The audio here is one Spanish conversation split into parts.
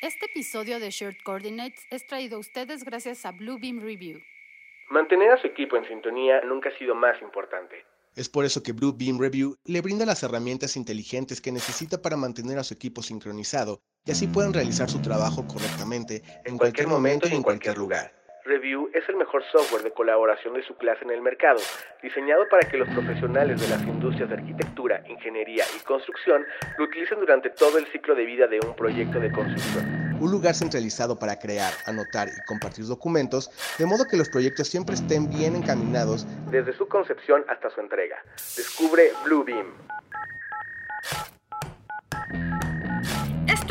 Este episodio de Shared Coordinates es traído a ustedes gracias a Bluebeam Review. Mantener a su equipo en sintonía nunca ha sido más importante. Es por eso que Bluebeam Review le brinda las herramientas inteligentes que necesita para mantener a su equipo sincronizado y así puedan realizar su trabajo correctamente en cualquier momento y en cualquier lugar. Review es el mejor software de colaboración de su clase en el mercado, diseñado para que los profesionales de las industrias de arquitectura, ingeniería y construcción lo utilicen durante todo el ciclo de vida de un proyecto de construcción. Un lugar centralizado para crear, anotar y compartir documentos, de modo que los proyectos siempre estén bien encaminados desde su concepción hasta su entrega. Descubre Bluebeam.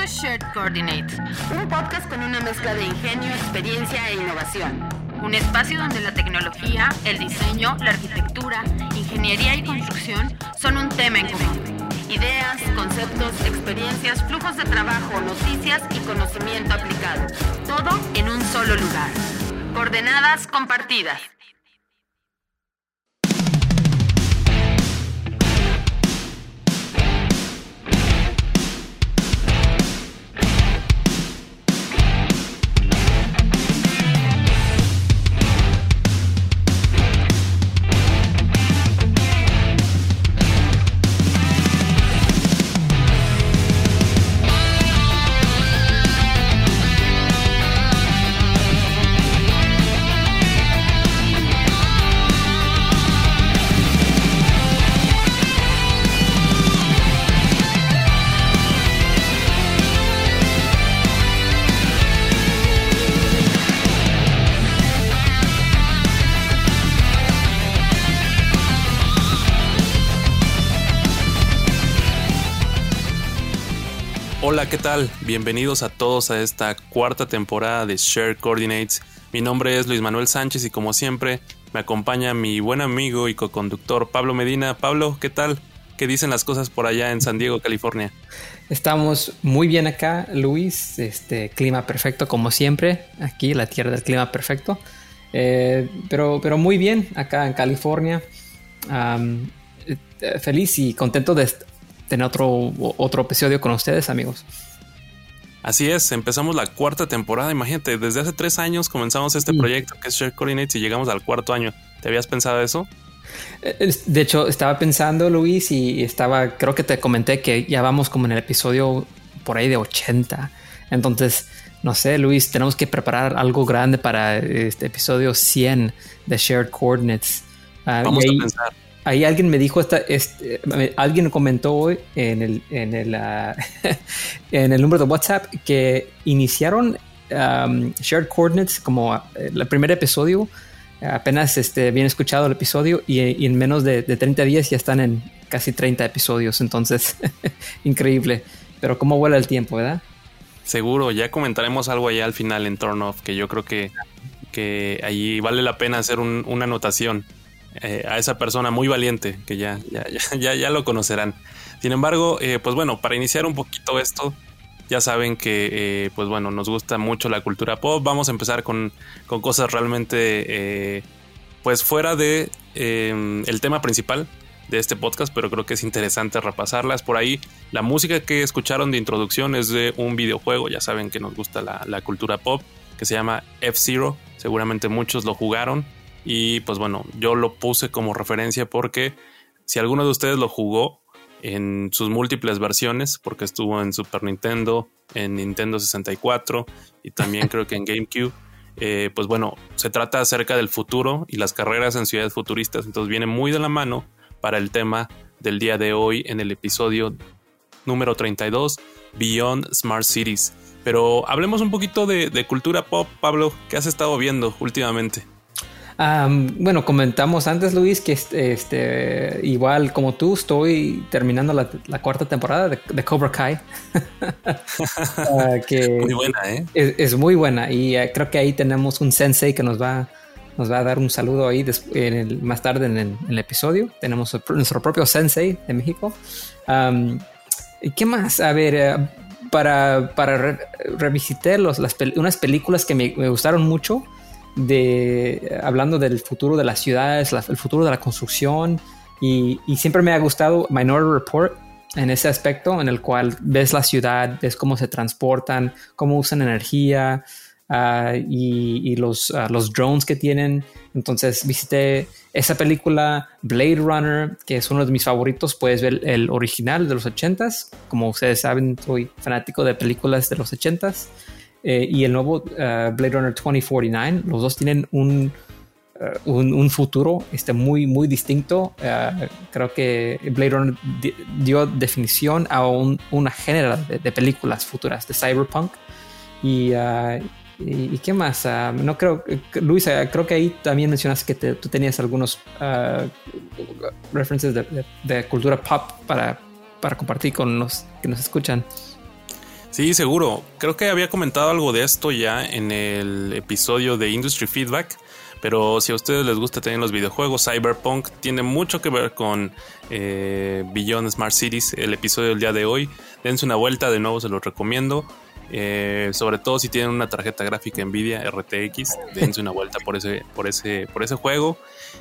Shared Coordinates, un podcast con una mezcla de ingenio, experiencia e innovación. Un espacio donde la tecnología, el diseño, la arquitectura, ingeniería y construcción son un tema en común. Ideas, conceptos, experiencias, flujos de trabajo, noticias y conocimiento aplicado. Todo en un solo lugar. Coordenadas compartidas. ¿Qué tal? Bienvenidos a todos a esta cuarta temporada de Share Coordinates. Mi nombre es Luis Manuel Sánchez y como siempre me acompaña mi buen amigo y co-conductor Pablo Medina. Pablo, ¿qué tal? ¿Qué dicen las cosas por allá en San Diego, California? Estamos muy bien acá, Luis. Este clima perfecto como siempre. Aquí la tierra del clima perfecto. Eh, pero, pero muy bien acá en California. Um, feliz y contento de tener otro, otro episodio con ustedes, amigos. Así es, empezamos la cuarta temporada. Imagínate, desde hace tres años comenzamos este Sí. proyecto que es Share Coordinates y llegamos al cuarto año. ¿Te habías pensado eso? Eh, De hecho, estaba pensando, Luis, y estaba, creo que te comenté que ya vamos como en el episodio por ahí de 80. Entonces, no sé, Luis, tenemos que preparar algo grande para este episodio 100 de Shared Coordinates. Ah, Vamos ahí, a pensar. Ahí alguien me dijo, esta, este, alguien comentó hoy en el, en, el, ah, en el número de WhatsApp que iniciaron um, Shared Coordinates como ah, el primer episodio apenas este, bien escuchado el episodio y, y en menos de, de 30 días ya están en casi 30 episodios. Entonces, increíble. Pero cómo vuela el tiempo, ¿verdad? Seguro, ya comentaremos algo allá al final en Turn Off, que yo creo que, que allí vale la pena hacer un- una anotación eh, a esa persona muy valiente, que ya, ya, ya, ya, lo conocerán. Sin embargo, eh, pues bueno, para iniciar un poquito esto, ya saben que, eh, pues bueno, nos gusta mucho la cultura pop. Vamos a empezar con, con cosas realmente, pues fuera de eh, el tema principal de este podcast, pero creo que es interesante repasarlas. Por ahí, la música que escucharon de introducción es de un videojuego, ya saben que nos gusta la, la cultura pop, que se llama F-Zero, seguramente muchos lo jugaron y pues bueno, yo lo puse como referencia porque si alguno de ustedes lo jugó en sus múltiples versiones, porque estuvo en Super Nintendo, en Nintendo 64 y también creo que en GameCube, eh, pues bueno, se trata acerca del futuro y las carreras en ciudades futuristas, entonces viene muy de la mano para el tema del día de hoy en el episodio número 32, Beyond Smart Cities. Pero hablemos un poquito de, de cultura pop, Pablo, ¿qué has estado viendo últimamente? Um, bueno, comentamos antes, Luis, que este, este, igual como tú, estoy terminando la, la cuarta temporada de, de Cobra Kai. Ah, que Muy buena, ¿eh? es, es muy buena y eh, creo que ahí tenemos un sensei que nos va, nos va a dar un saludo ahí en el- más tarde en el, en el episodio. Tenemos nuestro propio sensei de México. Um, ¿y ¿Qué más? A ver, eh, para, para re- revisitar los, las unas películas que me, me gustaron mucho, de, hablando del futuro de las ciudades, el futuro de la construcción. Y, y siempre me ha gustado Minority Report. en ese aspecto en el cual ves la ciudad, ves cómo se transportan, cómo usan energía ah, y, los, ah, los drones que tienen. Entonces visité esa película Blade Runner, que es uno de mis favoritos. Puedes ver el original de los 80s. Como ustedes saben, soy fanático de películas de los 80s. Eh, y el nuevo ah, Blade Runner 2049. Los dos tienen un eh, un, futuro este, muy, muy distinto. Eh, creo que Blade Runner dio definición a una género de, películas futuras de cyberpunk. Y, uh, y, qué más? No creo, Luisa, creo que ahí también mencionaste que tú tenías algunos uh, references de, de, cultura pop para, para compartir con los que nos escuchan. Sí, seguro. Creo que había comentado algo de esto ya en el episodio de Industry Feedback pero si a ustedes les gusta también los videojuegos, Cyberpunk tiene mucho que ver con eh, Smart Cities, el episodio del día de hoy. Dense una vuelta, de nuevo se los recomiendo. Eh, sobre todo si tienen una tarjeta gráfica Nvidia RTX, dense una vuelta por ese, por ese, por ese juego.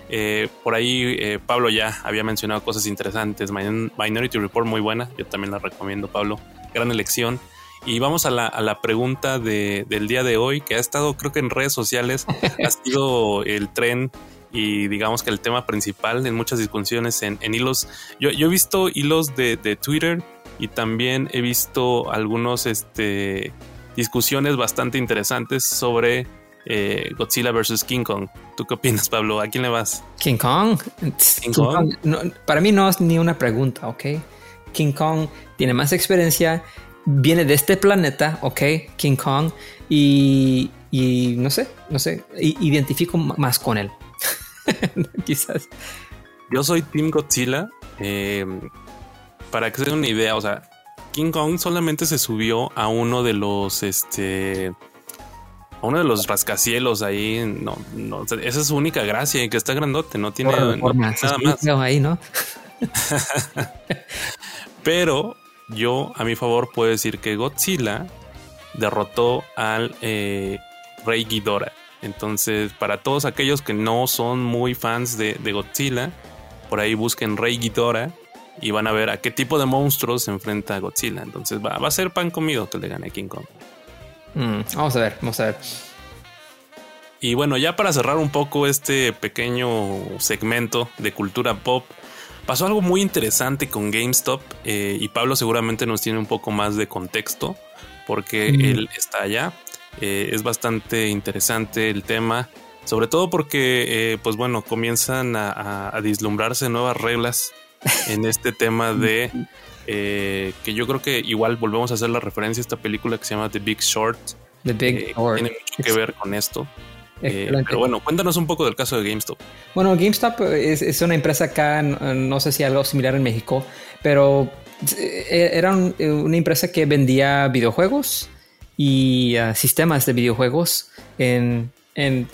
Eh, por ahí Pablo ya había mencionado cosas interesantes. Minority Report muy buena, yo también la recomiendo, Pablo. Gran elección. Y vamos a la, a la pregunta de, del día de hoy, que ha estado creo que en redes sociales, ha sido el tren y digamos que el tema principal en muchas discusiones en, en hilos. Yo, yo, he visto hilos de, de, Twitter y también he visto algunos este, discusiones bastante interesantes sobre eh, Godzilla vs. King Kong. ¿Tú qué opinas, Pablo? ¿A quién le vas? King Kong. King Kong. para mí no es ni una pregunta, ¿ok? King Kong tiene más experiencia viene de este planeta, ok, King Kong, y, no sé, no sé, identifico más con él. Quizás. Yo soy Team Godzilla. Em, para que se den una idea, o sea, King Kong solamente se subió a uno de los, este, a uno de los rascacielos ahí. No, no, esa es su única gracia, que está grandote, no tiene, nada más. Ahí, ¿no? Pero yo a mi favor puedo decir que Godzilla derrotó al eh, Rey Ghidorah. Entonces, para todos aquellos que no son muy fans de, Godzilla, por ahí busquen Rey Ghidorah y van a ver a qué tipo de monstruos se enfrenta Godzilla. Entonces, va, a ser pan comido que le gane a King Kong. Mm, vamos a ver, vamos a ver. Y bueno, ya para cerrar un poco este pequeño segmento de cultura pop, Pasó algo muy interesante con GameStop eh, y Pablo seguramente nos tiene un poco más de contexto porque él está allá. Eh, es bastante interesante el tema, sobre todo porque, eh, pues bueno, comienzan a, a, nuevas reglas en este tema de que yo creo que igual volvemos a hacer la referencia a esta película que se llama The Big Short. The Big Short. Tiene mucho que ver con esto. Eh, pero bueno, cuéntanos un poco del caso de GameStop. Bueno, GameStop es, una empresa acá, no, sé si algo similar en México, pero eh, era una empresa que vendía videojuegos y ah, sistemas de videojuegos en,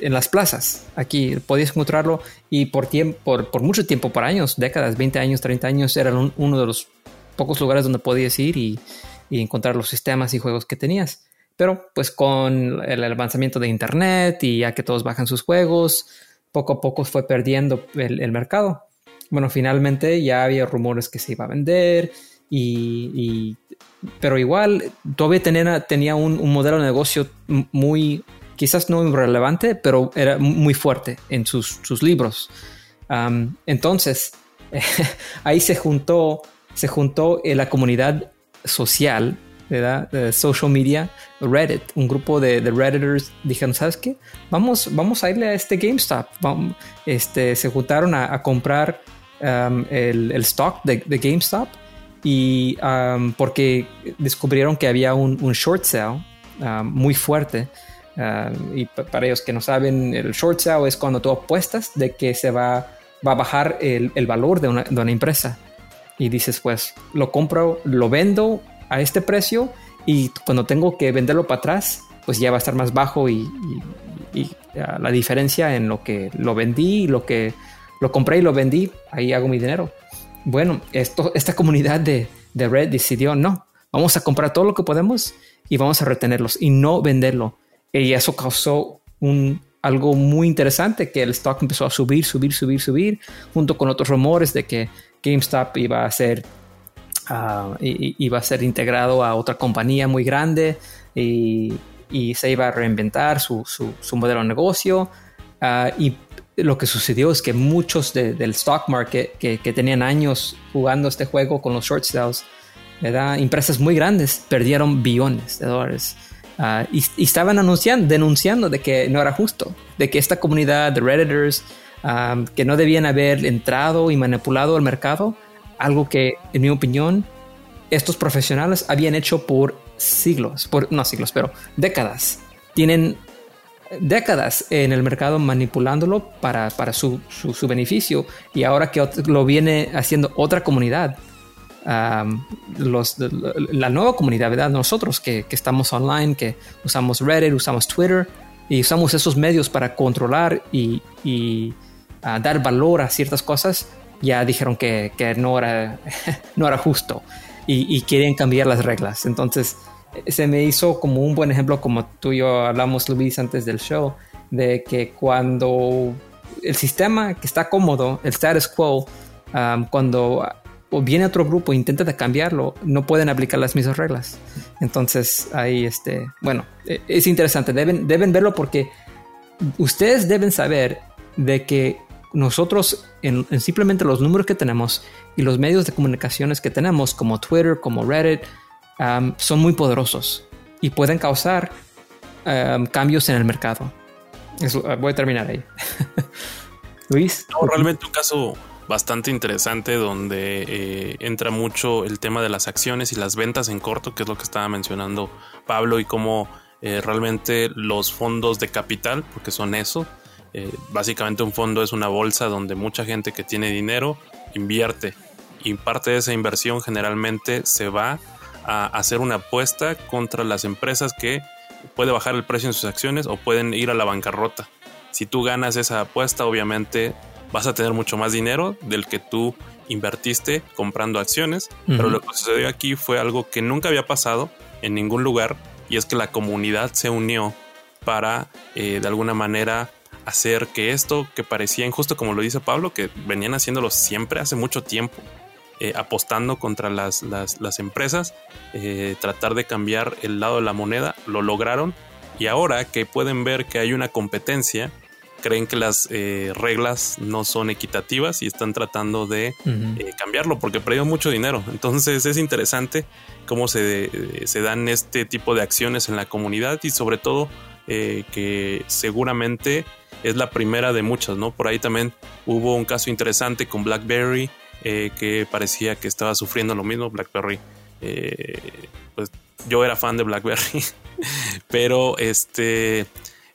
las plazas. Aquí podías encontrarlo y por, tiempo, por, mucho tiempo, por años, décadas, 20 años, 30 años, era uno de los pocos lugares donde podías ir y encontrar los sistemas y juegos que tenías. Pero pues con el avanzamiento de Internet y ya que todos bajan sus juegos, poco a poco fue perdiendo el, mercado. Bueno, finalmente ya había rumores que se iba a vender y, pero igual todavía tenía, tenía un, modelo de negocio muy, quizás no relevante, pero era muy fuerte en sus, libros. entonces, ahí se juntó, se juntó la comunidad social de social media, Reddit, un grupo de, Redditors dijeron, ¿sabes qué? Vamos, vamos a irle a este GameStop. este, se juntaron a, comprar um, el, stock de, GameStop y um, porque descubrieron que había un, short sale um, muy fuerte. y para ellos que no saben, el short sale es cuando tú apuestas de que se va, va a bajar el, el valor de una, de una empresa y dices pues lo compro, lo vendo a este precio y cuando tengo que venderlo para atrás, pues ya va a estar más bajo y, la diferencia en lo que lo vendí, lo que lo compré y lo vendí, ahí hago mi dinero. Bueno, esto, esta comunidad de, de Red decidió, no, vamos a comprar todo lo que podemos y vamos a retenerlos y no venderlo. Y eso causó un, algo muy interesante, que el stock empezó a subir, subir, subir, subir, junto con otros rumores de que GameStop iba a ser ah, iba a ser integrado a otra compañía muy grande y, se iba a reinventar su, su, modelo de negocio. Ah, y lo que sucedió es que muchos del stock market que, que, tenían años jugando este juego con los short sales, ¿verdad? empresas muy grandes perdieron billones de dólares. Ah, y, estaban anunciando, denunciando de que no era justo, de que esta comunidad de Redditors, que no debían haber entrado y manipulado el mercado, algo que, en mi opinión, estos profesionales habían hecho por siglos, por, no siglos, pero décadas. Tienen décadas en el mercado manipulándolo para, para su, su, beneficio y ahora que lo viene haciendo otra comunidad, la nueva comunidad, ¿verdad? Nosotros que, que, estamos online, que usamos Reddit, usamos Twitter y usamos esos medios para controlar y, y ah, dar valor a ciertas cosas, ya dijeron que, que no, era, no era justo y, y querían cambiar las reglas. Entonces, se me hizo como un buen ejemplo, como tú y yo hablamos, Luis, antes del show, de que cuando el sistema que está cómodo, el status quo, cuando viene otro grupo e intenta de cambiarlo, no pueden aplicar las mismas reglas. Entonces, ahí, este, bueno, e, es interesante, deben, deben verlo porque ustedes deben saber de que nosotros, en simplemente los números que tenemos y los medios de comunicaciones que tenemos, como Twitter, como Reddit, son muy poderosos y pueden causar cambios en el mercado. Ah, voy a terminar ahí. Luis. realmente un caso bastante interesante donde eh, entra mucho el tema de las acciones y las ventas en corto, que es lo que estaba mencionando Pablo, y cómo eh, realmente los fondos de capital, porque son eso, eh, básicamente un fondo es una bolsa donde mucha gente que tiene dinero invierte y parte de esa inversión generalmente se va a hacer una apuesta contra las empresas que puede bajar el precio en sus acciones o pueden ir a la bancarrota. Si tú ganas esa apuesta, obviamente vas a tener mucho más dinero del que tú invertiste comprando acciones. Pero lo que sucedió aquí fue algo que nunca había pasado en ningún lugar y es que la comunidad se unió para eh, de alguna manera hacer que esto que parecía injusto, como lo dice Pablo, que venían haciéndolo siempre hace mucho tiempo, eh, apostando contra las, las, empresas, eh, tratar de cambiar el lado de la moneda, lo lograron y ahora que pueden ver que hay una competencia, creen que las eh, reglas no son equitativas y están tratando de cambiarlo porque perdieron mucho dinero. Entonces es interesante cómo se, se, dan este tipo de acciones en la comunidad y sobre todo que seguramente es la primera de muchas, ¿no? Por ahí también hubo un caso interesante con BlackBerry eh, que parecía que estaba sufriendo lo mismo. BlackBerry, eh, pues yo era fan de BlackBerry, pero este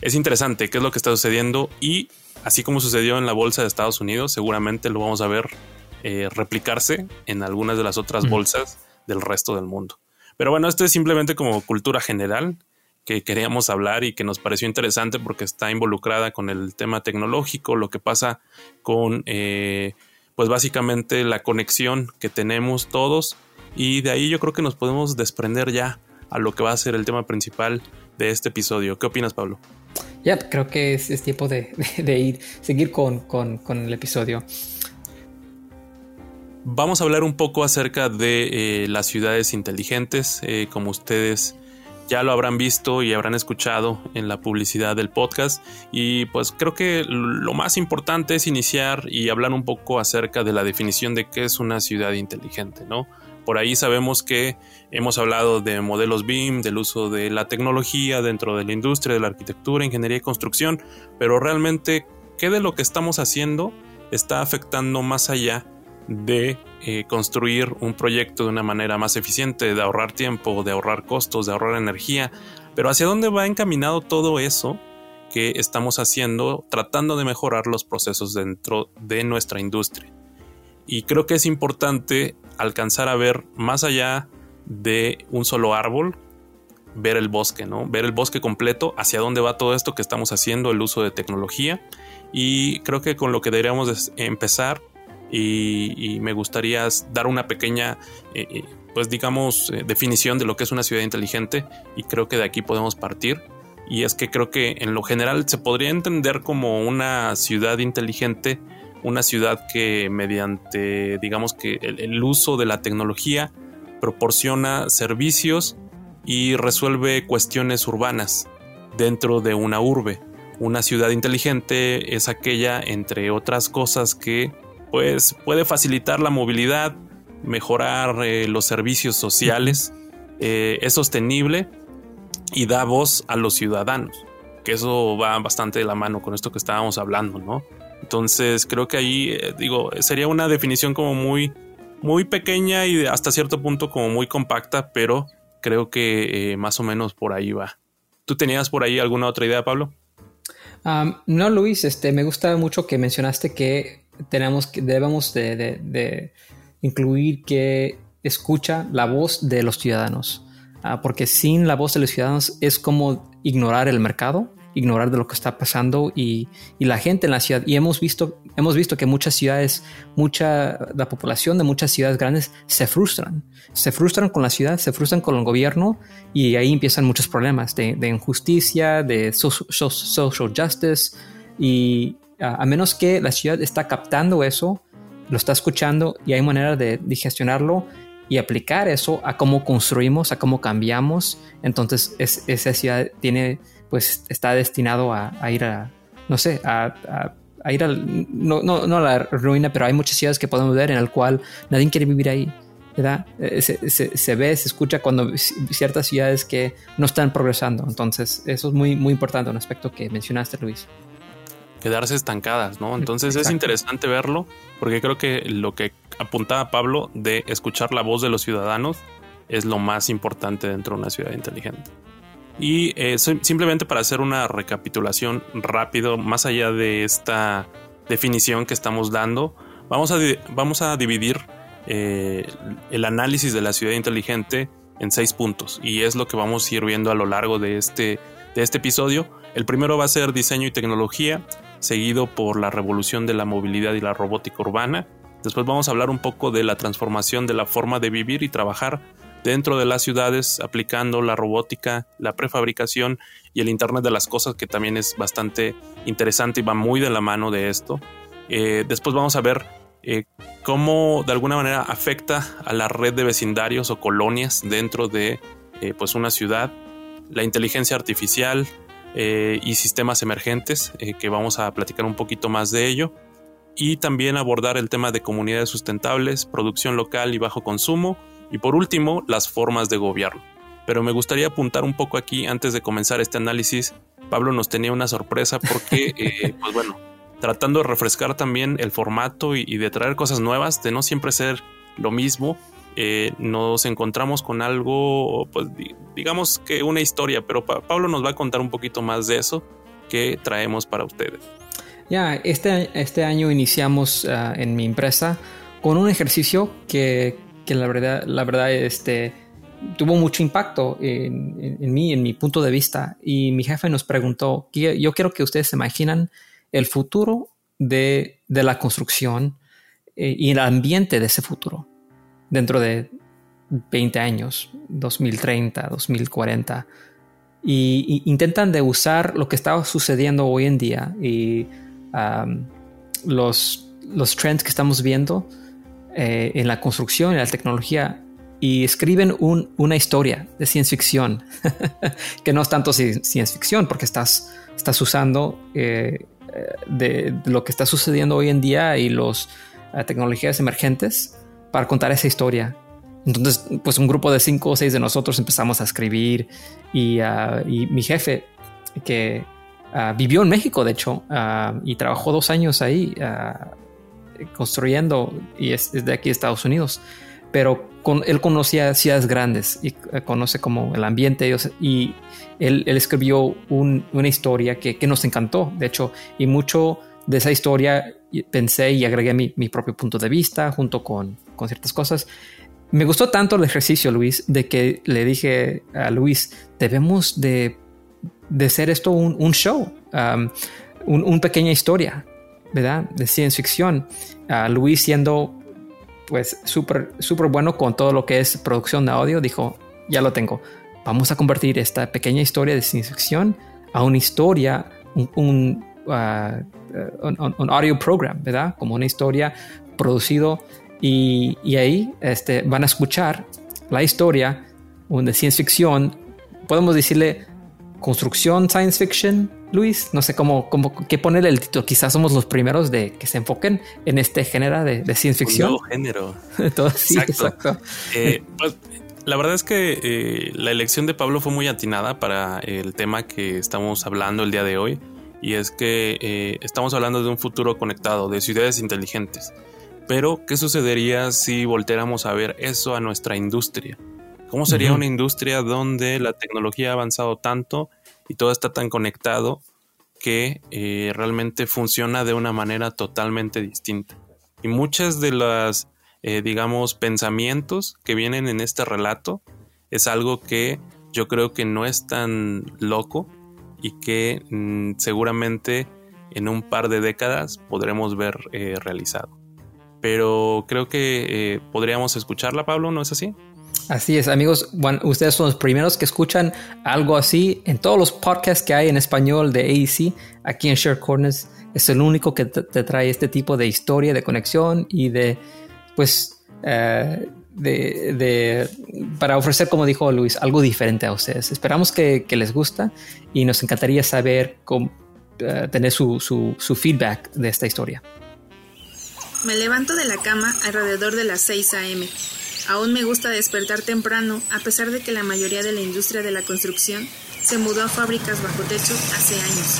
es interesante qué es lo que está sucediendo y así como sucedió en la bolsa de Estados Unidos, seguramente lo vamos a ver eh, replicarse en algunas de las otras bolsas del resto del mundo. Pero bueno, esto es simplemente como cultura general que queríamos hablar y que nos pareció interesante porque está involucrada con el tema tecnológico, lo que pasa con pues básicamente la conexión que tenemos todos y de ahí yo creo que nos podemos desprender ya a lo que va a ser el tema principal de este episodio. ¿Qué opinas, Pablo? Ya, creo que es, tiempo de, ir, seguir con, el episodio. Vamos a hablar un poco acerca de eh, las ciudades inteligentes, eh, como ustedes ya lo habrán visto y habrán escuchado en la publicidad del podcast. Y pues creo que lo más importante es iniciar y hablar un poco acerca de la definición de qué es una ciudad inteligente, ¿no? Por ahí sabemos que hemos hablado de modelos BIM, del uso de la tecnología dentro de la industria, de la arquitectura, ingeniería y construcción, pero realmente, ¿qué de lo que estamos haciendo está afectando más allá de eh, construir un proyecto de una manera más eficiente, de ahorrar tiempo, de ahorrar costos, de ahorrar energía. Pero ¿hacia dónde va encaminado todo eso que estamos haciendo tratando de mejorar los procesos dentro de nuestra industria? Y creo que es importante alcanzar a ver más allá de un solo árbol, ver el bosque, ¿no? Ver el bosque completo, hacia dónde va todo esto que estamos haciendo, el uso de tecnología. Y creo que con lo que deberíamos empezar y, me gustaría dar una pequeña, eh, eh, pues digamos, eh, definición de lo que es una ciudad inteligente y creo que de aquí podemos partir. Y es que creo que en lo general se podría entender como una ciudad inteligente una ciudad que mediante, digamos que el, uso de la tecnología proporciona servicios y resuelve cuestiones urbanas dentro de una urbe. Una ciudad inteligente es aquella, entre otras cosas, que pues puede facilitar la movilidad, mejorar eh, los servicios sociales, eh, es sostenible y da voz a los ciudadanos, que eso va bastante de la mano con esto que estábamos hablando, ¿no? Entonces creo que ahí, eh, digo, sería una definición como muy, muy pequeña y hasta cierto punto como muy compacta, pero creo que más o menos por ahí va. ¿Tú tenías por ahí alguna otra idea, Pablo? no, Luis, este, me gusta mucho que mencionaste que tenemos que debemos de, incluir que escucha la voz de los ciudadanos, ah, porque sin la voz de los ciudadanos es como ignorar el mercado ignorar de lo que está pasando y, la gente en la ciudad. Y hemos visto, hemos visto que muchas ciudades, mucha, la población de muchas ciudades grandes se frustran. Se frustran con la ciudad, se frustran con el gobierno y ahí empiezan muchos problemas de, injusticia, de social justice. Y a, menos que la ciudad está captando eso, lo está escuchando y hay manera de digestionarlo y aplicar eso a cómo construimos, a cómo cambiamos, entonces esa ciudad tiene pues está destinado a, ir a, no sé, a, ir al, no, no, a la ruina, pero hay muchas ciudades que podemos ver en el cual nadie quiere vivir ahí. ¿verdad? Eh, se, ve, se escucha cuando ciertas ciudades que no están progresando. Entonces, eso es muy, muy importante, un aspecto que mencionaste, Luis. Quedarse estancadas, ¿no? Entonces es interesante verlo, porque creo que lo que apuntaba Pablo de escuchar la voz de los ciudadanos es lo más importante dentro de una ciudad inteligente. Y eh, simplemente para hacer una recapitulación rápido, más allá de esta definición que estamos dando, vamos a, vamos a dividir eh, el análisis de la ciudad inteligente en seis puntos y es lo que vamos a ir viendo a lo largo de este, de este episodio. El primero va a ser diseño y tecnología, seguido por la revolución de la movilidad y la robótica urbana. Después vamos a hablar un poco de la transformación de la forma de vivir y trabajar dentro de las ciudades aplicando la robótica, la prefabricación y el Internet de las Cosas, que también es bastante interesante y va muy de la mano de esto. Eh, después vamos a ver eh, cómo de alguna manera afecta a la red de vecindarios o colonias dentro de eh, pues una ciudad, la inteligencia artificial y sistemas emergentes, que vamos a platicar un poquito más de ello. Y también abordar el tema de comunidades sustentables, producción local y bajo consumo, y por último, las formas de gobierno. Pero me gustaría apuntar un poco aquí antes de comenzar este análisis. Pablo nos tenía una sorpresa porque, eh, pues bueno, tratando de refrescar también el formato y, de traer cosas nuevas, de no siempre ser lo mismo, eh, nos encontramos con algo, pues digamos que una historia, pero Pablo nos va a contar un poquito más de eso que traemos para ustedes. Ya, este, este año iniciamos ah, en mi empresa con un ejercicio que, que la verdad, la verdad, este, tuvo mucho impacto en, mí, en mi punto de vista. Y mi jefe nos preguntó, yo quiero que ustedes se imaginan el futuro de, la construcción eh, y el ambiente de ese futuro dentro de 20 años, 2030, 2040. Y, intentan de usar lo que está sucediendo hoy en día y los, los trends que estamos viendo eh, en la construcción, en la tecnología, y escriben una historia de ciencia ficción, que no es tanto ciencia ficción, porque estás, estás usando eh, de, lo que está sucediendo hoy en día y las eh, tecnologías emergentes para contar esa historia. Entonces, pues un grupo de cinco o seis de nosotros empezamos a escribir y, ah, mi jefe, que ah, vivió en México, de hecho, ah, y trabajó dos años ahí, construyendo y es, de aquí Estados Unidos, pero él conocía ciudades grandes y conoce como el ambiente y él, escribió una historia que, nos encantó, de hecho, y mucho de esa historia pensé y agregué mi, propio punto de vista junto con, con, ciertas cosas. Me gustó tanto el ejercicio, Luis, de que le dije a Luis, debemos de, de hacer esto un, show, um, una pequeña historia ¿verdad? De ciencia ficción. Luis siendo pues súper súper bueno con todo lo que es producción de audio, dijo, ya lo tengo. Vamos a convertir esta pequeña historia de ciencia ficción a una historia, un, uh, un, audio program, ¿verdad? Como una historia producido y, y, ahí este, van a escuchar la historia de ciencia ficción. Podemos decirle construcción science fiction, Luis. No sé cómo, cómo qué ponerle el título. Quizás somos los primeros de que se enfoquen en este género de, de ciencia ficción. Un nuevo género. Sí, exacto. Eh, pues, la verdad es que eh, la elección de Pablo fue muy atinada para el tema que estamos hablando el día de hoy. Y es que eh, estamos hablando de un futuro conectado, de ciudades inteligentes. Pero, ¿qué sucedería si volteáramos a ver eso a nuestra industria? ¿Cómo sería una industria donde la tecnología ha avanzado tanto y todo está tan conectado que eh, realmente funciona de una manera totalmente distinta? Y muchas de las, eh, digamos, pensamientos que vienen en este relato es algo que yo creo que no es tan loco y que mm, seguramente en un par de décadas podremos ver eh, realizado. Pero creo que podríamos escucharla, Pablo, ¿no es así? Así es, amigos. Ustedes son los primeros que escuchan algo así en todos los podcasts que hay en español de AEC. Aquí en Share Corners es el único que te, trae este tipo de historia, de conexión y de, pues, eh, de, para ofrecer, como dijo Luis, algo diferente a ustedes. Esperamos que, les gusta y nos encantaría saber cómo, eh, tener su, su feedback de esta historia. Me levanto de la cama alrededor de las 6 a.m. Aún me gusta despertar temprano, a pesar de que la mayoría de la industria de la construcción se mudó a fábricas bajo techo hace años,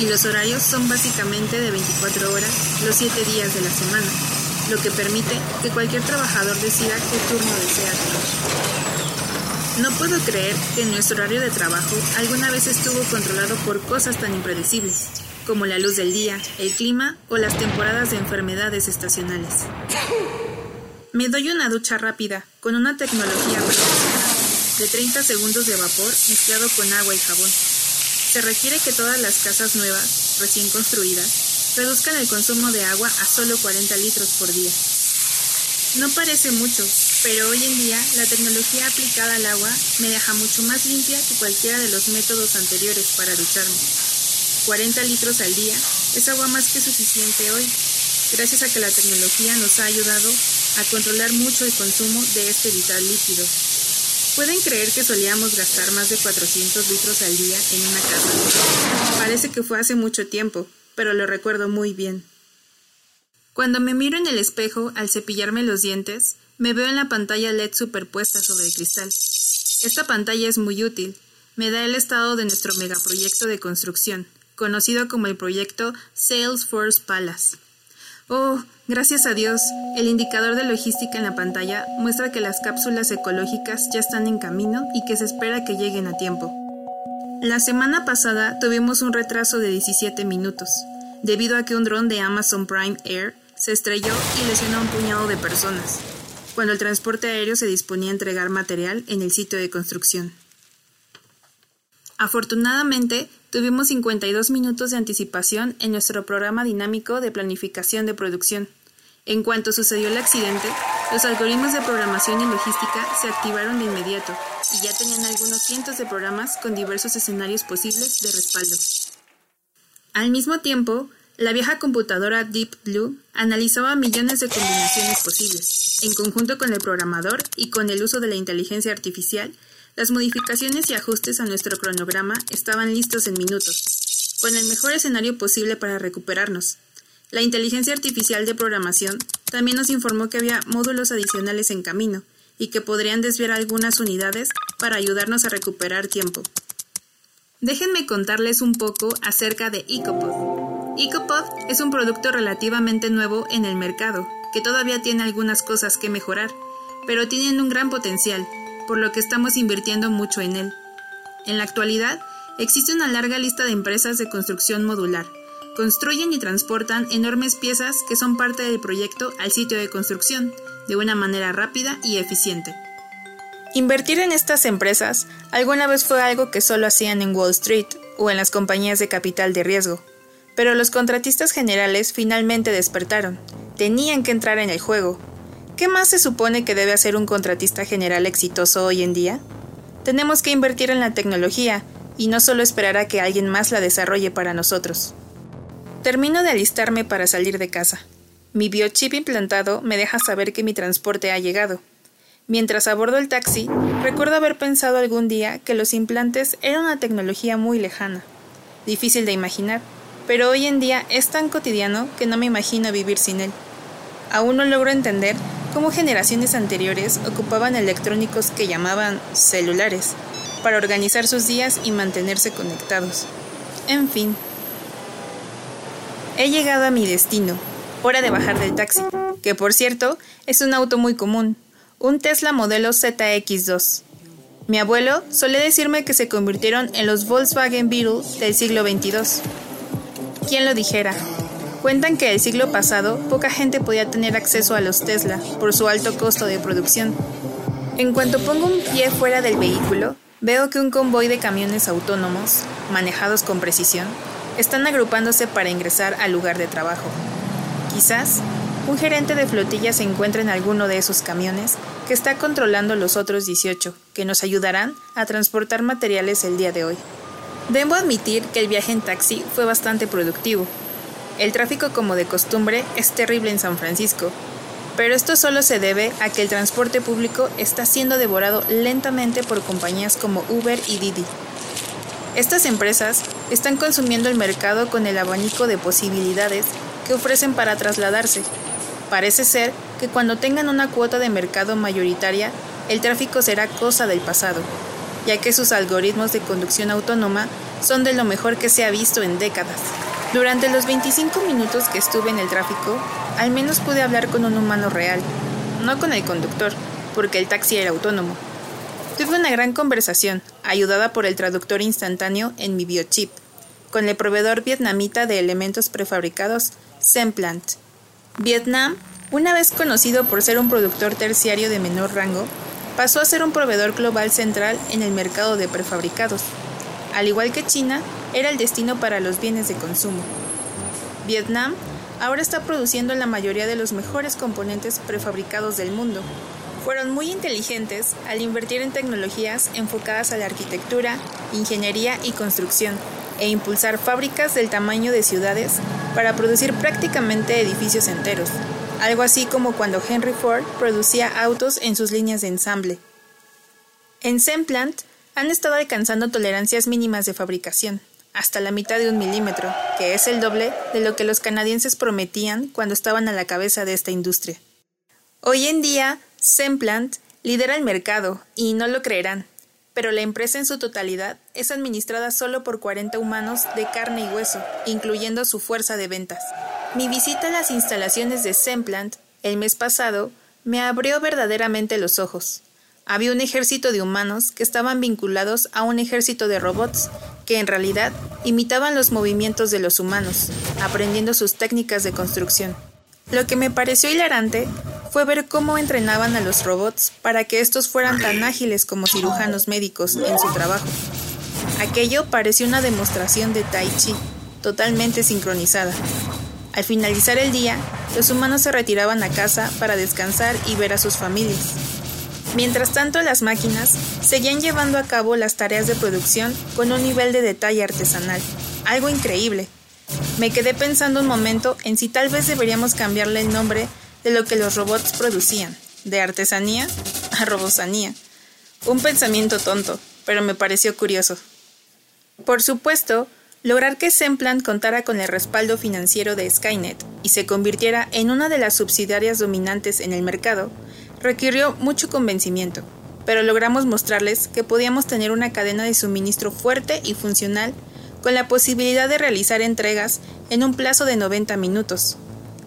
y los horarios son básicamente de 24 horas los 7 días de la semana, lo que permite que cualquier trabajador decida qué turno desea tener. No puedo creer que nuestro horario de trabajo alguna vez estuvo controlado por cosas tan impredecibles, como la luz del día, el clima o las temporadas de enfermedades estacionales. Me doy una ducha rápida, con una tecnología de 30 segundos de vapor mezclado con agua y jabón. Se requiere que todas las casas nuevas, recién construidas, reduzcan el consumo de agua a solo 40 litros por día. No parece mucho, pero hoy en día la tecnología aplicada al agua me deja mucho más limpia que cualquiera de los métodos anteriores para ducharme. 40 litros al día es agua más que suficiente hoy, gracias a que la tecnología nos ha ayudado a controlar mucho el consumo de este vital líquido. ¿Pueden creer que solíamos gastar más de 400 litros al día en una casa? Parece que fue hace mucho tiempo, pero lo recuerdo muy bien. Cuando me miro en el espejo al cepillarme los dientes, me veo en la pantalla LED superpuesta sobre el cristal. Esta pantalla es muy útil. Me da el estado de nuestro megaproyecto de construcción, conocido como el proyecto Salesforce Palace. Oh, gracias a Dios, el indicador de logística en la pantalla muestra que las cápsulas ecológicas ya están en camino y que se espera que lleguen a tiempo. La semana pasada tuvimos un retraso de 17 minutos, debido a que un dron de Amazon Prime Air se estrelló y lesionó a un puñado de personas, cuando el transporte aéreo se disponía a entregar material en el sitio de construcción. Afortunadamente, tuvimos 52 minutos de anticipación en nuestro programa dinámico de planificación de producción. En cuanto sucedió el accidente, los algoritmos de programación y logística se activaron de inmediato y ya tenían algunos cientos de programas con diversos escenarios posibles de respaldo. Al mismo tiempo, la vieja computadora Deep Blue analizaba millones de combinaciones posibles, en conjunto con el programador y con el uso de la inteligencia artificial las modificaciones y ajustes a nuestro cronograma estaban listos en minutos, con el mejor escenario posible para recuperarnos. La inteligencia artificial de programación también nos informó que había módulos adicionales en camino y que podrían desviar algunas unidades para ayudarnos a recuperar tiempo. Déjenme contarles un poco acerca de EcoPod. EcoPod es un producto relativamente nuevo en el mercado, que todavía tiene algunas cosas que mejorar, pero tienen un gran potencial por lo que estamos invirtiendo mucho en él. En la actualidad, existe una larga lista de empresas de construcción modular. Construyen y transportan enormes piezas que son parte del proyecto al sitio de construcción, de una manera rápida y eficiente. Invertir en estas empresas alguna vez fue algo que solo hacían en Wall Street o en las compañías de capital de riesgo, pero los contratistas generales finalmente despertaron, tenían que entrar en el juego, ¿Qué más se supone que debe hacer un contratista general exitoso hoy en día? Tenemos que invertir en la tecnología y no solo esperar a que alguien más la desarrolle para nosotros. Termino de alistarme para salir de casa. Mi biochip implantado me deja saber que mi transporte ha llegado. Mientras abordo el taxi, recuerdo haber pensado algún día que los implantes eran una tecnología muy lejana, difícil de imaginar, pero hoy en día es tan cotidiano que no me imagino vivir sin él. Aún no logro entender cómo generaciones anteriores ocupaban electrónicos que llamaban celulares para organizar sus días y mantenerse conectados. En fin. He llegado a mi destino. Hora de bajar del taxi, que por cierto es un auto muy común, un Tesla modelo ZX2. Mi abuelo solía decirme que se convirtieron en los Volkswagen Beetle del siglo XXII. ¿Quién lo dijera? Cuentan que el siglo pasado poca gente podía tener acceso a los Tesla por su alto costo de producción. En cuanto pongo un pie fuera del vehículo, veo que un convoy de camiones autónomos, manejados con precisión, están agrupándose para ingresar al lugar de trabajo. Quizás un gerente de flotilla se encuentra en alguno de esos camiones que está controlando los otros 18, que nos ayudarán a transportar materiales el día de hoy. Debo admitir que el viaje en taxi fue bastante productivo. El tráfico, como de costumbre, es terrible en San Francisco, pero esto solo se debe a que el transporte público está siendo devorado lentamente por compañías como Uber y Didi. Estas empresas están consumiendo el mercado con el abanico de posibilidades que ofrecen para trasladarse, Parece ser que cuando tengan una cuota de mercado mayoritaria, el tráfico será cosa del pasado, ya que sus algoritmos de conducción autónoma son de lo mejor que se ha visto en décadas. Durante los 25 minutos que estuve en el tráfico, al menos pude hablar con un humano real, no con el conductor, porque el taxi era autónomo. Tuve una gran conversación, ayudada por el traductor instantáneo en mi biochip, con el proveedor vietnamita de elementos prefabricados, Semplant. Vietnam, una vez conocido por ser un productor terciario de menor rango, pasó a ser un proveedor global central en el mercado de prefabricados. Al igual que China, era el destino para los bienes de consumo. Vietnam ahora está produciendo la mayoría de los mejores componentes prefabricados del mundo. Fueron muy inteligentes al invertir en tecnologías enfocadas a la arquitectura, ingeniería y construcción, e impulsar fábricas del tamaño de ciudades para producir prácticamente edificios enteros, algo así como cuando Henry Ford producía autos en sus líneas de ensamble. En Semplant han estado alcanzando tolerancias mínimas de fabricación, hasta la mitad de un milímetro, que es el doble de lo que los canadienses prometían cuando estaban a la cabeza de esta industria. Hoy en día, Semplant lidera el mercado, y no lo creerán, pero la empresa en su totalidad es administrada solo por 40 humanos de carne y hueso, incluyendo su fuerza de ventas. Mi visita a las instalaciones de Semplant el mes pasado me abrió verdaderamente los ojos. Había un ejército de humanos que estaban vinculados a un ejército de robots que en realidad imitaban los movimientos de los humanos, aprendiendo sus técnicas de construcción. Lo que me pareció hilarante fue ver cómo entrenaban a los robots para que estos fueran tan ágiles como cirujanos médicos en su trabajo. Aquello pareció una demostración de Tai Chi, totalmente sincronizada. Al finalizar el día, los humanos se retiraban a casa para descansar y ver a sus familias. Mientras tanto, las máquinas seguían llevando a cabo las tareas de producción con un nivel de detalle artesanal, algo increíble. Me quedé pensando un momento en si tal vez deberíamos cambiarle el nombre de lo que los robots producían, de artesanía a robosanía. Un pensamiento tonto, pero me pareció curioso. Por supuesto, lograr que Semplant contara con el respaldo financiero de Skynet y se convirtiera en una de las subsidiarias dominantes en el mercado requirió mucho convencimiento, pero logramos mostrarles que podíamos tener una cadena de suministro fuerte y funcional con la posibilidad de realizar entregas en un plazo de 90 minutos,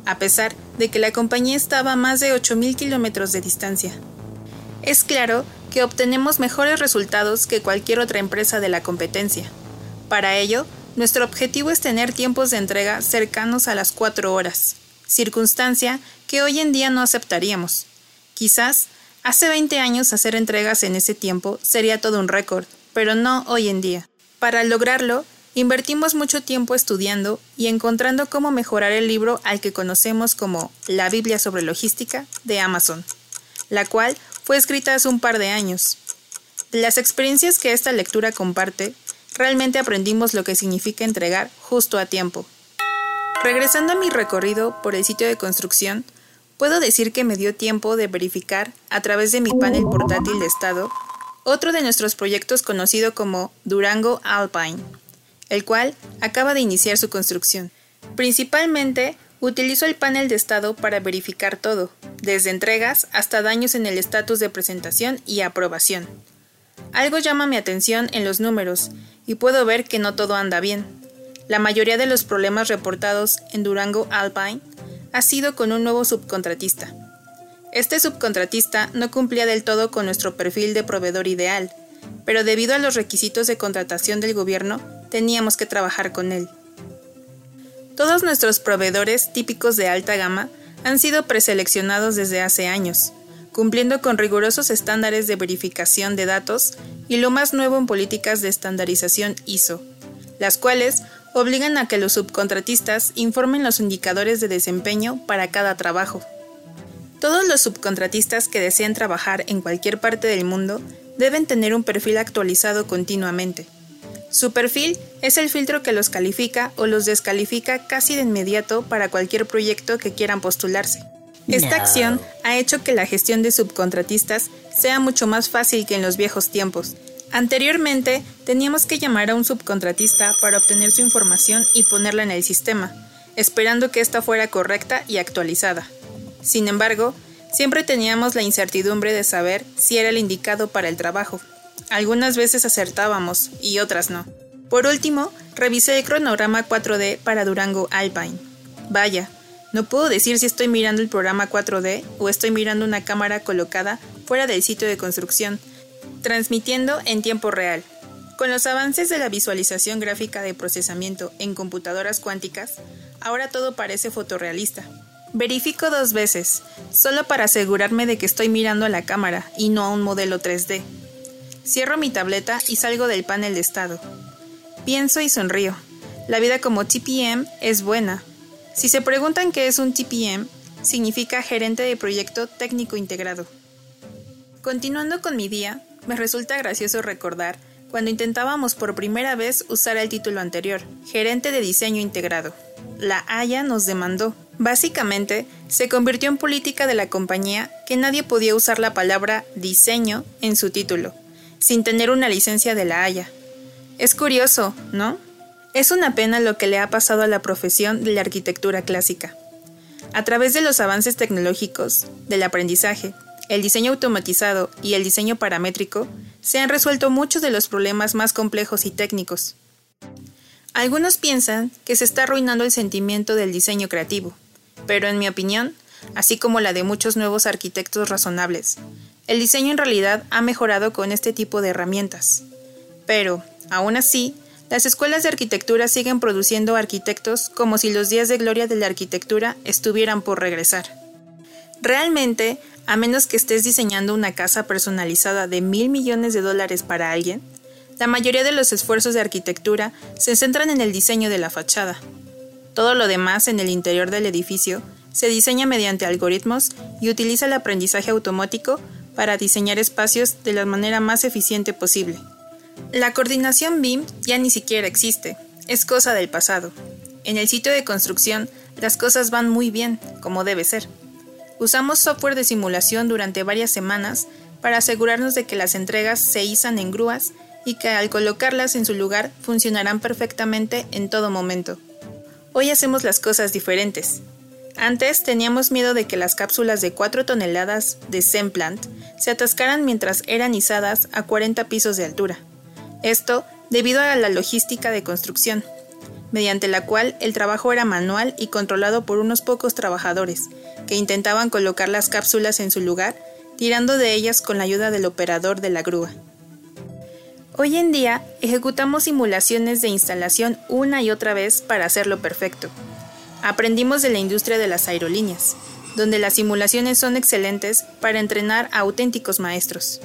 a pesar de que la compañía estaba a más de 8.000 kilómetros de distancia. Es claro que obtenemos mejores resultados que cualquier otra empresa de la competencia. Para ello, nuestro objetivo es tener tiempos de entrega cercanos a las 4 horas, circunstancia que hoy en día no aceptaríamos. Quizás hace 20 años hacer entregas en ese tiempo sería todo un récord, pero no hoy en día. Para lograrlo, Invertimos mucho tiempo estudiando y encontrando cómo mejorar el libro al que conocemos como La Biblia sobre Logística de Amazon, la cual fue escrita hace un par de años. De las experiencias que esta lectura comparte, realmente aprendimos lo que significa entregar justo a tiempo. Regresando a mi recorrido por el sitio de construcción, puedo decir que me dio tiempo de verificar, a través de mi panel portátil de estado, otro de nuestros proyectos conocido como Durango Alpine, el cual acaba de iniciar su construcción. Principalmente, utilizo el panel de estado para verificar todo, desde entregas hasta daños en el estatus de presentación y aprobación. Algo llama mi atención en los números, y puedo ver que no todo anda bien. La mayoría de los problemas reportados en Durango Alpine ha sido con un nuevo subcontratista. Este subcontratista no cumplía del todo con nuestro perfil de proveedor ideal, pero debido a los requisitos de contratación del gobierno, teníamos que trabajar con él. Todos nuestros proveedores típicos de alta gama han sido preseleccionados desde hace años, cumpliendo con rigurosos estándares de verificación de datos y lo más nuevo en políticas de estandarización ISO, las cuales obligan a que los subcontratistas informen los indicadores de desempeño para cada trabajo. Todos los subcontratistas que deseen trabajar en cualquier parte del mundo deben tener un perfil actualizado continuamente. Su perfil es el filtro que los califica o los descalifica casi de inmediato para cualquier proyecto que quieran postularse. Esta acción ha hecho que la gestión de subcontratistas sea mucho más fácil que en los viejos tiempos. Anteriormente, teníamos que llamar a un subcontratista para obtener su información y ponerla en el sistema, esperando que ésta fuera correcta y actualizada. Sin embargo, siempre teníamos la incertidumbre de saber si era el indicado para el trabajo. Algunas veces acertábamos y otras no. Por último, revisé el cronograma 4D para Durango Alpine. Vaya, no puedo decir si estoy mirando el programa 4D o estoy mirando una cámara colocada fuera del sitio de construcción, transmitiendo en tiempo real. Con los avances de la visualización gráfica de procesamiento en computadoras cuánticas, ahora todo parece fotorrealista. Verifico dos veces, solo para asegurarme de que estoy mirando a la cámara y no a un modelo 3D. Cierro mi tableta y salgo del panel de estado. Pienso y sonrío. La vida como TPM es buena, si se preguntan qué es un TPM, significa gerente de proyecto técnico integrado. Continuando con mi día, me resulta gracioso recordar cuando intentábamos por primera vez usar el título anterior, gerente de diseño integrado. La Haya nos demandó. Básicamente, se convirtió en política de la compañía que nadie podía usar la palabra diseño en su título, sin tener una licencia de la Haya. Es curioso, ¿no? Es una pena lo que le ha pasado a la profesión de la arquitectura clásica. A través de los avances tecnológicos, del aprendizaje, el diseño automatizado y el diseño paramétrico, se han resuelto muchos de los problemas más complejos y técnicos. Algunos piensan que se está arruinando el sentimiento del diseño creativo, pero en mi opinión, así como la de muchos nuevos arquitectos razonables, el diseño en realidad ha mejorado con este tipo de herramientas. Pero, aún así, las escuelas de arquitectura siguen produciendo arquitectos como si los días de gloria de la arquitectura estuvieran por regresar. Realmente, a menos que estés diseñando una casa personalizada de mil millones de dólares para alguien, la mayoría de los esfuerzos de arquitectura se centran en el diseño de la fachada. Todo lo demás en el interior del edificio se diseña mediante algoritmos y utiliza el aprendizaje automático para diseñar espacios de la manera más eficiente posible. La coordinación BIM ya ni siquiera existe, es cosa del pasado. En el sitio de construcción, las cosas van muy bien, como debe ser. Usamos software de simulación durante varias semanas para asegurarnos de que las entregas se izan en grúas y que al colocarlas en su lugar funcionarán perfectamente en todo momento. Hoy hacemos las cosas diferentes. Antes teníamos miedo de que las cápsulas de 4 toneladas de Semplant se atascaran mientras eran izadas a 40 pisos de altura. Esto debido a la logística de construcción, mediante la cual el trabajo era manual y controlado por unos pocos trabajadores, que intentaban colocar las cápsulas en su lugar, tirando de ellas con la ayuda del operador de la grúa. Hoy en día ejecutamos simulaciones de instalación una y otra vez para hacerlo perfecto. Aprendimos de la industria de las aerolíneas, donde las simulaciones son excelentes para entrenar a auténticos maestros.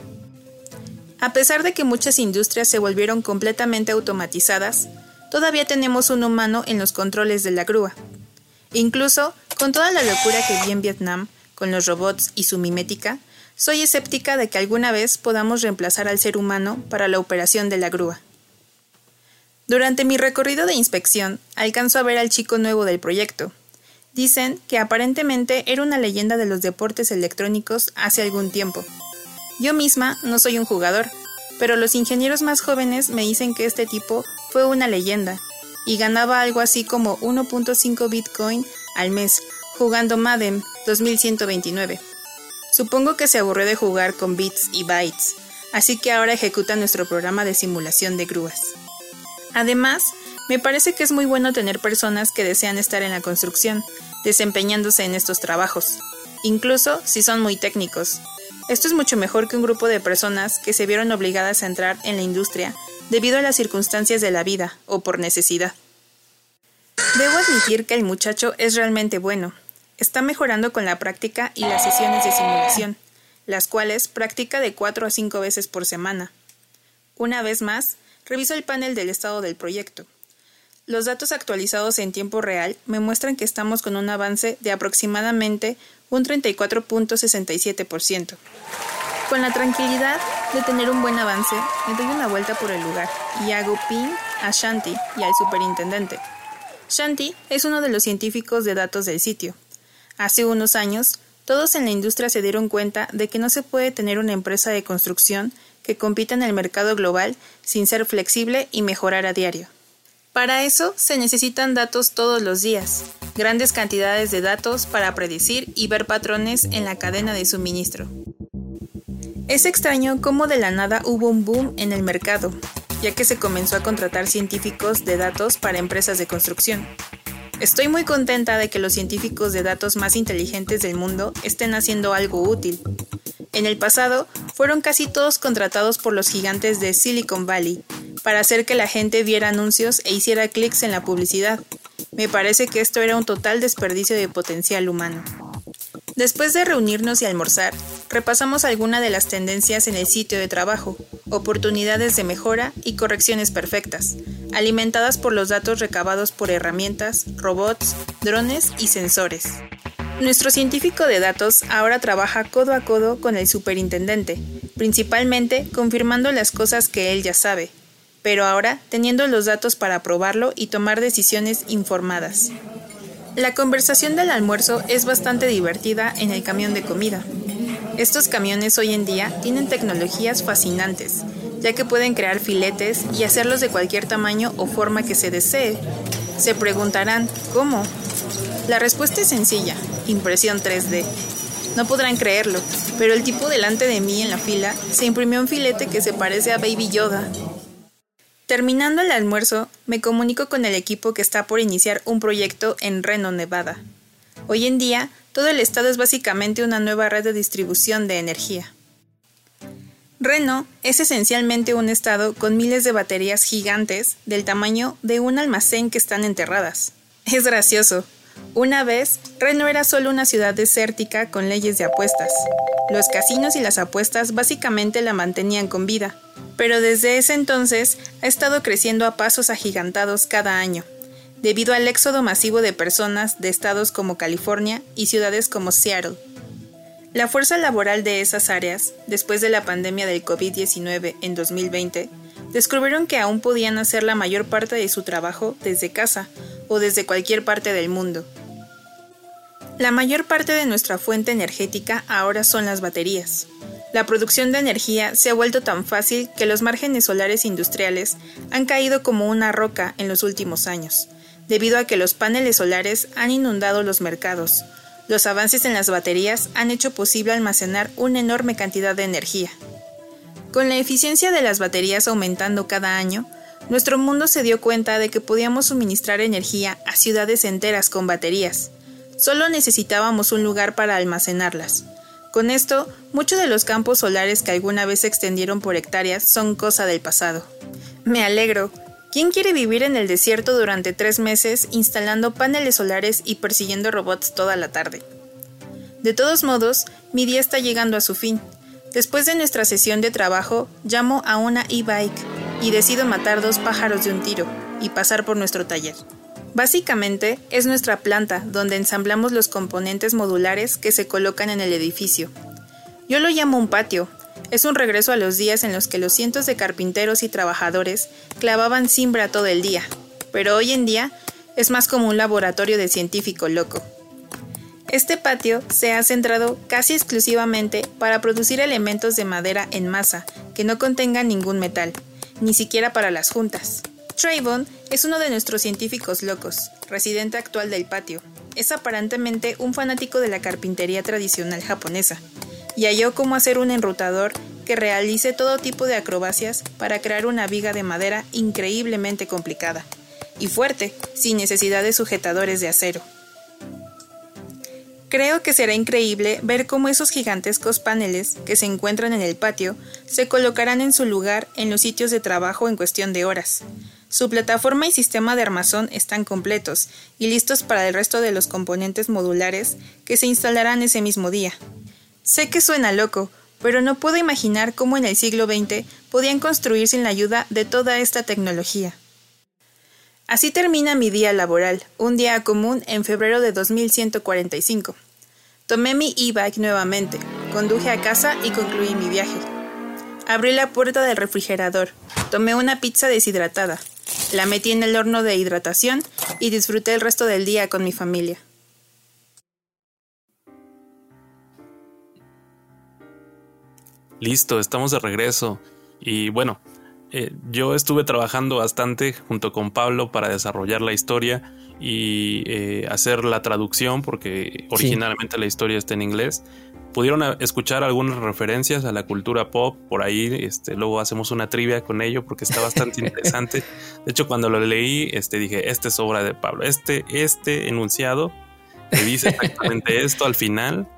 A pesar de que muchas industrias se volvieron completamente automatizadas, todavía tenemos un humano en los controles de la grúa. Incluso, con toda la locura que vi en Vietnam, con los robots y su mimética, soy escéptica de que alguna vez podamos reemplazar al ser humano para la operación de la grúa. Durante mi recorrido de inspección, alcanzo a ver al chico nuevo del proyecto. Dicen que aparentemente era una leyenda de los deportes electrónicos hace algún tiempo. Yo misma no soy un jugador, pero los ingenieros más jóvenes me dicen que este tipo fue una leyenda y ganaba algo así como 1.5 Bitcoin al mes jugando Madden 2129. Supongo que se aburrió de jugar con bits y bytes, así que ahora ejecuta nuestro programa de simulación de grúas. Además, me parece que es muy bueno tener personas que desean estar en la construcción, desempeñándose en estos trabajos, incluso si son muy técnicos. Esto es mucho mejor que un grupo de personas que se vieron obligadas a entrar en la industria debido a las circunstancias de la vida o por necesidad. Debo admitir que el muchacho es realmente bueno. Está mejorando con la práctica y las sesiones de simulación, las cuales practica de 4 a 5 veces por semana. Una vez más, reviso el panel del estado del proyecto. Los datos actualizados en tiempo real me muestran que estamos con un avance de aproximadamente un 34.67%. Con la tranquilidad de tener un buen avance, me doy una vuelta por el lugar y hago ping a Shanti y al superintendente. Shanti es uno de los científicos de datos del sitio. Hace unos años, todos en la industria se dieron cuenta de que no se puede tener una empresa de construcción que compita en el mercado global sin ser flexible y mejorar a diario. Para eso se necesitan datos todos los días, grandes cantidades de datos para predecir y ver patrones en la cadena de suministro. Es extraño cómo de la nada hubo un boom en el mercado, ya que se comenzó a contratar científicos de datos para empresas de construcción. Estoy muy contenta de que los científicos de datos más inteligentes del mundo estén haciendo algo útil. En el pasado, fueron casi todos contratados por los gigantes de Silicon Valley para hacer que la gente viera anuncios e hiciera clics en la publicidad. Me parece que esto era un total desperdicio de potencial humano. Después de reunirnos y almorzar, repasamos algunas de las tendencias en el sitio de trabajo, oportunidades de mejora y correcciones perfectas, alimentadas por los datos recabados por herramientas, robots, drones y sensores. Nuestro científico de datos ahora trabaja codo a codo con el superintendente, principalmente confirmando las cosas que él ya sabe, pero ahora teniendo los datos para probarlo y tomar decisiones informadas. La conversación del almuerzo es bastante divertida en el camión de comida. Estos camiones hoy en día tienen tecnologías fascinantes, ya que pueden crear filetes y hacerlos de cualquier tamaño o forma que se desee. Se preguntarán, ¿cómo? La respuesta es sencilla, impresión 3D. No podrán creerlo, pero el tipo delante de mí en la fila se imprimió un filete que se parece a Baby Yoda. Terminando el almuerzo, me comunico con el equipo que está por iniciar un proyecto en Reno, Nevada. Hoy en día, todo el estado es básicamente una nueva red de distribución de energía. Reno es esencialmente un estado con miles de baterías gigantes del tamaño de un almacén que están enterradas. Es gracioso. Una vez, Reno era solo una ciudad desértica con leyes de apuestas. Los casinos y las apuestas básicamente la mantenían con vida, pero desde ese entonces ha estado creciendo a pasos agigantados cada año, debido al éxodo masivo de personas de estados como California y ciudades como Seattle. La fuerza laboral de esas áreas, después de la pandemia del COVID-19 en 2020, descubrieron que aún podían hacer la mayor parte de su trabajo desde casa o desde cualquier parte del mundo. La mayor parte de nuestra fuente energética ahora son las baterías, la producción de energía se ha vuelto tan fácil que los márgenes solares industriales han caído como una roca en los últimos años, debido a que los paneles solares han inundado los mercados. Los avances en las baterías han hecho posible almacenar una enorme cantidad de energía. Con la eficiencia de las baterías aumentando cada año, nuestro mundo se dio cuenta de que podíamos suministrar energía a ciudades enteras con baterías. Solo necesitábamos un lugar para almacenarlas. Con esto, muchos de los campos solares que alguna vez se extendieron por hectáreas son cosa del pasado. Me alegro. ¿Quién quiere vivir en el desierto durante tres meses instalando paneles solares y persiguiendo robots toda la tarde? De todos modos, mi día está llegando a su fin. Después de nuestra sesión de trabajo, llamo a una e-bike y decido matar dos pájaros de un tiro y pasar por nuestro taller. Básicamente es nuestra planta donde ensamblamos los componentes modulares que se colocan en el edificio. Yo lo llamo un patio. Es un regreso a los días en los que los cientos de carpinteros y trabajadores clavaban cimbra todo el día, pero hoy en día es más como un laboratorio de científico loco. Este patio se ha centrado casi exclusivamente para producir elementos de madera en masa que no contengan ningún metal, ni siquiera para las juntas. Trayvon es uno de nuestros científicos locos, residente actual del patio. Es aparentemente un fanático de la carpintería tradicional japonesa, y halló cómo hacer un enrutador que realice todo tipo de acrobacias para crear una viga de madera increíblemente complicada y fuerte, sin necesidad de sujetadores de acero. Creo que será increíble ver cómo esos gigantescos paneles que se encuentran en el patio se colocarán en su lugar en los sitios de trabajo en cuestión de horas. Su plataforma y sistema de armazón están completos y listos para el resto de los componentes modulares que se instalarán ese mismo día. Sé que suena loco, pero no puedo imaginar cómo en el siglo XX podían construir sin la ayuda de toda esta tecnología. Así termina mi día laboral, un día común en febrero de 2145. Tomé mi e-bike nuevamente, conduje a casa y concluí mi viaje. Abrí la puerta del refrigerador, tomé una pizza deshidratada, la metí en el horno de hidratación y disfruté el resto del día con mi familia. Listo, estamos de regreso. Y bueno, eh, yo estuve trabajando bastante junto con Pablo para desarrollar la historia y eh, hacer la traducción porque originalmente la historia está en inglés. Pudieron escuchar algunas referencias a la cultura pop por ahí, este, luego hacemos una trivia con ello porque está bastante interesante. De hecho, cuando lo leí, este, dije, esta es obra de Pablo. Este, este enunciado que dice exactamente esto al final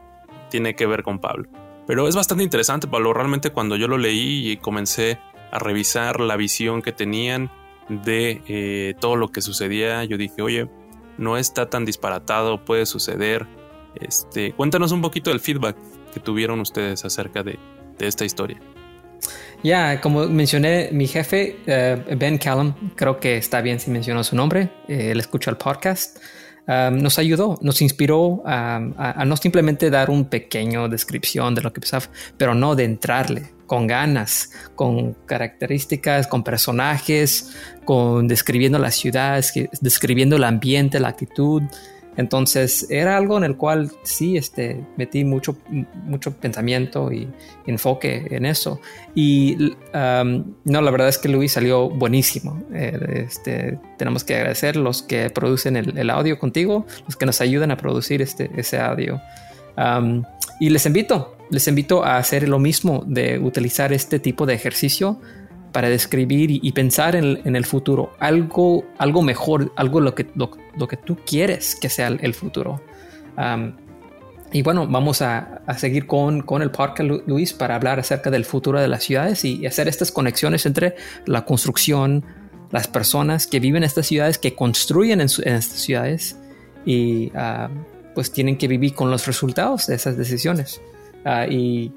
tiene que ver con Pablo. Pero es bastante interesante, Pablo. Realmente cuando yo lo leí y comencé a revisar la visión que tenían, de eh, todo lo que sucedía, yo dije, oye, no está tan disparatado, puede suceder. Este, cuéntanos un poquito del feedback que tuvieron ustedes acerca de, esta historia. Ya, como mencioné, mi jefe, eh, Ben Callum, creo que está bien si menciono su nombre, eh, él escucha el podcast, um, nos ayudó, nos inspiró a, no simplemente dar un pequeño descripción de lo que pasaba, pero no de entrarle, con ganas, con características, con personajes, con describiendo las ciudades, describiendo el ambiente, la actitud. Entonces era algo en el cual sí este, metí mucho, mucho pensamiento y enfoque en eso. Y no, la verdad es que Luis salió buenísimo. Eh, este, tenemos que agradecer los que producen el, audio contigo, los que nos ayudan a producir este, ese audio. Y les invito, les invito a hacer lo mismo, de utilizar este tipo de ejercicio para describir y, pensar en, el futuro, algo, algo mejor, algo lo que, lo, que tú quieres que sea el, futuro. y bueno, vamos a, seguir con, con, el podcast, Luis, para hablar acerca del futuro de las ciudades y hacer estas conexiones entre la construcción, las personas que viven en estas ciudades, que construyen en, estas ciudades y pues tienen que vivir con los resultados de esas decisiones. Ah, y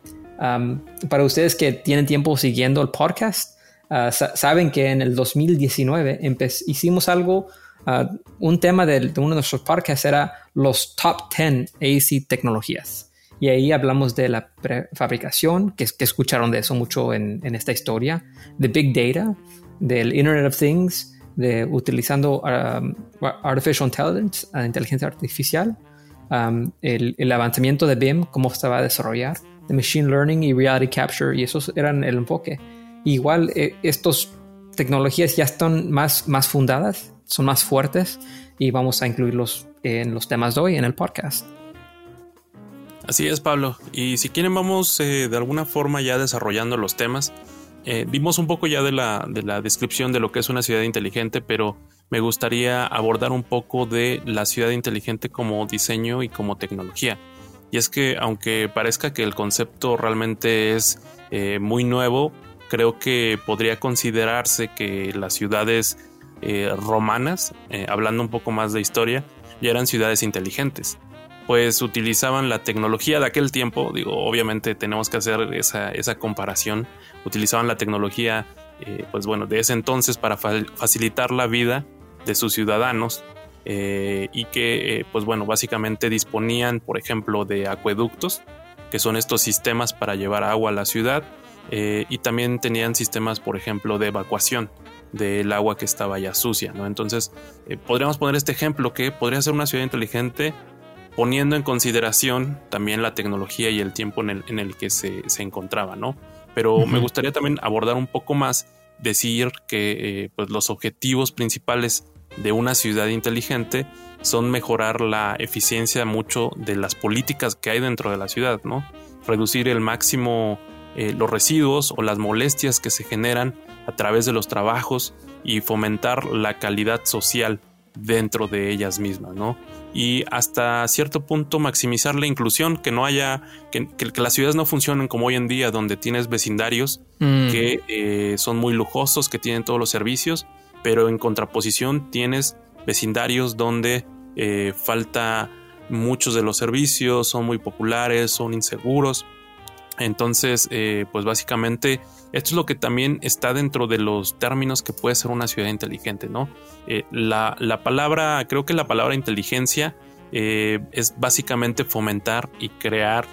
para ustedes que tienen tiempo siguiendo el podcast, ah, saben que en el 2019 hicimos algo, ah, un tema de, uno de nuestros podcasts era los top 10 AC tecnologías. Y ahí hablamos de la prefabricación, que, que escucharon de eso mucho en, en, esta historia, de Big Data, del Internet of Things, de utilizando Artificial Intelligence, inteligencia artificial, el, el, avanzamiento de BIM, cómo se va a desarrollar, de Machine Learning y Reality Capture, y esos eran el enfoque. Igual eh, estas tecnologías ya están más, más fundadas, son más fuertes, y vamos a incluirlos en los temas de hoy en el podcast. Así es, Pablo. Y si quieren, vamos eh, de alguna forma ya desarrollando los temas. Eh, vimos un poco ya de la, de la descripción de lo que es una ciudad inteligente, pero me gustaría abordar un poco de la ciudad inteligente como diseño y como tecnología. Y es que aunque parezca que el concepto realmente es eh, muy nuevo, creo que podría considerarse que las ciudades eh, romanas, eh, hablando un poco más de historia, ya eran ciudades inteligentes, pues utilizaban la tecnología de aquel tiempo, digo, obviamente tenemos que hacer esa, esa comparación, utilizaban la tecnología, pues bueno, de ese entonces para facilitar la vida de sus ciudadanos eh, y que, eh, pues bueno, básicamente disponían, por ejemplo, de acueductos, que son estos sistemas para llevar agua a la ciudad, eh, y también tenían sistemas, por ejemplo, de evacuación del agua que estaba ya sucia, ¿no? Entonces, podríamos poner este ejemplo que podría ser una ciudad inteligente poniendo en consideración también la tecnología y el tiempo en el, que se, encontraba, ¿no? Pero me gustaría también abordar un poco más, decir que eh, pues los objetivos principales de una ciudad inteligente son mejorar la eficiencia mucho de las políticas que hay dentro de la ciudad, ¿no? Reducir el máximo eh, los residuos o las molestias que se generan a través de los trabajos y fomentar la calidad social dentro de ellas mismas, ¿no? Y hasta cierto punto maximizar la inclusión, que no haya, que, las ciudades no funcionen como hoy en día, donde tienes vecindarios mm. que eh, son muy lujosos, que tienen todos los servicios, pero en contraposición tienes vecindarios donde eh, falta muchos de los servicios, son muy populares, son inseguros. Entonces, eh, pues básicamente esto es lo que también está dentro de los términos que puede ser una ciudad inteligente, ¿no? Eh, la, palabra, creo que la palabra inteligencia es básicamente fomentar y crear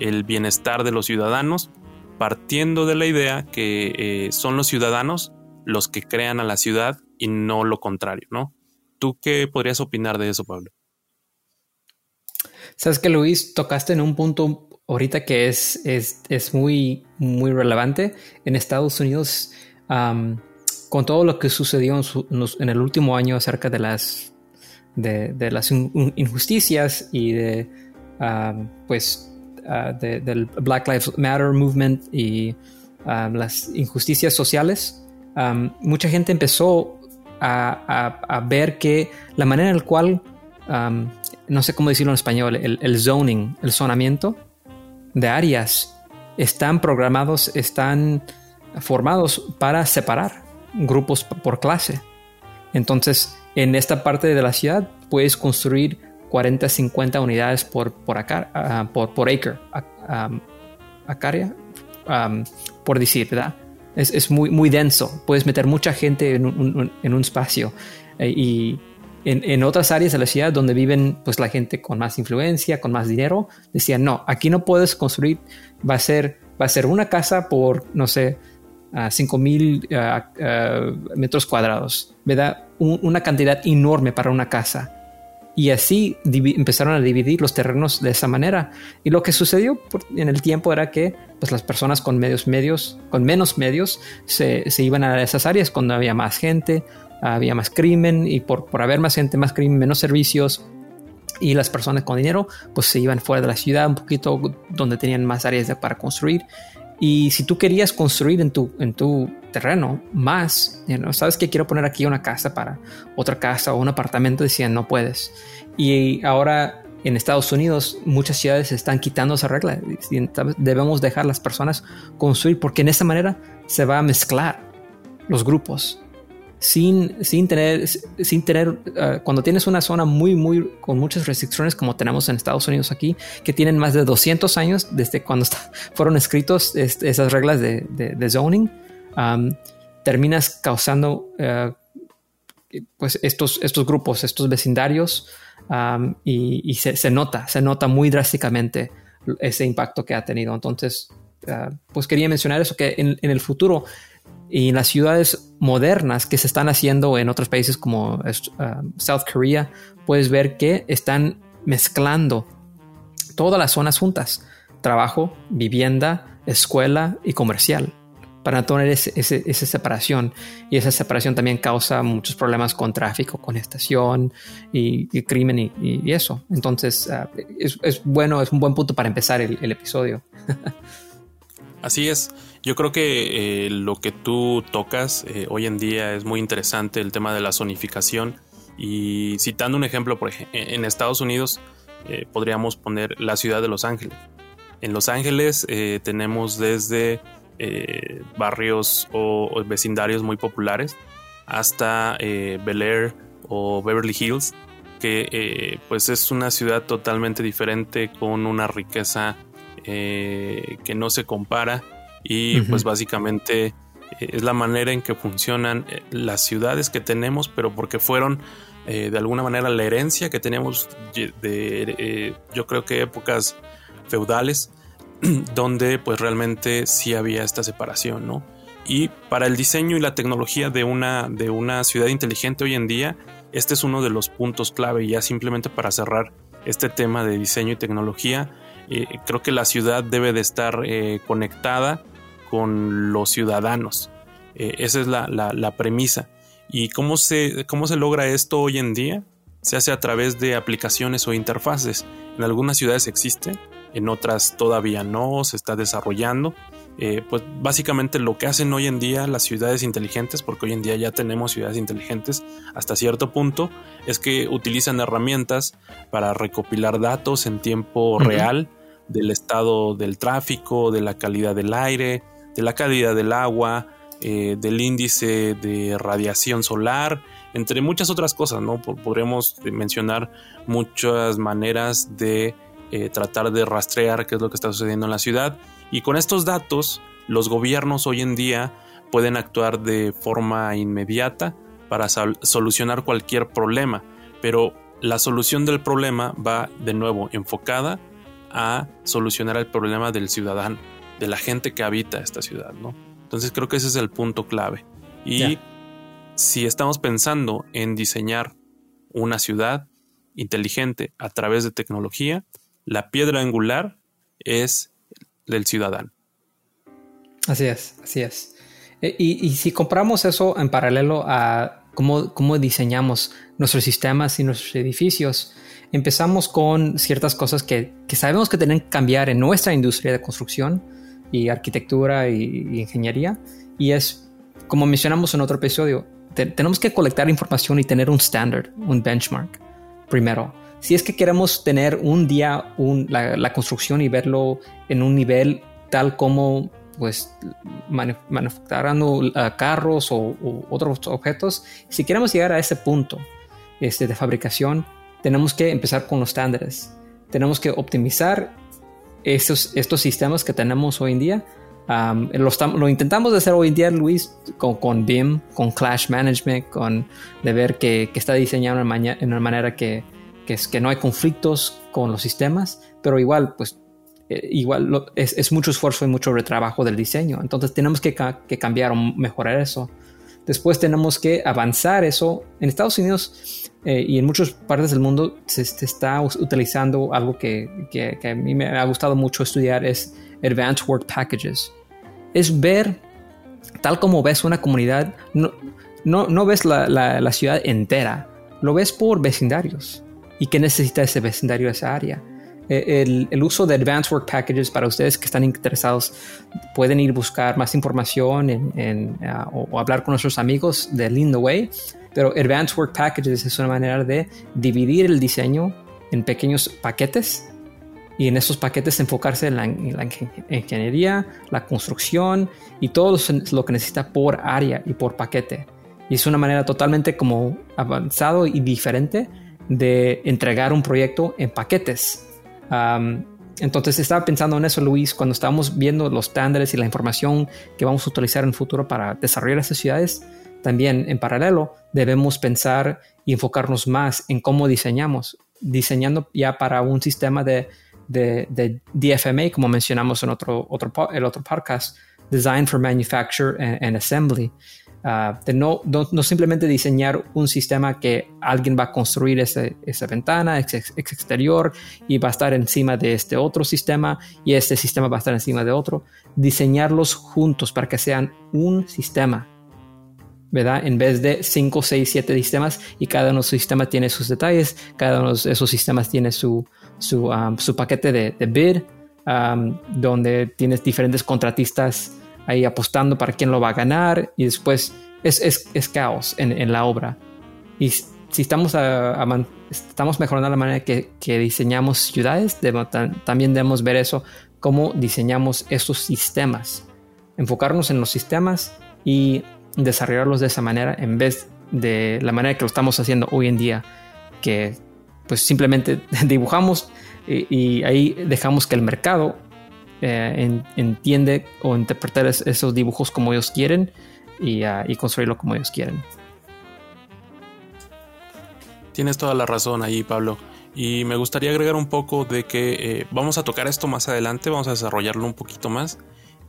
el bienestar de los ciudadanos, partiendo de la idea que son los ciudadanos los que crean a la ciudad y no lo contrario, ¿no? ¿Tú qué podrías opinar de eso, Pablo? Sabes que Luis, tocaste en un punto ahorita que es, es, muy, muy relevante. En Estados Unidos, con todo lo que sucedió en, el último año acerca de las, de, las injusticias y de, pues, ah, del Black Lives Matter movement y las injusticias sociales, mucha gente empezó a, ver que la manera en la cual, no sé cómo decirlo en español, el, zoning, el zonamiento de áreas, están programados, están formados para separar grupos por clase. Entonces, en esta parte de la ciudad puedes construir 40, 50 unidades por, por, acá, ah, por, por acre, por decir, ¿verdad? Es, muy, muy denso. Puedes meter mucha gente en un, espacio. Eh, y en, otras áreas de la ciudad donde viven pues la gente con más influencia, con más dinero, decían, no, aquí no puedes construir, va a ser, va a ser una casa por, no sé, a 5 mil metros cuadrados. ¿Verdad? una cantidad enorme para una casa. Y así empezaron a dividir los terrenos de esa manera. Y lo que sucedió en el tiempo era que pues, las personas con medios medios, con menos medios, se, iban a esas áreas cuando había más gente, había más crimen y por, por haber más gente, más crimen, menos servicios. Y las personas con dinero pues se iban fuera de la ciudad un poquito donde tenían más áreas para construir y si tú querías construir en tu, en tu terreno más, ¿no? sabes que quiero poner aquí una casa para otra casa o un apartamento, decían no puedes. Y ahora en Estados Unidos muchas ciudades están quitando esa regla. Debemos dejar las personas construir porque en esa manera se va a mezclar los grupos sin, sin tener, sin tener eh, cuando tienes una zona muy, muy, con muchas restricciones como tenemos en Estados Unidos aquí, que tienen más de 200 años desde cuando fueron escritos esas reglas de, de, zoning, terminas causando eh, pues estos, estos grupos, estos vecindarios, y, se, se, nota, se nota muy drásticamente ese impacto que ha tenido. Entonces, eh, pues quería mencionar eso, que en el futuro y en las ciudades modernas que se están haciendo en otros países como uh, South Korea, puedes ver que están mezclando todas las zonas juntas. Trabajo, vivienda, escuela y comercial. Para tener esa separación. Y esa separación también causa muchos problemas con tráfico, con estación y, crimen y, eso. Entonces, uh, es, bueno, es un buen punto para empezar el, el episodio. Así es. Yo creo que eh, lo que tú tocas eh, hoy en día es muy interesante, el tema de la zonificación. Y citando un ejemplo, por ejemplo, en Estados Unidos eh, podríamos poner la ciudad de Los Ángeles. En Los Ángeles tenemos desde barrios o, vecindarios muy populares hasta Bel Air o Beverly Hills, que pues es una ciudad totalmente diferente con una riqueza que no se compara y pues básicamente eh, es la manera en que funcionan eh, las ciudades que tenemos, pero porque fueron eh, de alguna manera la herencia que tenemos de, yo creo que épocas feudales donde pues realmente sí había esta separación, ¿no? Y para el diseño y la tecnología de una, de una ciudad inteligente hoy en día, este es uno de los puntos clave. Ya simplemente para cerrar este tema de diseño y tecnología, eh, creo que la ciudad debe de estar conectada con los ciudadanos. Eh, esa es la, la, premisa. ¿Y cómo se, cómo se logra esto hoy en día? Se hace a través de aplicaciones o interfaces. En algunas ciudades existe, en otras todavía no, se está desarrollando. Eh, pues básicamente lo que hacen hoy en día las ciudades inteligentes, porque hoy en día ya tenemos ciudades inteligentes hasta cierto punto, es que utilizan herramientas para recopilar datos en tiempo real del estado del tráfico, de la calidad del aire, de la calidad del agua, eh, del índice de radiación solar, entre muchas otras cosas, ¿no? Podremos mencionar muchas maneras de eh, tratar de rastrear qué es lo que está sucediendo en la ciudad. Y con estos datos, los gobiernos hoy en día pueden actuar de forma inmediata para solucionar cualquier problema. Pero la solución del problema va de nuevo enfocada a solucionar el problema del ciudadano, de la gente que habita esta ciudad, ¿no? Entonces creo que ese es el punto clave. Y si estamos pensando en diseñar una ciudad inteligente a través de tecnología, la piedra angular es del ciudadano. Así es, así es. E, y, si compramos eso en paralelo a cómo, cómo, diseñamos nuestros sistemas y nuestros edificios, empezamos con ciertas cosas que, sabemos que tienen que cambiar en nuestra industria de construcción y arquitectura y, ingeniería. Y es, como mencionamos en otro episodio, tenemos que colectar información y tener un estándar, un benchmark primero si es que queremos tener un día la, construcción y verlo en un nivel tal como pues manufacturando uh, carros o, otros objetos, si queremos llegar a ese punto este, de fabricación, tenemos que empezar con los estándares. Tenemos que optimizar esos, estos sistemas que tenemos hoy en día. Um, lo, intentamos hacer hoy en día, Luis, con, con BIM, con Clash Management, con de ver que, está diseñado en una manera que, que es que no hay conflictos con los sistemas, pero igual, pues, eh, igual es, mucho esfuerzo y mucho retrabajo del diseño. Entonces tenemos que, cambiar o mejorar eso. Después tenemos que avanzar eso. En Estados Unidos eh, y en muchas partes del mundo se, está utilizando algo que, que, a mí me ha gustado mucho estudiar, es Advanced Work Packages. Es ver, tal como ves una comunidad, no, no, no ves la, la, la ciudad entera, lo ves por vecindarios y qué necesita ese vecindario, esa área. Eh, el, uso de Advanced Work Packages para ustedes que están interesados pueden ir buscar más información en, ah, o, hablar con nuestros amigos de Lean the Way. Pero Advanced Work Packages es una manera de dividir el diseño en pequeños paquetes y en esos paquetes enfocarse en la, ingeniería, la construcción y todo lo que necesita por área y por paquete. Y es una manera totalmente como avanzado y diferente de entregar un proyecto en paquetes. entonces estaba pensando en eso, Luis, cuando estábamos viendo los estándares y la información que vamos a utilizar en el futuro para desarrollar estas ciudades. También en paralelo debemos pensar y enfocarnos más en cómo diseñamos, diseñando ya para un sistema de, DFMA, como mencionamos en otro, el otro podcast, Design for Manufacture and Assembly. Ah, de no, no, simplemente diseñar un sistema que alguien va a construir esa ventana, ese, exterior y va a estar encima de este otro sistema y este sistema va a estar encima de otro. Diseñarlos juntos para que sean un sistema, ¿verdad? En vez de 5, 6, 7 sistemas y cada uno de esos sistemas tiene sus detalles, cada uno de esos sistemas tiene su, su, um, su paquete de, de bid, um, donde tienes diferentes contratistas ahí apostando para quién lo va a ganar y después es, es, es caos en, en, la obra. Y si estamos, a, estamos mejorando la manera que, que diseñamos ciudades, también debemos ver eso, cómo diseñamos esos sistemas. Enfocarnos en los sistemas y desarrollarlos de esa manera en vez de la manera que lo estamos haciendo hoy en día, que pues simplemente dibujamos y, ahí dejamos que el mercado eh, entiende o interpretar esos dibujos como ellos quieren ah, y, construirlo como ellos quieren. Tienes toda la razón ahí, Pablo. Y me gustaría agregar un poco de que eh, vamos a tocar esto más adelante, vamos a desarrollarlo un poquito más.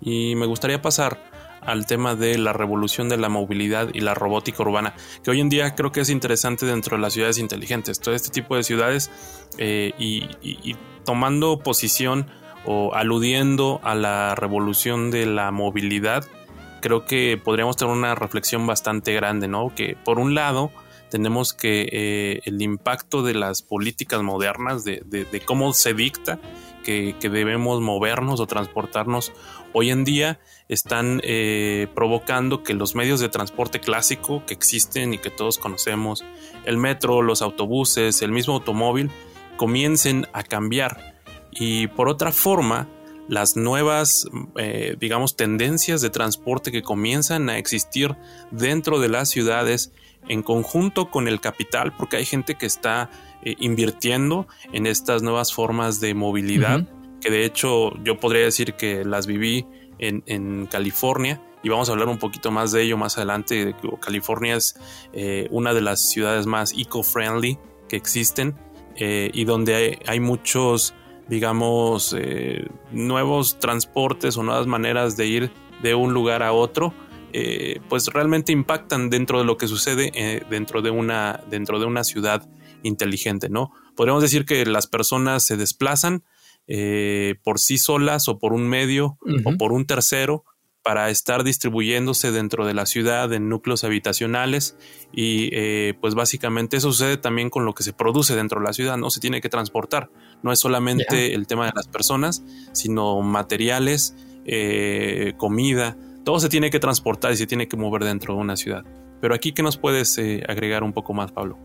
Y me gustaría pasar al tema de la revolución de la movilidad y la robótica urbana, que hoy en día creo que es interesante dentro de las ciudades inteligentes. Todo este tipo de ciudades eh, y tomando posición o aludiendo a la revolución de la movilidad, creo que podríamos tener una reflexión bastante grande, ¿no? Que por un lado tenemos que eh, el impacto de las políticas modernas, de, cómo se dicta que, debemos movernos o transportarnos hoy en día, están eh, provocando que los medios de transporte clásico que existen y que todos conocemos, el metro, los autobuses, el mismo automóvil, comiencen a cambiar. Y por otra forma, las nuevas, eh, digamos, tendencias de transporte que comienzan a existir dentro de las ciudades en conjunto con el capital, porque hay gente que está eh, invirtiendo en estas nuevas formas de movilidad, que de hecho yo podría decir que las viví en, California. Y vamos a hablar un poquito más de ello más adelante. California es eh, una de las ciudades más eco-friendly que existen y donde hay muchos digamos, eh, nuevos transportes o nuevas maneras de ir de un lugar a otro, eh, pues realmente impactan dentro de lo que sucede eh, dentro, de una, dentro de una ciudad inteligente, ¿no? Podríamos decir que las personas se desplazan por sí solas o por un medio o por un tercero para estar distribuyéndose dentro de la ciudad en núcleos habitacionales y eh, pues básicamente eso sucede también con lo que se produce dentro de la ciudad, no se tiene que transportar, no es solamente el tema de las personas, sino materiales, eh, comida, todo se tiene que transportar y se tiene que mover dentro de una ciudad. Pero aquí, ¿qué nos puedes eh, agregar un poco más, Pablo?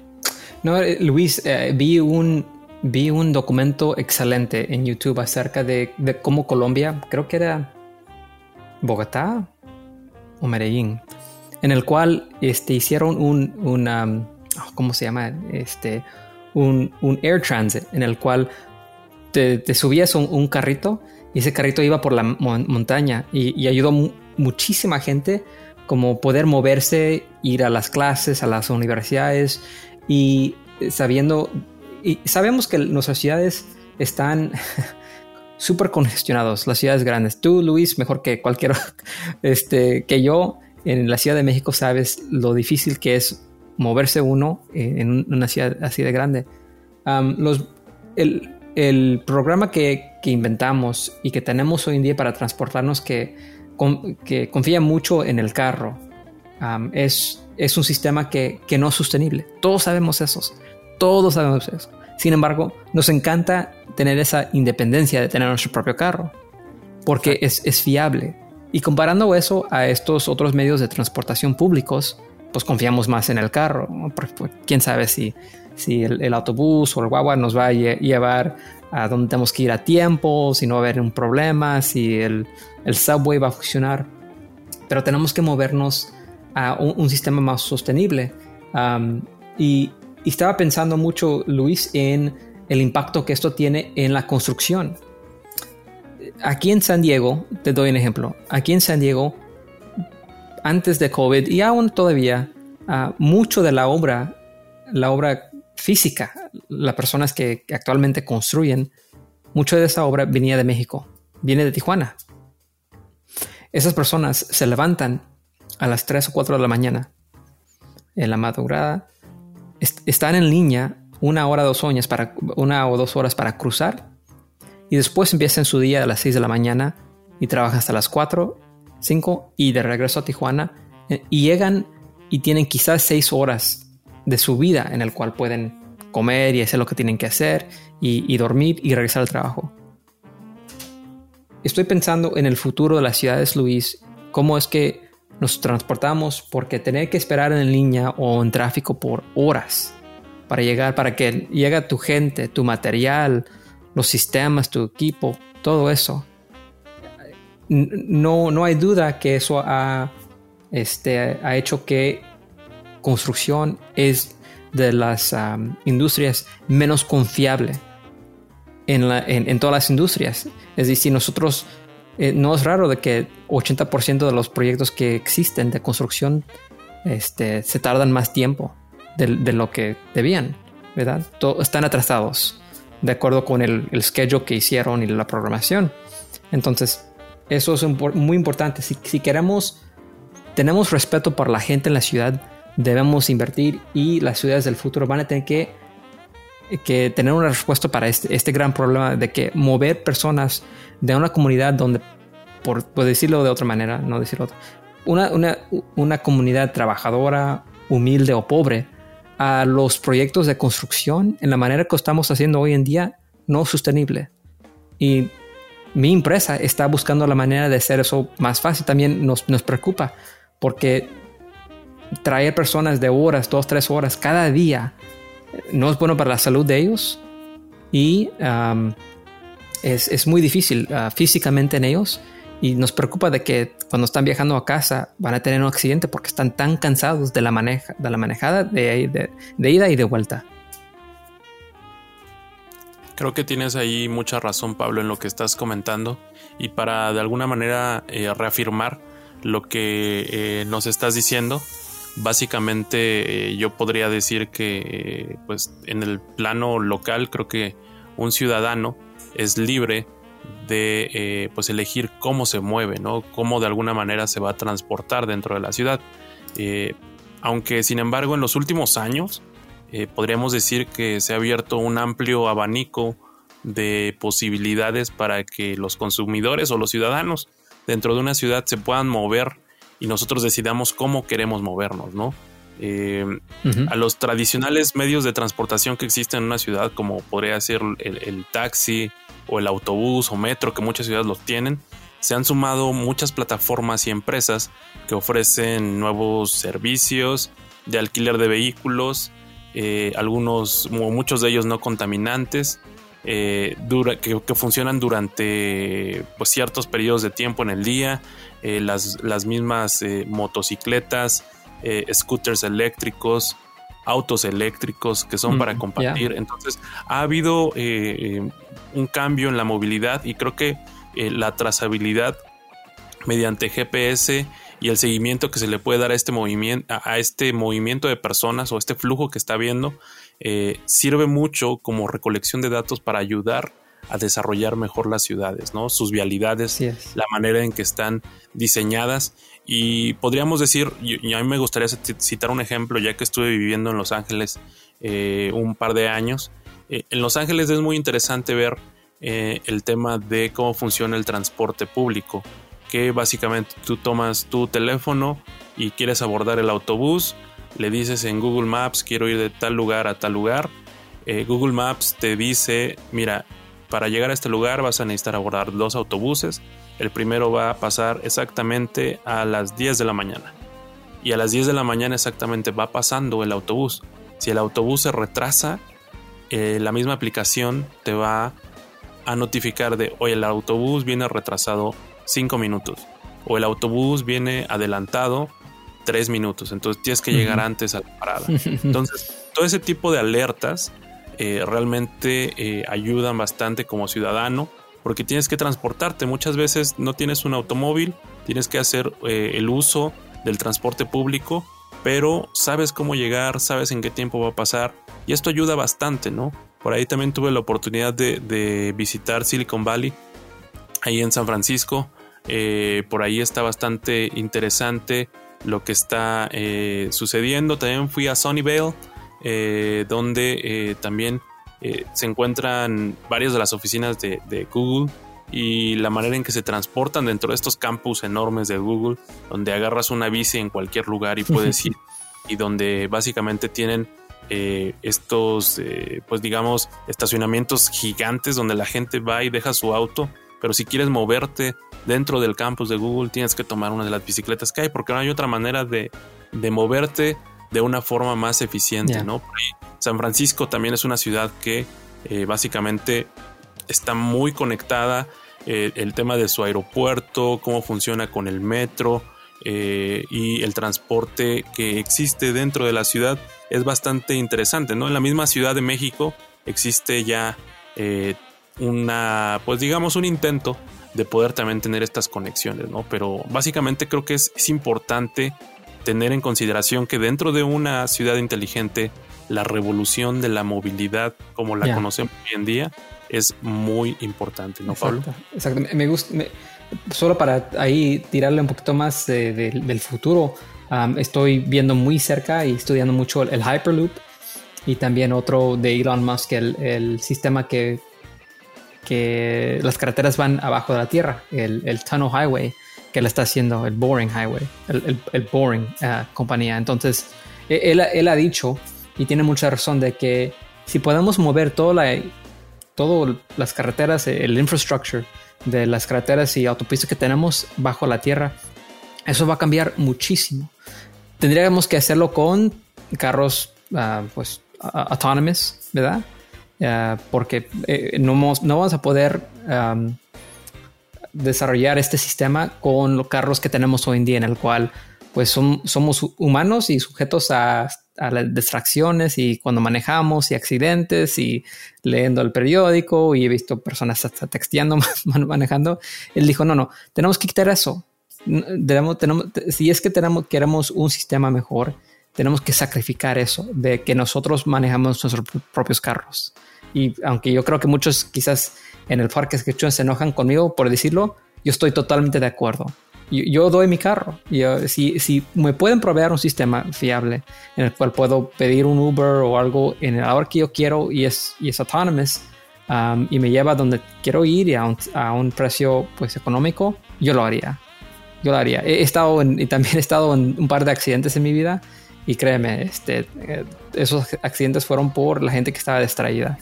No, Luis, vi un, vi un documento excelente en YouTube acerca de, de cómo Colombia, creo que era Bogotá o Medellín, en el cual este, hicieron un, una, oh, ¿cómo se llama? Este, un, air transit, en el cual te, subías un, un, carrito y ese carrito iba por la montaña y, ayudó muchísima gente como poder moverse, ir a las clases, a las universidades y sabiendo, y sabemos que nuestras ciudades están súper congestionados, las ciudades grandes. Tú, Luis, mejor que cualquier este, que yo, en la Ciudad de México sabes lo difícil que es moverse uno en una ciudad así de grande. los, el, programa que, inventamos y que tenemos hoy en día para transportarnos que, que confía mucho en el carro es, es un sistema que, que no es sostenible. Todos sabemos eso. Todos sabemos eso. Sin embargo, nos encanta tener esa independencia de tener nuestro propio carro, porque es, fiable. Y comparando eso a estos otros medios de transportación públicos, pues confiamos más en el carro. Porque, pues, quién sabe si, si el, autobús o el guagua nos va a llevar a donde tenemos que ir a tiempo, si no va a haber un problema, si el, subway va a funcionar. Pero tenemos que movernos a un, sistema más sostenible. y, y estaba pensando mucho, Luis, en el impacto que esto tiene en la construcción. Aquí en San Diego, te doy un ejemplo, aquí en San Diego, antes de COVID y aún todavía, ah, mucho de la obra, la obra física, las personas que actualmente construyen, mucho de esa obra venía de México, viene de Tijuana. Esas personas se levantan a las 3 o 4 de la mañana, en la madrugada, están en línea una hora, dos para, una o dos horas para cruzar y después empiezan su día a las 6 de la mañana y trabajan hasta las 4, 5 y de regreso a Tijuana eh, y llegan y tienen quizás 6 horas de su vida en el cual pueden comer y hacer lo que tienen que hacer y, dormir y regresar al trabajo. Estoy pensando en el futuro de las ciudades, Luis, cómo es que nos transportamos porque tener que esperar en línea o en tráfico por horas para llegar, para que llegue tu gente, tu material, los sistemas, tu equipo, todo eso. No, no hay duda que eso ha, este, ha hecho que construcción es de las industrias menos confiable en, en, todas las industrias. Es decir, nosotros eh, no es raro de que 80% de los proyectos que existen de construcción este, se tardan más tiempo de, lo que debían. ¿verdad? están atrasados de acuerdo con el, el schedule que hicieron y la programación. Entonces, eso es muy importante. Si, si, queremos, tenemos respeto por la gente en la ciudad, debemos invertir y las ciudades del futuro van a tener que, que tener una respuesta para este, este gran problema de que mover personas de una comunidad donde, por, decirlo de otra manera, no decirlo otra, una, una, una comunidad trabajadora, humilde o pobre, a los proyectos de construcción en la manera que estamos haciendo hoy en día no sostenible. Y mi empresa está buscando la manera de hacer eso más fácil. También nos, nos preocupa porque traer personas de horas, dos, tres horas cada día no es bueno para la salud de ellos y es, es, muy difícil ah, físicamente en ellos y nos preocupa de que cuando están viajando a casa van a tener un accidente porque están tan cansados de la, maneja, de la manejada de, de, ida y de vuelta. Creo que tienes ahí mucha razón, Pablo, en lo que estás comentando. Y para de alguna manera eh, reafirmar lo que eh, nos estás diciendo, básicamente eh, yo podría decir que pues en el plano local creo que un ciudadano es libre de eh, pues elegir cómo se mueve, ¿no? Cómo de alguna manera se va a transportar dentro de la ciudad. Eh, aunque sin embargo en los últimos años eh, podríamos decir que se ha abierto un amplio abanico de posibilidades para que los consumidores o los ciudadanos dentro de una ciudad se puedan mover y nosotros decidamos cómo queremos movernos, ¿no? A los tradicionales medios de transportación que existen en una ciudad, como podría ser el taxi, o el autobús o metro, que muchas ciudades los tienen, se han sumado muchas plataformas y empresas que ofrecen nuevos servicios de alquiler de vehículos, eh, algunos, muchos de ellos no contaminantes, eh, que, funcionan durante pues, ciertos periodos de tiempo en el día, eh, las, las, mismas motocicletas, scooters eléctricos, autos eléctricos que son para compartir. Entonces, ha habido eh, eh, un cambio en la movilidad y creo que eh, la trazabilidad mediante GPS y el seguimiento que se le puede dar a este movimiento, a este movimiento de personas o este flujo que está habiendo, sirve mucho como recolección de datos para ayudar a desarrollar mejor las ciudades, ¿no? Sus vialidades, la manera en que están diseñadas y podríamos decir, y, a mí me gustaría citar un ejemplo, ya que estuve viviendo en Los Ángeles eh, un par de años. Eh, en Los Ángeles es muy interesante ver eh, el tema de cómo funciona el transporte público, que básicamente tú tomas tu teléfono y quieres abordar el autobús, le dices en Google Maps quiero ir de tal lugar a tal lugar, Google Maps te dice, mira, para llegar a este lugar vas a necesitar abordar dos autobuses, el primero va a pasar exactamente a las 10 de la mañana. Y a las 10 de la mañana exactamente va pasando el autobús. Si el autobús se retrasa, eh, la misma aplicación te va a notificar de, oye, el autobús viene retrasado 5 minutos. O el autobús viene adelantado 3 minutos. Entonces tienes que llegar antes a la parada. Entonces, todo ese tipo de alertas eh, realmente eh, ayudan bastante como ciudadano porque tienes que transportarte. Muchas veces no tienes un automóvil, tienes que hacer eh, el uso del transporte público, pero sabes cómo llegar, sabes en qué tiempo va a pasar y esto ayuda bastante, ¿no? Por ahí también tuve la oportunidad de, visitar Silicon Valley, ahí en San Francisco. Por ahí está bastante interesante lo que está sucediendo. También fui a Sunnyvale, donde también eh, se encuentran varias de las oficinas de, Google y la manera en que se transportan dentro de estos campus enormes de Google, donde agarras una bici en cualquier lugar y puedes ir, y donde básicamente tienen eh, estos, eh, pues digamos, estacionamientos gigantes donde la gente va y deja su auto, pero si quieres moverte dentro del campus de Google tienes que tomar una de las bicicletas que hay, porque no hay otra manera de, moverte de una forma más eficiente, ¿no? San Francisco también es una ciudad que eh, básicamente está muy conectada. Eh, el tema de su aeropuerto, cómo funciona con el metro eh, y el transporte que existe dentro de la ciudad es bastante interesante, ¿no? En la misma Ciudad de México existe ya una, pues digamos, un intento de poder también tener estas conexiones, ¿no? Pero básicamente creo que es, es importante tener en consideración que dentro de una ciudad inteligente la revolución de la movilidad como la conocemos hoy en día es muy importante, ¿no, Pablo? Exacto. Me gusta, solo para ahí tirarle un poquito más del futuro, estoy viendo muy cerca y estudiando mucho el, Hyperloop y también otro de Elon Musk, el, el sistema que, que las carreteras van abajo de la tierra, el, el Tunnel Highway que le está haciendo, el Boring Highway, el, el, Boring uh, compañía. Entonces, e, él, él, ha dicho, y tiene mucha razón, de que si podemos mover toda la, todas las carreteras, el infrastructure de las carreteras y autopistas que tenemos bajo la tierra, eso va a cambiar muchísimo. Tendríamos que hacerlo con carros uh, pues autonomous, ¿verdad? Uh, porque eh, no, no, vamos a poder um, desarrollar este sistema con los carros que tenemos hoy en día, en el cual pues somos humanos y sujetos a, las distracciones y cuando manejamos y accidentes y leyendo el periódico y he visto personas hasta texteando manejando. Él dijo, no, no, tenemos que quitar eso. Tenemos, tenemos, si es que tenemos, queremos un sistema mejor, tenemos que sacrificar eso de que nosotros manejamos nuestros propios carros. Y aunque yo creo que muchos quizás en el parque que se enojan conmigo por decirlo, yo estoy totalmente de acuerdo. Yo, doy mi carro. Yo, si, si me pueden proveer un sistema fiable en el cual puedo pedir un Uber o algo en el hora que yo quiero y es, y es autonomous um, y me lleva donde quiero ir y a un, a un, precio pues económico, yo lo haría. Yo lo haría. He estado en, y también he estado en un par de accidentes en mi vida y créeme, este, eh, esos accidentes fueron por la gente que estaba distraída.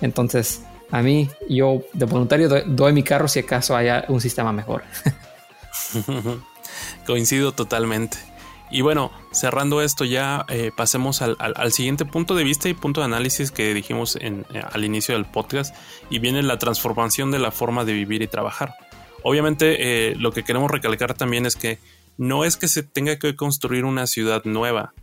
Entonces, a mí, yo de voluntario doy, mi carro si acaso haya un sistema mejor. Coincido totalmente. Y bueno, cerrando esto ya eh, pasemos al, siguiente punto de vista y punto de análisis que dijimos eh, al inicio del podcast y viene la transformación de la forma de vivir y trabajar. Obviamente eh, lo que queremos recalcar también es que no es que se tenga que construir una ciudad nueva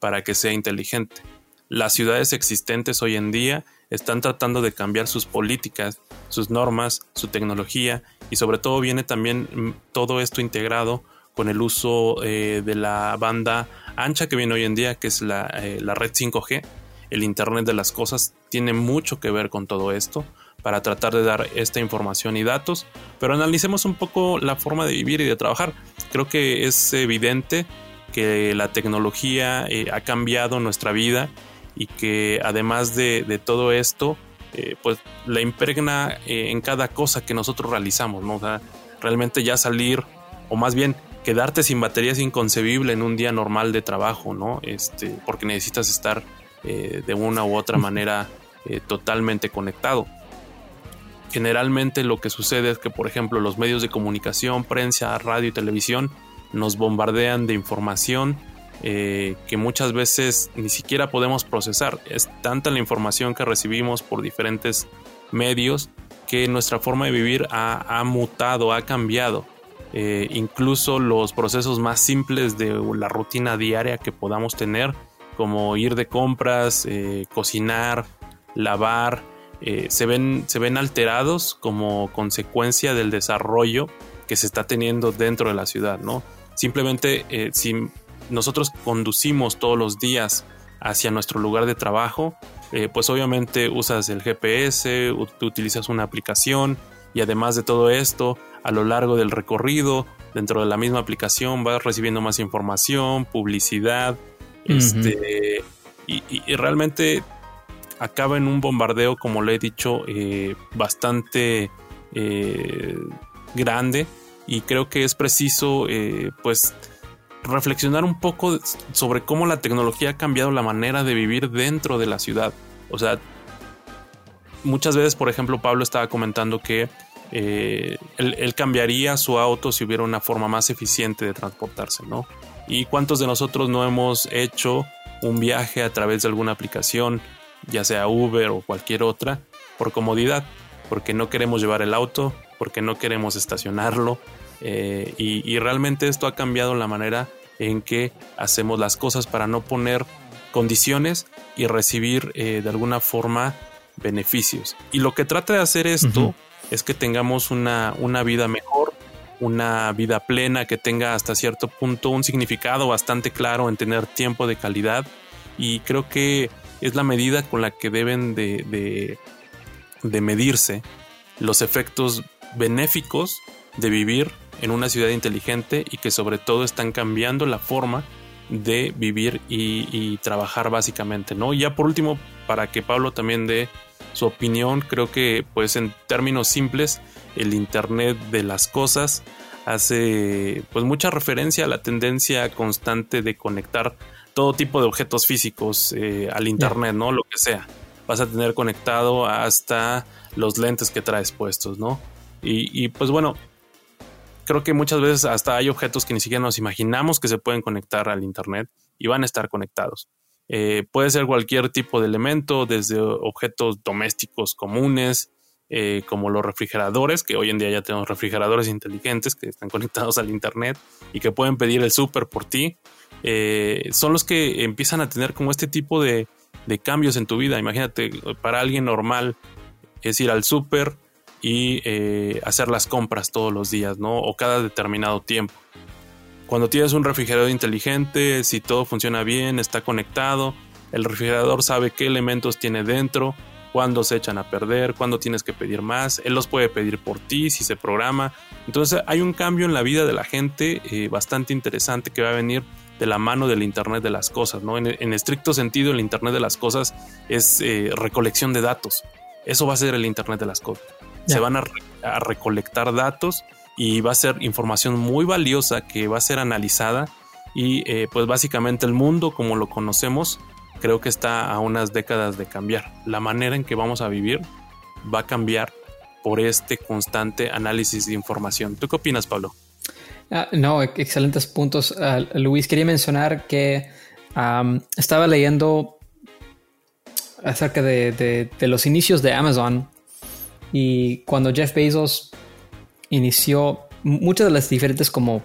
para que sea inteligente. Las ciudades existentes hoy en día están tratando de cambiar sus políticas, sus normas, su tecnología y sobre todo viene también mm, todo esto integrado con el uso eh, de la banda ancha que viene hoy en día, que es la, eh, la red 5G, el Internet de las Cosas, tiene mucho que ver con todo esto para tratar de dar esta información y datos, pero analicemos un poco la forma de vivir y de trabajar. Creo que es evidente que la tecnología eh, ha cambiado nuestra vida y que además de, todo esto, eh, pues la impregna eh, en cada cosa que nosotros realizamos, ¿no? realmente ya salir, o más bien quedarte sin batería es inconcebible en un día normal de trabajo, ¿no? Este, porque necesitas estar eh, de una u otra manera totalmente conectado. Generalmente lo que sucede es que, por ejemplo, los medios de comunicación, prensa, radio y televisión nos bombardean de información eh, que muchas veces ni siquiera podemos procesar. Es tanta la información que recibimos por diferentes medios que nuestra forma de vivir ha, mutado, ha cambiado. Eh, incluso los procesos más simples de la rutina diaria que podamos tener, como ir de compras, eh, cocinar, lavar, se, ven, se ven alterados como consecuencia del desarrollo que se está teniendo dentro de la ciudad, ¿no? Simplemente si nosotros conducimos todos los días hacia nuestro lugar de trabajo, eh, pues obviamente usas el GPS, utilizas una aplicación y además de todo esto, a lo largo del recorrido, dentro de la misma aplicación vas recibiendo más información, publicidad, este, y, realmente acaba en un bombardeo, como le he dicho, eh, bastante eh, grande y creo que es preciso pues reflexionar un poco sobre cómo la tecnología ha cambiado la manera de vivir dentro de la ciudad. O sea, muchas veces, por ejemplo, Pablo estaba comentando que eh, él, cambiaría su auto si hubiera una forma más eficiente de transportarse, ¿no? ¿Y cuántos de nosotros no hemos hecho un viaje a través de alguna aplicación, ya sea Uber o cualquier otra, por comodidad? Porque no queremos llevar el auto, porque no queremos estacionarlo, eh, y, realmente esto ha cambiado la manera en que hacemos las cosas para no poner condiciones y recibir eh, de alguna forma beneficios. Y lo que trata de hacer esto es que tengamos una, una vida mejor, una vida plena, que tenga hasta cierto punto un significado bastante claro en tener tiempo de calidad. Y creo que es la medida con la que deben de, de medirse los efectos benéficos de vivir en una ciudad inteligente y que sobre todo están cambiando la forma de vivir y, trabajar básicamente, ¿no? Y ya por último, para que Pablo también dé su opinión, creo que pues en términos simples, el Internet de las cosas hace pues mucha referencia a la tendencia constante de conectar todo tipo de objetos físicos eh, al Internet, ¿no? Lo que sea. Vas a tener conectado hasta los lentes que traes puestos, ¿no? Y, y pues bueno, creo que muchas veces hasta hay objetos que ni siquiera nos imaginamos que se pueden conectar al Internet y van a estar conectados. Eh, puede ser cualquier tipo de elemento, desde objetos domésticos comunes, eh, como los refrigeradores, que hoy en día ya tenemos refrigeradores inteligentes que están conectados al Internet y que pueden pedir el súper por ti. Eh, son los que empiezan a tener como este tipo de, de cambios en tu vida. Imagínate, para alguien normal es ir al súper, y eh, hacer las compras todos los días, ¿no? O cada determinado tiempo. Cuando tienes un refrigerador inteligente, si todo funciona bien, está conectado, el refrigerador sabe qué elementos tiene dentro, cuándo se echan a perder, cuándo tienes que pedir más, él los puede pedir por ti si se programa. Entonces hay un cambio en la vida de la gente eh, bastante interesante que va a venir de la mano del Internet de las Cosas, ¿no? En, estricto sentido, el Internet de las Cosas es eh, recolección de datos. Eso va a ser el Internet de las Cosas. Se van a, recolectar datos y va a ser información muy valiosa que va a ser analizada y eh, pues básicamente el mundo como lo conocemos creo que está a unas décadas de cambiar. La manera en que vamos a vivir va a cambiar por este constante análisis de información. ¿Tú qué opinas, Pablo? Ah, no, excelentes puntos. Ah, Luis, quería mencionar que estaba leyendo acerca de, los inicios de Amazon y cuando Jeff Bezos inició muchas de las diferentes como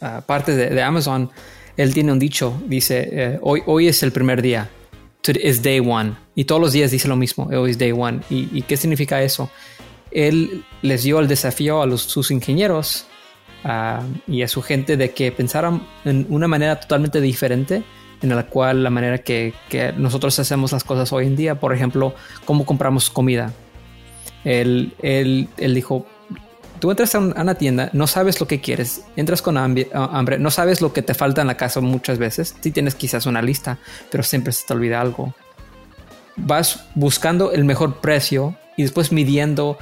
ah, partes de, Amazon, él tiene un dicho, dice, eh, hoy, hoy es el primer día, es day one. Y todos los días dice lo mismo, hoy es day one. ¿Y, qué significa eso? Él les dio el desafío a sus ingenieros ah, y a su gente de que pensaran en una manera totalmente diferente en la cual la manera que nosotros hacemos las cosas hoy en día, por ejemplo, cómo compramos comida él, él, él dijo, tú entras a una tienda, no sabes lo que quieres, entras con hambre, no sabes lo que te falta en la casa muchas veces, sí tienes quizás una lista, pero siempre se te olvida algo. Vas buscando el mejor precio y después midiendo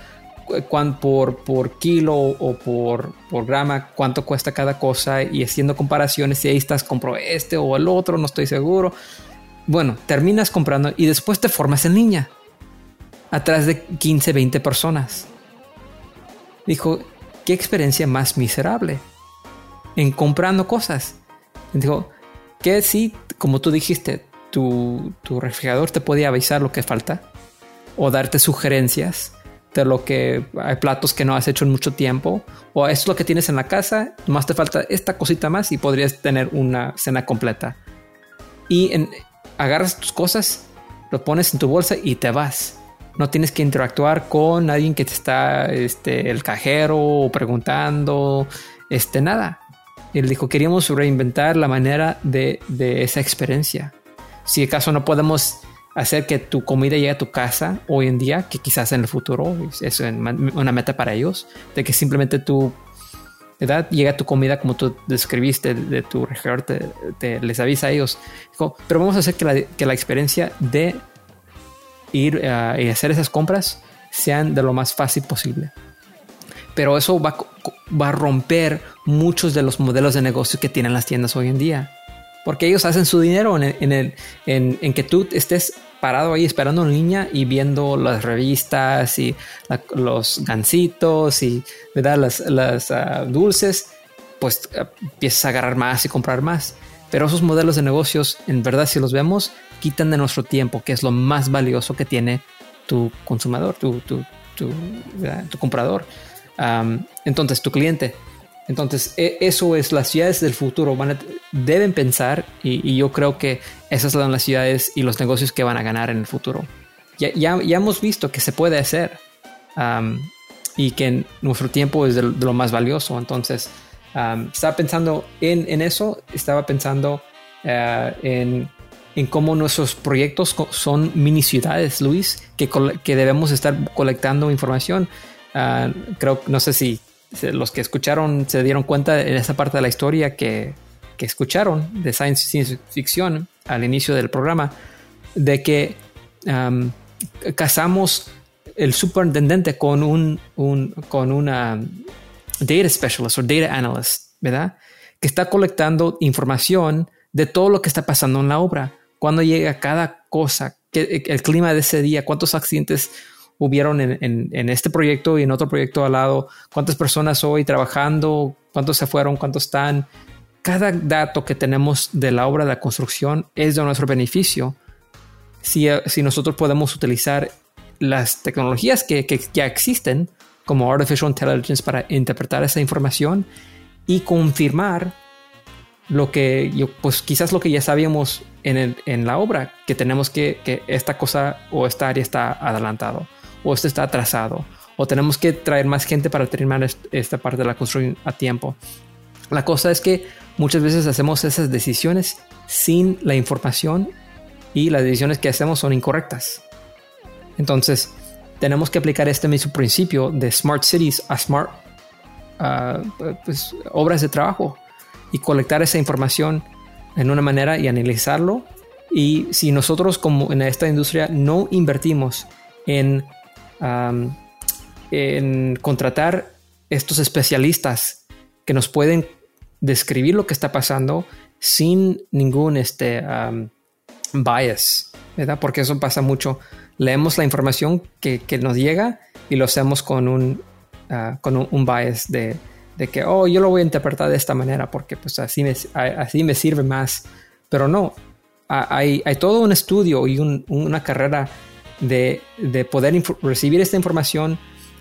por, por kilo o por, por grama cuánto cuesta cada cosa y haciendo comparaciones y ahí estás, compro este o el otro, no estoy seguro. Bueno, terminas comprando y después te formas en línea atrás de 15, 20 personas. Dijo, qué experiencia más miserable en comprando cosas. Dijo, que si, como tú dijiste, tu, tu refrigerador te puede avisar lo que falta o darte sugerencias de lo que hay platos que no has hecho en mucho tiempo o esto es lo que tienes en la casa, más te falta esta cosita más y podrías tener una cena completa. Y agarras tus cosas, lo pones en tu bolsa y te vas no tienes que interactuar con alguien que te está, este, el cajero o preguntando, este, nada. Él dijo, queríamos reinventar la manera de, esa experiencia. Si acaso no podemos hacer que tu comida llegue a tu casa hoy en día, que quizás en el futuro es una meta para ellos, de que simplemente tu edad llega tu comida como tú describiste de tu refrigerador, te, les avisa a ellos. pero vamos a hacer que la, que la experiencia de ir eh, y hacer esas compras sean de lo más fácil posible. Pero eso va, va a romper muchos de los modelos de negocio que tienen las tiendas hoy en día. Porque ellos hacen su dinero en, en, que tú estés parado ahí esperando en línea y viendo las revistas y los gancitos y ¿verdad? las, las ah, dulces, pues ah, empiezas a agarrar más y comprar más. Pero esos modelos de negocios, en verdad, si los vemos, quitan de nuestro tiempo, que es lo más valioso que tiene tu consumidor, tu, tu, tu, comprador. entonces, tu cliente. Entonces, e, eso es las ciudades del futuro. Van deben pensar, y, yo creo que esas son las ciudades y los negocios que van a ganar en el futuro. Ya, ya, ya hemos visto que se puede hacer y que nuestro tiempo es de, lo más valioso. Entonces, estaba pensando en, en, eso, estaba pensando eh, en en cómo nuestros proyectos son mini ciudades, Luis, que, que debemos estar colectando información. Uh, creo, no sé si los que escucharon se dieron cuenta en esa parte de la historia que, que escucharon de science, science fiction al inicio del programa, de que casamos el superintendente con un, con una data specialist o data analyst, ¿verdad? Que está colectando información de todo lo que está pasando en la obra, cuando llega cada cosa, que, el clima de ese día, cuántos accidentes hubieron en, en, este proyecto y en otro proyecto al lado, cuántas personas hoy trabajando, cuántos se fueron, cuántos están. Cada dato que tenemos de la obra de la construcción es de nuestro beneficio si, si nosotros podemos utilizar las tecnologías que, que, ya existen, como Artificial Intelligence, para interpretar esa información y confirmar lo que yo, pues quizás lo que ya sabíamos en, el, en la obra, que tenemos que, que esta cosa o esta área está adelantado o esto está atrasado o tenemos que traer más gente para terminar esta parte de la construcción a tiempo. La cosa es que muchas veces hacemos esas decisiones sin la información y las decisiones que hacemos son incorrectas. Entonces, tenemos que aplicar este mismo principio de smart cities a smart uh, pues, obras de trabajo y colectar esa información en una manera y analizarlo. Y si nosotros como en esta industria no invertimos en, um, en contratar estos especialistas que nos pueden describir lo que está pasando sin ningún este, um, bias, ¿verdad? Porque eso pasa mucho leemos la información que, nos llega y lo hacemos con un, ah, con un, bias de, que, oh, yo lo voy a interpretar de esta manera porque pues así me, así me sirve más. Pero no, hay, hay todo un estudio y una carrera de, poder recibir esta información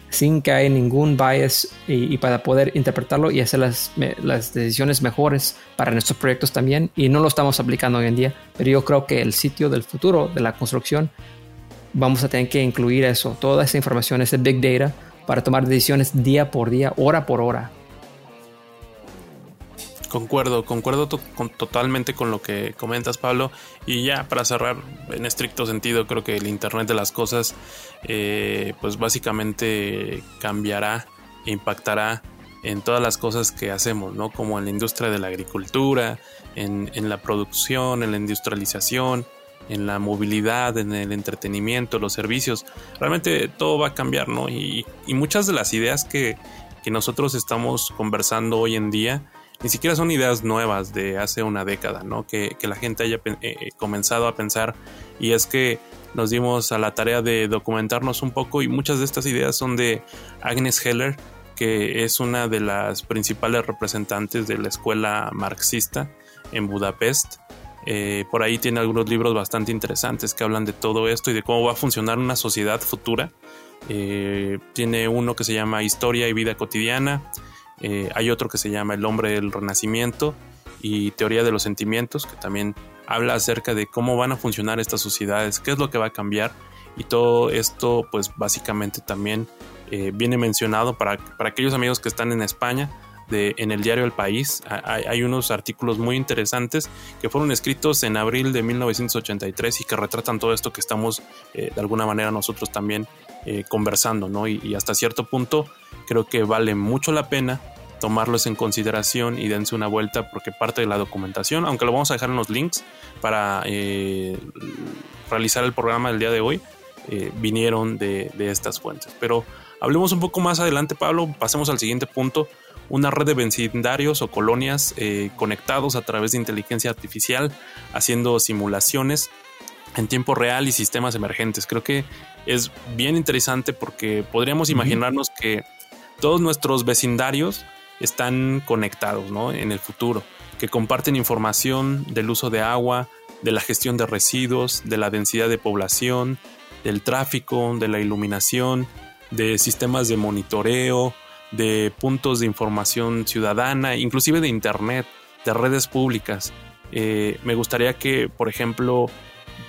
sin que haya ningún bias y, para poder interpretarlo y hacer las, las, decisiones mejores para nuestros proyectos también. Y no lo estamos aplicando hoy en día, pero yo creo que el sitio del futuro de la construcción vamos a tener que incluir eso, toda esa información, ese big data, para tomar decisiones día por día, hora por hora. Concuerdo, concuerdo totalmente con lo que comentas, Pablo. Y ya para cerrar, en estricto sentido, creo que el Internet de las Cosas, eh, pues básicamente cambiará e impactará en todas las cosas que hacemos, ¿no? Como en la industria de la agricultura, en, en la producción, en la industrialización, en la movilidad, en el entretenimiento, los servicios. Realmente todo va a cambiar, ¿no? Y, muchas de las ideas que, nosotros estamos conversando hoy en día ni siquiera son ideas nuevas de hace una década, ¿no? Que, la gente haya eh, eh, comenzado a pensar y es que nos dimos a la tarea de documentarnos un poco y muchas de estas ideas son de Agnes Heller, que es una de las principales representantes de la escuela marxista en Budapest eh, por ahí tiene algunos libros bastante interesantes que hablan de todo esto y de cómo va a funcionar una sociedad futura. Eh, tiene uno que se llama Historia y Vida Cotidiana. Eh, hay otro que se llama El hombre del Renacimiento y Teoría de los Sentimientos, que también habla acerca de cómo van a funcionar estas sociedades, qué es lo que va a cambiar. Y todo esto, pues básicamente también viene mencionado para, para aquellos amigos que están en España en el diario El País. Hay, unos artículos muy interesantes que fueron escritos en abril de 1983 y que retratan todo esto que estamos eh, de alguna manera nosotros también eh, conversando, ¿no? Y, hasta cierto punto creo que vale mucho la pena tomarlos en consideración y dense una vuelta porque parte de la documentación, aunque lo vamos a dejar en los links para eh, realizar el programa del día de hoy, vinieron de, de estas fuentes. Pero hablemos un poco más adelante, Pablo, pasemos al siguiente punto una red de vecindarios o colonias eh, conectados a través de inteligencia artificial, haciendo simulaciones en tiempo real y sistemas emergentes. Creo que es bien interesante porque podríamos imaginarnos que todos nuestros vecindarios están conectados ¿no? en el futuro, que comparten información del uso de agua, de la gestión de residuos, de la densidad de población, del tráfico, de la iluminación, de sistemas de monitoreo, de puntos de información ciudadana, inclusive de Internet, de redes públicas. Eh, me gustaría que, por ejemplo,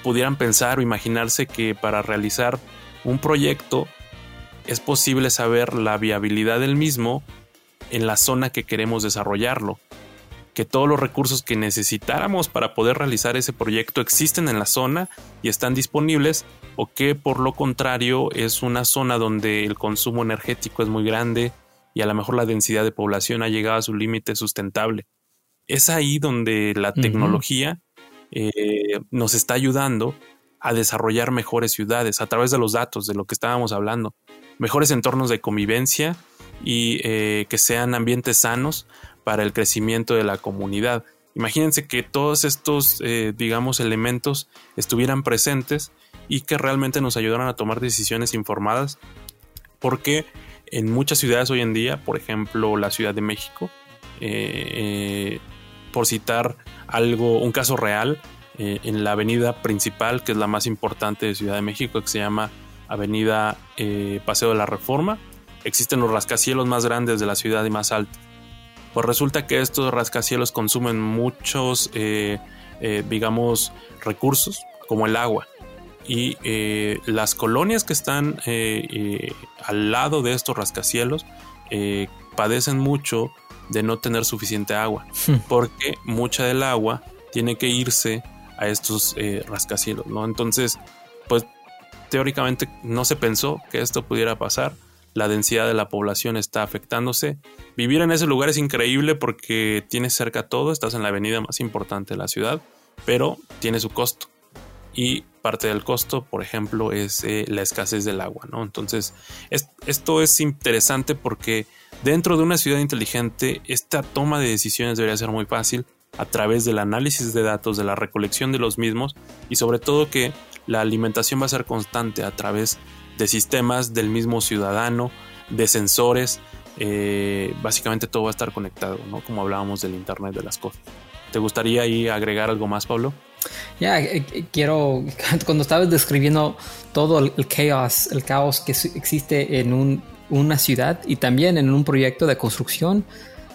pudieran pensar o imaginarse que para realizar un proyecto es posible saber la viabilidad del mismo en la zona que queremos desarrollarlo. que todos los recursos que necesitáramos para poder realizar ese proyecto existen en la zona y están disponibles o que por lo contrario es una zona donde el consumo energético es muy grande y a lo mejor la densidad de población ha llegado a su límite sustentable. Es ahí donde la tecnología eh, nos está ayudando a desarrollar mejores ciudades a través de los datos, de lo que estábamos hablando, mejores entornos de convivencia y eh, que sean ambientes sanos para el crecimiento de la comunidad. Imagínense que todos estos, eh, digamos, elementos estuvieran presentes y que realmente nos ayudaran a tomar decisiones informadas, porque en muchas ciudades hoy en día, por ejemplo la Ciudad de México, eh, por citar algo, un caso real, en la avenida principal, que es la más importante de Ciudad de México, que se llama Avenida Paseo de la Reforma, existen los rascacielos más grandes de la ciudad y más altos. Pues resulta que estos rascacielos consumen muchos, eh, eh, digamos, recursos, como el agua. Y eh, las colonias que están al lado de estos rascacielos padecen mucho de no tener suficiente agua, hmm. porque mucha del agua tiene que irse a estos rascacielos, ¿no? Entonces, pues teóricamente no se pensó que esto pudiera pasar la densidad de la población está afectándose. Vivir en ese lugar es increíble porque tienes cerca todo, estás en la avenida más importante de la ciudad, pero tiene su costo. Y parte del costo, por ejemplo, es eh, la escasez del agua, ¿no? Entonces, esto es interesante porque dentro de una ciudad inteligente, esta toma de decisiones debería ser muy fácil a través del análisis de datos, de la recolección de los mismos y sobre todo que la alimentación va a ser constante a través de sistemas del mismo ciudadano, de sensores. Eh, básicamente todo va a estar conectado, ¿no? Como hablábamos del Internet de las cosas. ¿Te gustaría ahí agregar algo más, Pablo? Ya, eh, eh, quiero, cuando estabas describiendo todo el, caos, el caos que existe en una ciudad y también en un proyecto de construcción,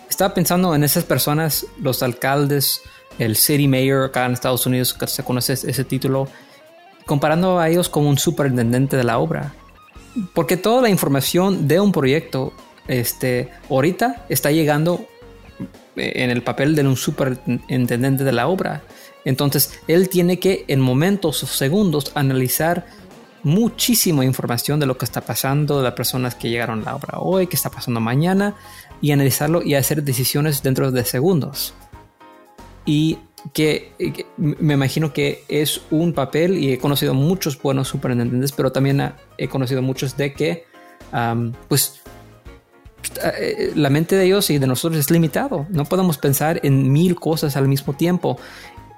estaba pensando en esas personas, los alcaldes, el city mayor acá en Estados Unidos, que se conoce ese título, comparando a ellos como un superintendente de la obra. Porque toda la información de un proyecto, este, ahorita está llegando en el papel de un superintendente de la obra. Entonces, él tiene que en momentos o segundos analizar muchísima información de lo que está pasando, de las personas que llegaron a la obra hoy, qué está pasando mañana, y analizarlo y hacer decisiones dentro de segundos. Y que, me imagino que es un papel y he conocido muchos buenos superintendentes, pero también he conocido muchos de que, pues, eh, la mente de ellos y de nosotros es limitado. No podemos pensar en mil cosas al mismo tiempo.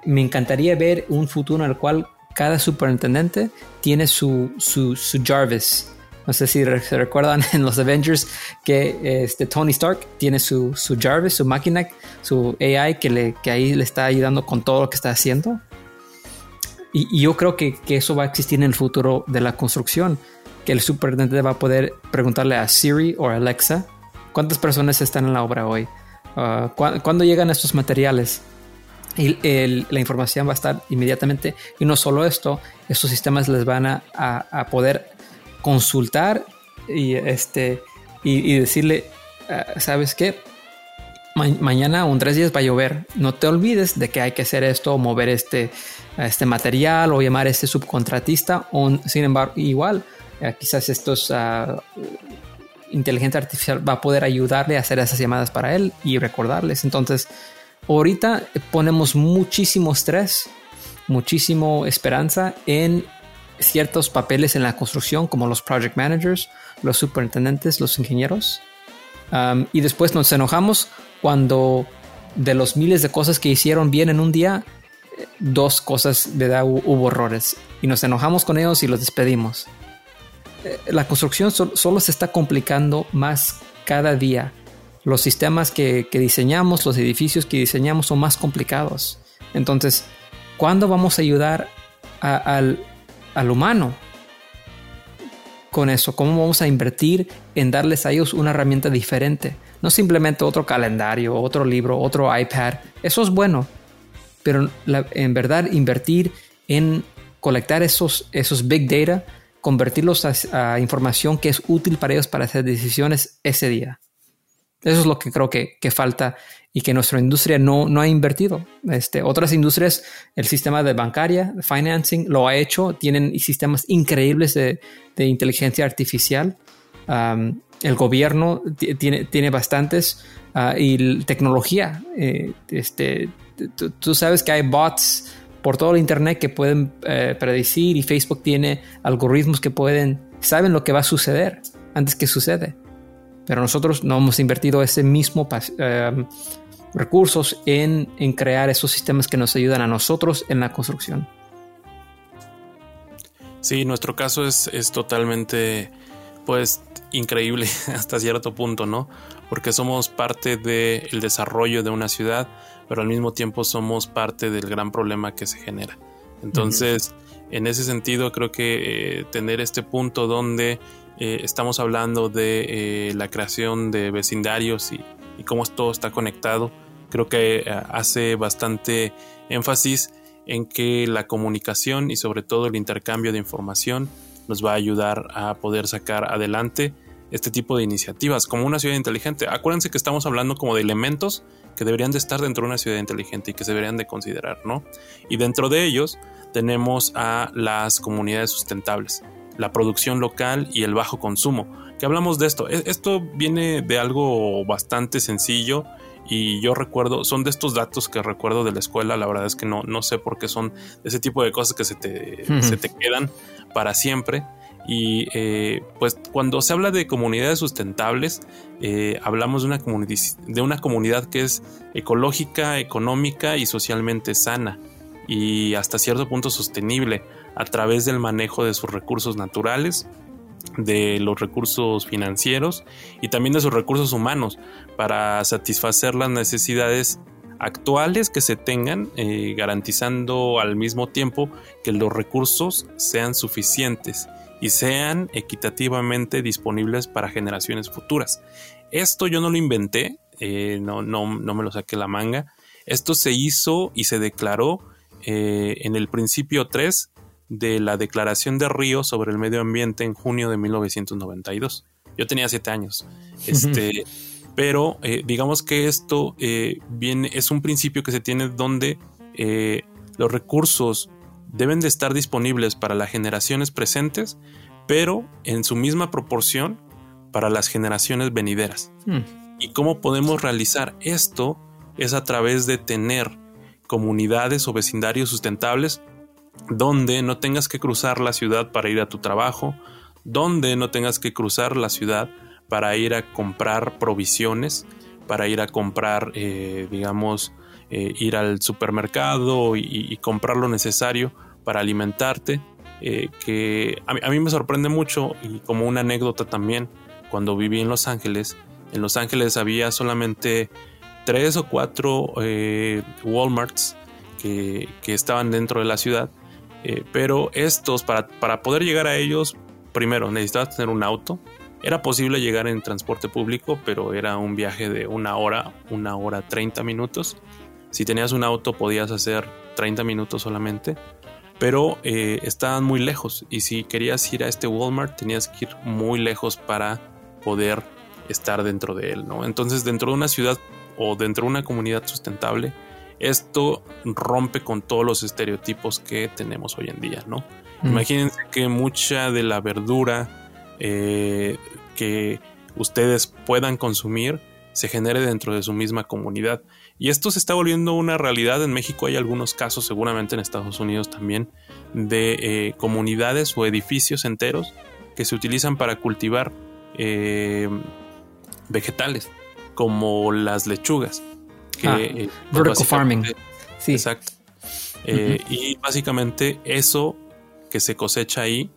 Me encantaría ver un futuro en el cual cada superintendente tiene su, su, su Jarvis, no sé si se recuerdan en los Avengers que este, Tony Stark tiene su, su Jarvis, su máquina, su AI que, le, que ahí le está ayudando con todo lo que está haciendo. Y, yo creo que, que, eso va a existir en el futuro de la construcción, que el superintendente va a poder preguntarle a Siri o Alexa cuántas personas están en la obra hoy, uh, cuándo llegan estos materiales. Y la información va a estar inmediatamente. Y no solo esto, estos sistemas les van a, a poder consultar y, este, y, decirle, ah, ¿sabes qué? mañana o tres días va a llover. No te olvides de que hay que hacer esto o mover este, este material o llamar a este subcontratista. O, sin embargo, igual, eh, quizás estos uh, inteligencia artificial va a poder ayudarle a hacer esas llamadas para él y recordarles. Entonces, ahorita ponemos muchísimo estrés, muchísimo esperanza en ciertos papeles en la construcción, como los project managers, los superintendentes, los ingenieros. Um, y después nos enojamos cuando de los miles de cosas que hicieron bien en un día, dos cosas de hubo errores. Y nos enojamos con ellos y los despedimos. Eh, la construcción solo se está complicando más cada día. Los sistemas que, diseñamos, los edificios que diseñamos son más complicados. Entonces, ¿cuándo vamos a ayudar al, humano con eso? ¿Cómo vamos a invertir en darles a ellos una herramienta diferente? No simplemente otro calendario, otro libro, otro iPad. Eso es bueno. Pero en verdad invertir en colectar esos, esos big data, convertirlos a, información que es útil para ellos para hacer decisiones ese día. Eso es lo que creo que, que falta y que nuestra industria no, no ha invertido. Este, otras industrias, el sistema de bancaria, financing, lo ha hecho, tienen sistemas increíbles de, de inteligencia artificial. el gobierno tiene, tiene bastantes uh, y tecnología. Eh, este, tú sabes que hay bots por todo el internet que pueden eh, predecir y Facebook tiene algoritmos que pueden, saben lo que va a suceder antes que sucede. Pero nosotros no hemos invertido ese mismo eh, recursos en, en, crear esos sistemas que nos ayudan a nosotros en la construcción. Sí, nuestro caso es, es totalmente, pues, increíble hasta cierto punto, ¿no? Porque somos parte del desarrollo de una ciudad, pero al mismo tiempo somos parte del gran problema que se genera. Entonces, en ese sentido, creo que eh, tener este punto donde eh, estamos hablando de eh, la creación de vecindarios y, cómo todo está conectado, creo que hace bastante énfasis en que la comunicación y sobre todo el intercambio de información nos va a ayudar a poder sacar adelante este tipo de iniciativas como una ciudad inteligente. Acuérdense que estamos hablando como de elementos que deberían de estar dentro de una ciudad inteligente y que se deberían de considerar, ¿no? Y dentro de ellos tenemos a las comunidades sustentables, la producción local y el bajo consumo. Que hablamos de esto. E-, esto viene de algo bastante sencillo y yo recuerdo, son de estos datos que recuerdo de la escuela, la verdad es que no, no sé por qué son ese tipo de cosas que se te, se te quedan para siempre. Y eh, pues cuando se habla de comunidades sustentables, eh, hablamos de una, de una comunidad que es ecológica, económica y socialmente sana y hasta cierto punto sostenible a través del manejo de sus recursos naturales, de los recursos financieros y también de sus recursos humanos para satisfacer las necesidades actuales que se tengan, eh, garantizando al mismo tiempo que los recursos sean suficientes y sean equitativamente disponibles para generaciones futuras. Esto yo no lo inventé, eh, no, no, no, me lo saqué la manga. Esto se hizo y se declaró eh, en el principio 3 de la Declaración de Río sobre el Medio Ambiente en junio de 1992. Yo tenía 7 años. Este, pero eh, digamos que esto viene, es un principio que se tiene donde los recursos deben de estar disponibles para las generaciones presentes, pero en su misma proporción para las generaciones venideras. Hmm. ¿Y cómo podemos realizar esto? Es a través de tener comunidades o vecindarios sustentables donde no tengas que cruzar la ciudad para ir a tu trabajo, donde no tengas que cruzar la ciudad para ir a comprar provisiones, para ir a comprar, eh, digamos, eh, ir al supermercado y, comprar lo necesario para alimentarte, eh, que a mí, me sorprende mucho y como una anécdota también, cuando viví en Los Ángeles, en Los Ángeles había solamente tres o cuatro eh, Walmarts que, estaban dentro de la ciudad, pero estos, para, para poder llegar a ellos, primero necesitabas tener un auto, era posible llegar en transporte público, pero era un viaje de una hora, una hora 30 minutos. Si tenías un auto podías hacer 30 minutos solamente, pero eh, estaban muy lejos y si querías ir a este Walmart tenías que ir muy lejos para poder estar dentro de él, ¿no? Entonces dentro de una ciudad o dentro de una comunidad sustentable, esto rompe con todos los estereotipos que tenemos hoy en día, ¿no? Mm. Imagínense que mucha de la verdura eh, que ustedes puedan consumir se genere dentro de su misma comunidad. Y esto se está volviendo una realidad. En México hay algunos casos, seguramente en Estados Unidos también, de eh, comunidades o edificios enteros que se utilizan para cultivar eh, vegetales, como las lechugas. Ah, eh, pues vertical farming. Sí. Exacto. Y básicamente eso que se cosecha ahí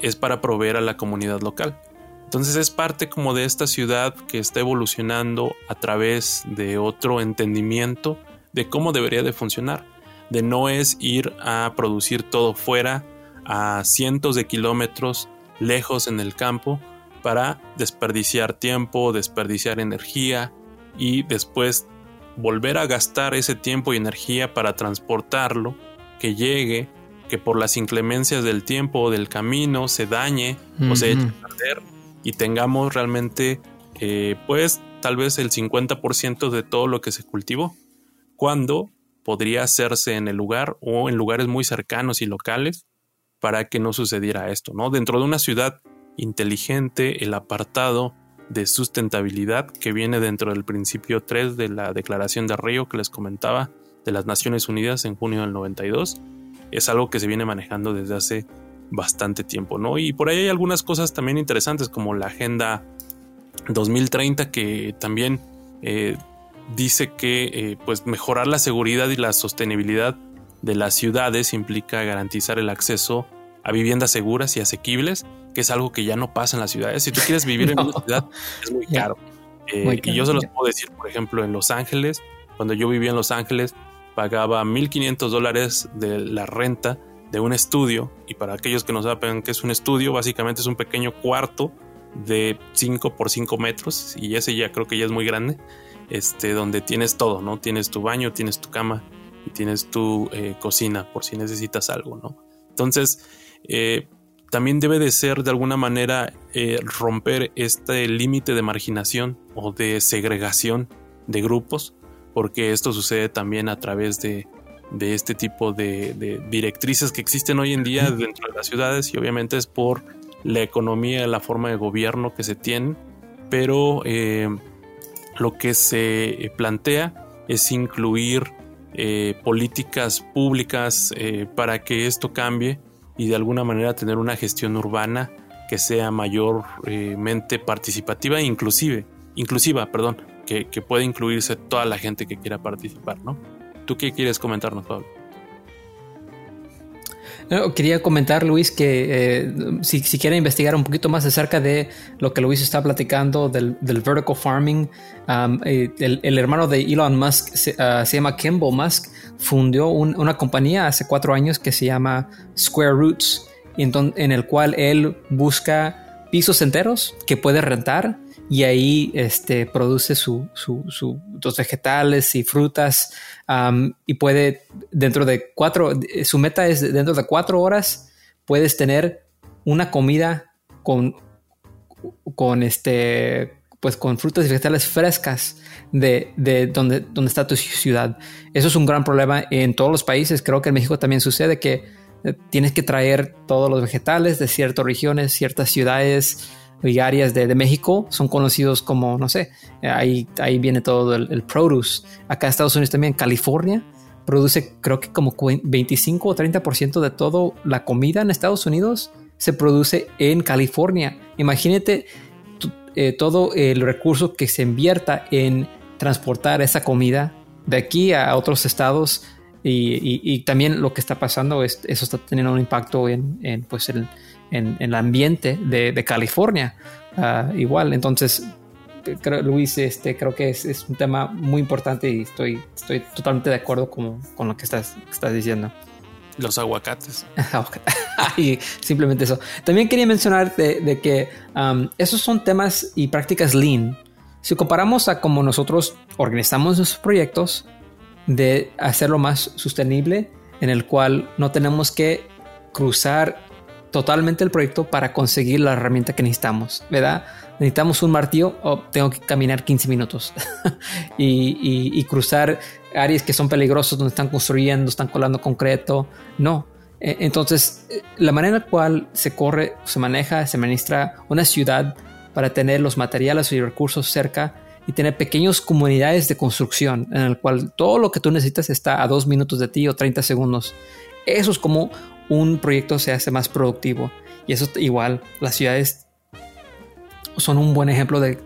es para proveer a la comunidad local. Entonces es parte como de esta ciudad que está evolucionando a través de otro entendimiento de cómo debería de funcionar. De no es ir a producir todo fuera a cientos de kilómetros lejos en el campo para desperdiciar tiempo, desperdiciar energía y después volver a gastar ese tiempo y energía para transportarlo, que llegue, que por las inclemencias del tiempo o del camino se dañe o se eche a perder y tengamos realmente eh, pues tal vez el 50% de todo lo que se cultivó, cuando podría hacerse en el lugar o en lugares muy cercanos y locales para que no sucediera esto, ¿no? Dentro de una ciudad inteligente, el apartado de sustentabilidad que viene dentro del principio 3 de la Declaración de Río que les comentaba de las Naciones Unidas en junio del 92, es algo que se viene manejando desde hace bastante tiempo, ¿no? Y por ahí hay algunas cosas también interesantes como la Agenda 2030 que también eh, dice que eh, pues mejorar la seguridad y la sostenibilidad de las ciudades implica garantizar el acceso a viviendas seguras y asequibles, que es algo que ya no pasa en las ciudades. Si tú quieres vivir en una ciudad, es muy caro. Eh, y yo se los puedo decir, por ejemplo, en Los Ángeles, cuando yo vivía en Los Ángeles, pagaba 1.500 dólares de la renta de un estudio. Y para aquellos que no saben qué es un estudio, básicamente es un pequeño cuarto de 5 por 5 metros. Y ese ya creo que ya es muy grande. Este, donde tienes todo, ¿no? Tienes tu baño, tienes tu cama y tienes tu eh, cocina por si necesitas algo, ¿no? Entonces, eh, también debe de ser de alguna manera eh, romper este límite de marginación o de segregación de grupos, porque esto sucede también a través de, este tipo de, directrices que existen hoy en día dentro de las ciudades y obviamente es por la economía, la forma de gobierno que se tiene, pero lo que se plantea es incluir eh, políticas públicas eh, para que esto cambie y de alguna manera tener una gestión urbana que sea mayormente participativa inclusive, inclusiva, perdón, que, que pueda incluirse toda la gente que quiera participar, ¿no? ¿Tú qué quieres comentarnos, Pablo? quería comentar, Luis, que eh, si, si quieren investigar un poquito más acerca de lo que Luis está platicando del, vertical farming, um, eh, el, hermano de Elon Musk se, llama Kimball Musk, fundió una compañía hace cuatro años que se llama Square Roots, en, el cual él busca pisos enteros que puede rentar y ahí este, produce su, su, vegetales y frutas y puede dentro de cuatro, su meta es dentro de cuatro horas puedes tener una comida con, con este, pues con frutas y vegetales frescas de, de, donde, donde está tu ciudad. Eso es un gran problema en todos los países. Creo que en México también sucede que eh, tienes que traer todos los vegetales de ciertas regiones, ciertas ciudades y áreas de, México son conocidos como, no sé, ahí, ahí viene todo el, produce. Acá en Estados Unidos también, California, produce creo que como 25 o 30% de toda la comida en Estados Unidos se produce en California. Imagínate eh, todo el recurso que se invierta en transportar esa comida de aquí a otros estados y, también lo que está pasando es eso está teniendo un impacto en, en pues el, en, el ambiente de, California. Ah, igual, entonces, creo, Luis, este, creo que es, un tema muy importante y estoy, estoy totalmente de acuerdo con, con lo que estás, estás diciendo. Los aguacates. y simplemente eso. También quería mencionar de, que um, esos son temas y prácticas lean. Si comparamos a cómo nosotros organizamos nuestros proyectos, de hacerlo más sostenible, en el cual no tenemos que cruzar totalmente el proyecto para conseguir la herramienta que necesitamos, ¿verdad? Necesitamos un martillo o tengo que caminar 15 minutos y, cruzar áreas que son peligrosas donde están construyendo, están colando concreto. No. E, entonces, eh, la manera en la cual se corre, se maneja, se administra una ciudad para tener los materiales y recursos cerca y tener pequeñas comunidades de construcción en el cual todo lo que tú necesitas está a dos minutos de ti o 30 segundos. Eso es como un proyecto se hace más productivo. Y eso igual, las ciudades son un buen ejemplo de,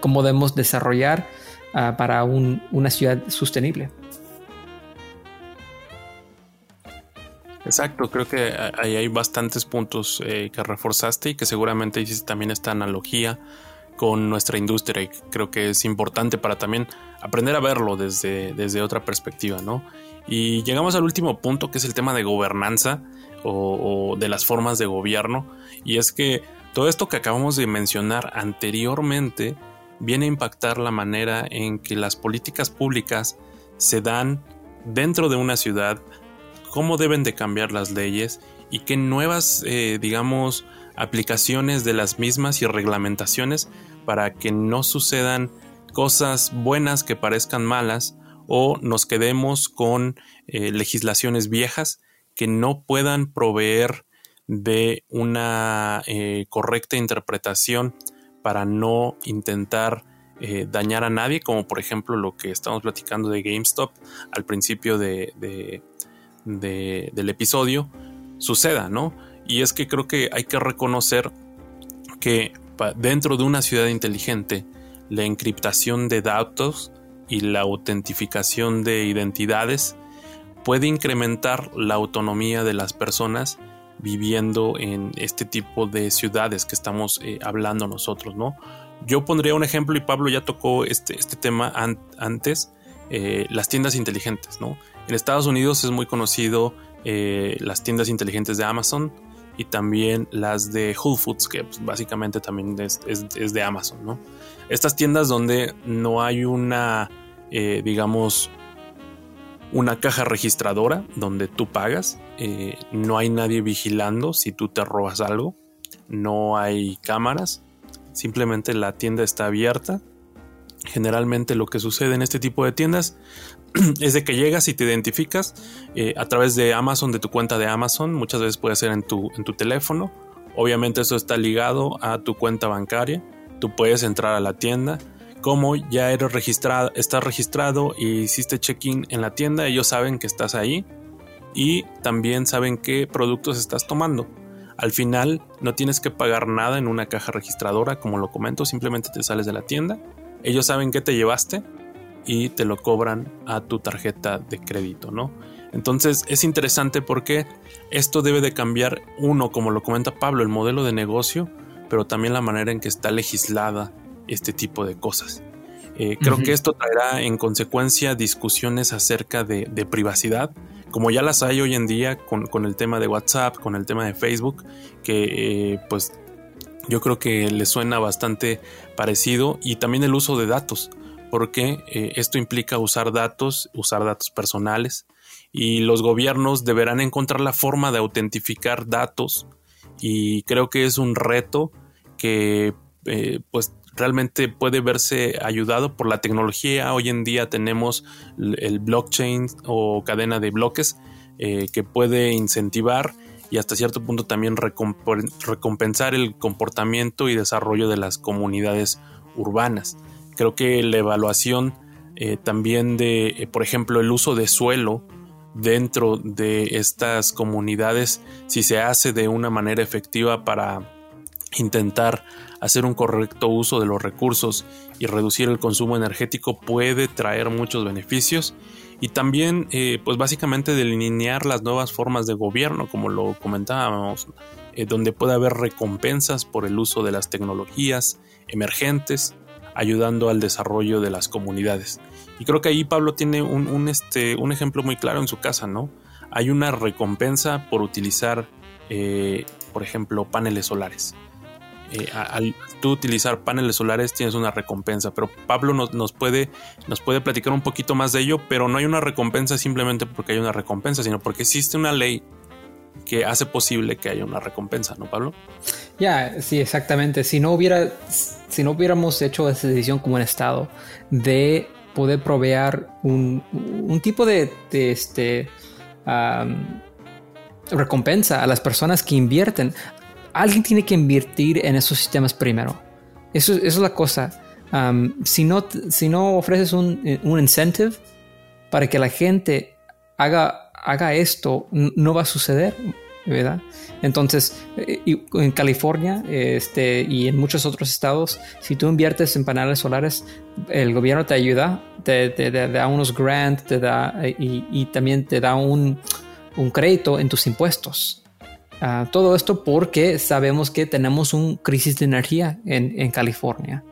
cómo debemos desarrollar ah, para una ciudad sostenible. Exacto, creo que ahí hay bastantes puntos eh, que reforzaste y que seguramente hiciste también esta analogía con nuestra industria y creo que es importante para también aprender a verlo desde, desde otra perspectiva, ¿no? Y llegamos al último punto que es el tema de gobernanza o, de las formas de gobierno. Y es que todo esto que acabamos de mencionar anteriormente viene a impactar la manera en que las políticas públicas se dan dentro de una ciudad, cómo deben de cambiar las leyes y qué nuevas, eh, digamos, aplicaciones de las mismas y reglamentaciones para que no sucedan cosas buenas que parezcan malas o nos quedemos con eh, legislaciones viejas que no puedan proveer de una eh, correcta interpretación para no intentar dañar a nadie, como por ejemplo lo que estamos platicando de GameStop al principio de, del episodio, suceda, ¿no? Y es que creo que hay que reconocer que dentro de una ciudad inteligente, la encriptación de datos y la autentificación de identidades puede incrementar la autonomía de las personas viviendo en este tipo de ciudades que estamos eh, hablando nosotros, ¿no? Yo pondría un ejemplo y Pablo ya tocó este, este tema antes, eh, las tiendas inteligentes, ¿no? En Estados Unidos es muy conocido eh, las tiendas inteligentes de Amazon y también las de Whole Foods, que pues, básicamente también es, de Amazon, ¿no? Estas tiendas donde no hay una, digamos, una caja registradora donde tú pagas, eh, no hay nadie vigilando si tú te robas algo, no hay cámaras, simplemente la tienda está abierta. Generalmente lo que sucede en este tipo de tiendas es de que llegas y te identificas eh, a través de Amazon, de tu cuenta de Amazon, muchas veces puede ser en tu, en tu teléfono, obviamente eso está ligado a tu cuenta bancaria, tú puedes entrar a la tienda, como ya eres registrado, estás registrado y hiciste check-in en la tienda, ellos saben que estás ahí y también saben qué productos estás tomando. Al final no tienes que pagar nada en una caja registradora, como lo comento, simplemente te sales de la tienda, ellos saben qué te llevaste y te lo cobran a tu tarjeta de crédito, ¿no? Entonces es interesante porque esto debe de cambiar uno, como lo comenta Pablo, el modelo de negocio, pero también la manera en que está legislada este tipo de cosas. Eh, creo que esto traerá en consecuencia discusiones acerca de, privacidad, como ya las hay hoy en día con, el tema de WhatsApp, con el tema de Facebook, que eh, pues yo creo que le suena bastante parecido, y también el uso de datos, porque eh, esto implica usar datos, usar datos personales, y los gobiernos deberán encontrar la forma de autentificar datos, y creo que es un reto que pues realmente puede verse ayudado por la tecnología. Hoy en día tenemos el blockchain o cadena de bloques eh, que puede incentivar y hasta cierto punto también recompensar el comportamiento y desarrollo de las comunidades urbanas. Creo que la evaluación eh, también de, eh, por ejemplo, el uso de suelo dentro de estas comunidades, si se hace de una manera efectiva para intentar hacer un correcto uso de los recursos y reducir el consumo energético puede traer muchos beneficios. Y también eh, pues básicamente delinear las nuevas formas de gobierno como lo comentábamos eh, donde puede haber recompensas por el uso de las tecnologías emergentes ayudando al desarrollo de las comunidades. Y creo que ahí Pablo tiene un, este, un ejemplo muy claro en su casa no hay una recompensa por utilizar eh, por ejemplo paneles solares. Eh, al tú utilizar paneles solares tienes una recompensa, pero Pablo nos, nos, puede, nos puede platicar un poquito más de ello, pero no hay una recompensa simplemente porque hay una recompensa, sino porque existe una ley que hace posible que haya una recompensa, ¿no, Pablo? Ya, sí, exactamente. Si no hubiera, si no hubiéramos hecho esa decisión como un Estado de poder proveer un, un tipo de, este, recompensa a las personas que invierten alguien tiene que invertir en esos sistemas primero. Eso, es la cosa. Si, no, si no ofreces un, un, incentive para que la gente haga, haga esto, no va a suceder, ¿verdad? Entonces, eh, en California este, y en muchos otros estados, si tú inviertes en paneles solares, el gobierno te ayuda, te, da unos grants, te da, y, también te da un, crédito en tus impuestos. Ah, todo esto porque sabemos que tenemos un crisis de energía en, California.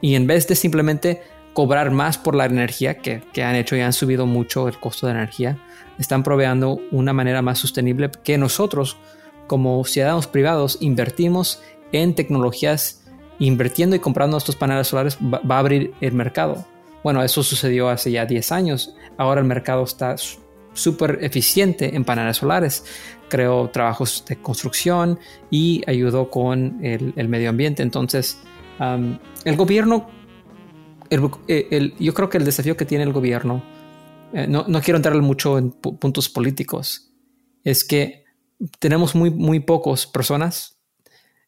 y en vez de simplemente cobrar más por la energía que, han hecho y han subido mucho el costo de energía, están proveando una manera más sostenible que nosotros como ciudadanos privados invertimos en tecnologías, invirtiendo y comprando estos paneles solares va, a abrir el mercado. Bueno, eso sucedió hace ya 10 años. Ahora el mercado está súper eficiente en paneles solares creó trabajos de construcción y ayudó con el, medio ambiente. Entonces, el gobierno, yo creo que el desafío que tiene el gobierno, eh, no, quiero entrar mucho en puntos políticos, es que tenemos muy, muy pocas personas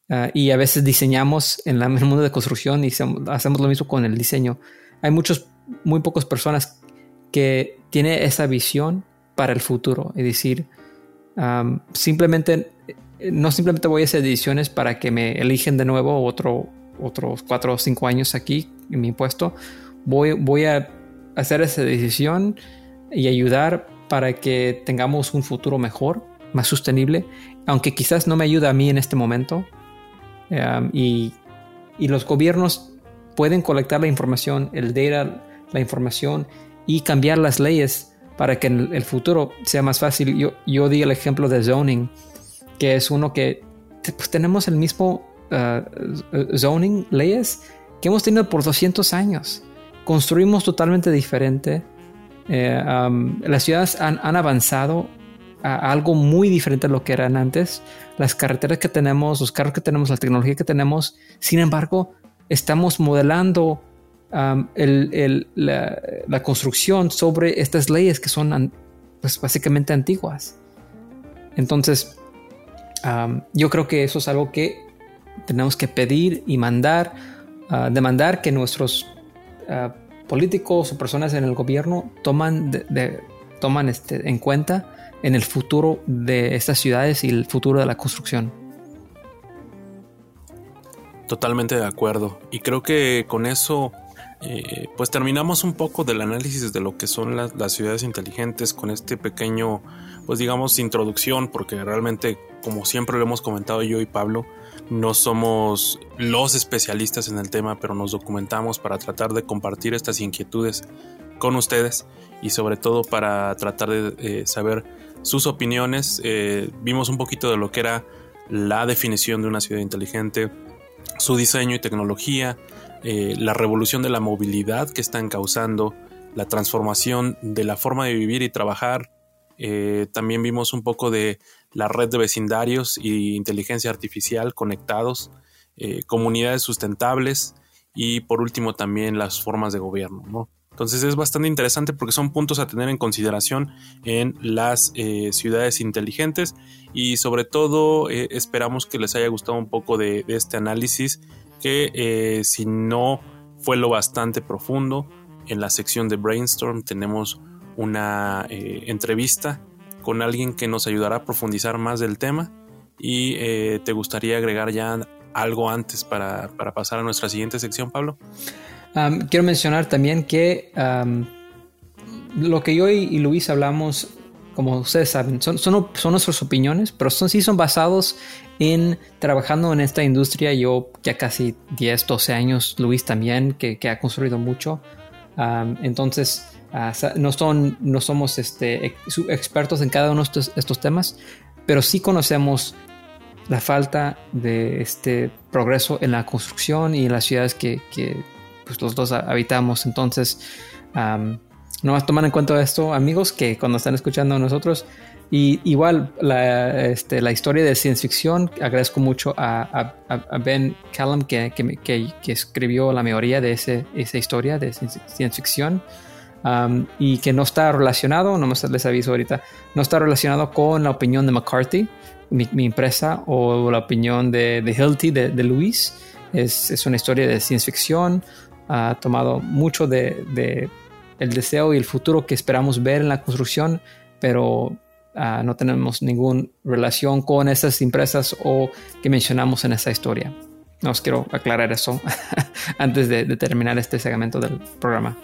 ah, y a veces diseñamos en, la, el mundo de construcción y hacemos lo mismo con el diseño. Hay muchos, muy pocas personas que tienen esa visión para el futuro, es decir, simplemente no simplemente voy a hacer ediciones para que me eligen de nuevo otro, otros cuatro o cinco años aquí en mi puesto. Voy, voy a hacer esa decisión y ayudar para que tengamos un futuro mejor, más sostenible, aunque quizás no me ayude a mí en este momento. Y, y, los gobiernos pueden colectar la información, el data, la información y cambiar las leyes para que en el futuro sea más fácil. Yo, yo di el ejemplo de zoning, que es uno que pues, tenemos el mismo uh, zoning, leyes que hemos tenido por 200 años. Construimos totalmente diferente. Eh, las ciudades han, avanzado a algo muy diferente a lo que eran antes. Las carreteras que tenemos, los carros que tenemos, la tecnología que tenemos. Sin embargo, estamos modelando la, construcción sobre estas leyes que son pues, básicamente antiguas. Entonces, yo creo que eso es algo que tenemos que pedir y mandar, ah, demandar que nuestros ah, políticos o personas en el gobierno toman, de, toman este, en cuenta en el futuro de estas ciudades y el futuro de la construcción. Totalmente de acuerdo. Y creo que con eso eh, pues terminamos un poco del análisis de lo que son las, las, ciudades inteligentes con este pequeño, pues digamos, introducción, porque realmente, como siempre lo hemos comentado yo y Pablo, no somos los especialistas en el tema, pero nos documentamos para tratar de compartir estas inquietudes con ustedes y sobre todo para tratar de eh, saber sus opiniones. Eh, vimos un poquito de lo que era la definición de una ciudad inteligente, su diseño y tecnología, eh, la revolución de la movilidad que están causando, la transformación de la forma de vivir y trabajar. también vimos un poco de la red de vecindarios y inteligencia artificial conectados, eh, comunidades sustentables y por último también las formas de gobierno. Entonces es bastante interesante porque son puntos a tener en consideración en las eh, ciudades inteligentes y sobre todo eh, esperamos que les haya gustado un poco de, de este análisis que si no fue lo bastante profundo, en la sección de Brainstorm tenemos una entrevista con alguien que nos ayudará a profundizar más del tema y eh, te gustaría agregar ya algo antes para, pasar a nuestra siguiente sección, Pablo. quiero mencionar también que lo que yo y, Luis hablamos, como ustedes saben, son, son, nuestras opiniones, pero son, sí son basados en trabajando en esta industria. Yo ya casi 10, 12 años, Luis también, que ha construido mucho. entonces, Ah, no, son, no somos este, expertos en cada uno de estos, temas, pero sí conocemos la falta de este progreso en la construcción y en las ciudades que, pues, los dos habitamos. Entonces, um, no más tomar en cuenta esto, amigos, que cuando están escuchando a nosotros, y igual la, este, la historia de ciencia ficción, agradezco mucho a, Ben Callum que, que, escribió la mayoría de ese, esa historia de ciencia ficción y que no está relacionado, no les aviso ahorita, no está relacionado con la opinión de McCarthy, mi, empresa, o la opinión de, de de, de Luis. Es, es, una historia de ciencia ficción, ha tomado mucho de, el deseo y el futuro que esperamos ver en la construcción, pero ah, no tenemos ninguna relación con esas empresas o que mencionamos en esa historia. Os quiero aclarar eso antes de terminar este segmento del programa.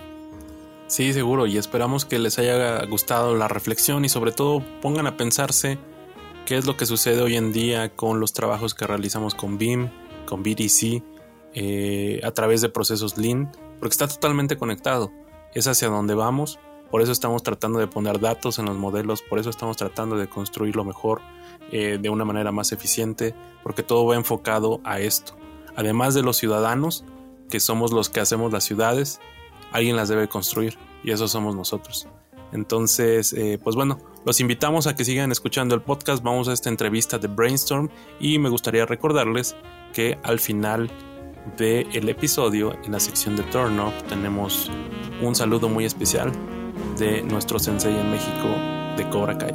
Sí, seguro, y esperamos que les haya gustado la reflexión y sobre todo pongan a pensarse qué es lo que sucede hoy en día con los trabajos que realizamos con BIM, con BDC, eh, a través de procesos Lean, porque está totalmente conectado, es hacia donde vamos, por eso estamos tratando de poner datos en los modelos, por eso estamos tratando de construirlo mejor, eh, de una manera más eficiente, porque todo va enfocado a esto. Además de los ciudadanos, que somos los que hacemos las ciudades, alguien las debe construir y eso somos nosotros. Entonces, eh, pues bueno, los invitamos a que sigan escuchando el podcast. Vamos a esta entrevista de Brainstorm y me gustaría recordarles que al final del episodio, en la sección de Turn Up, tenemos un saludo muy especial de nuestro sensei en México de Cobra Kai.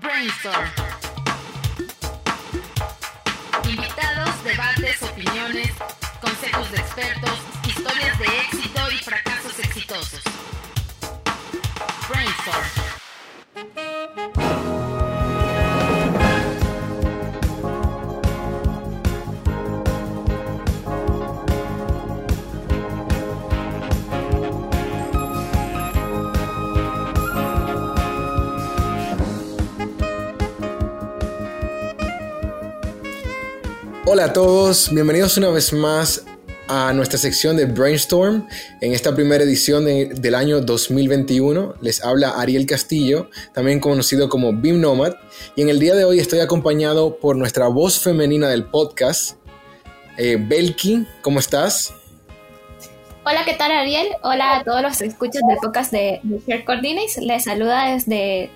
Brainstorm. De expertos, historias de éxito y fracasos exitosos. Brainstorm. Hola a todos, bienvenidos una vez más a nuestra sección de Brainstorm. En esta primera edición del año 2021 les habla Ariel Castillo, también conocido como Beam Nomad, y en el día de hoy estoy acompañado por nuestra voz femenina del podcast, eh, Belki. ¿Cómo estás? Hola, ¿qué tal Ariel? Hola a todos los escuchas del podcast de, de. Les saluda desde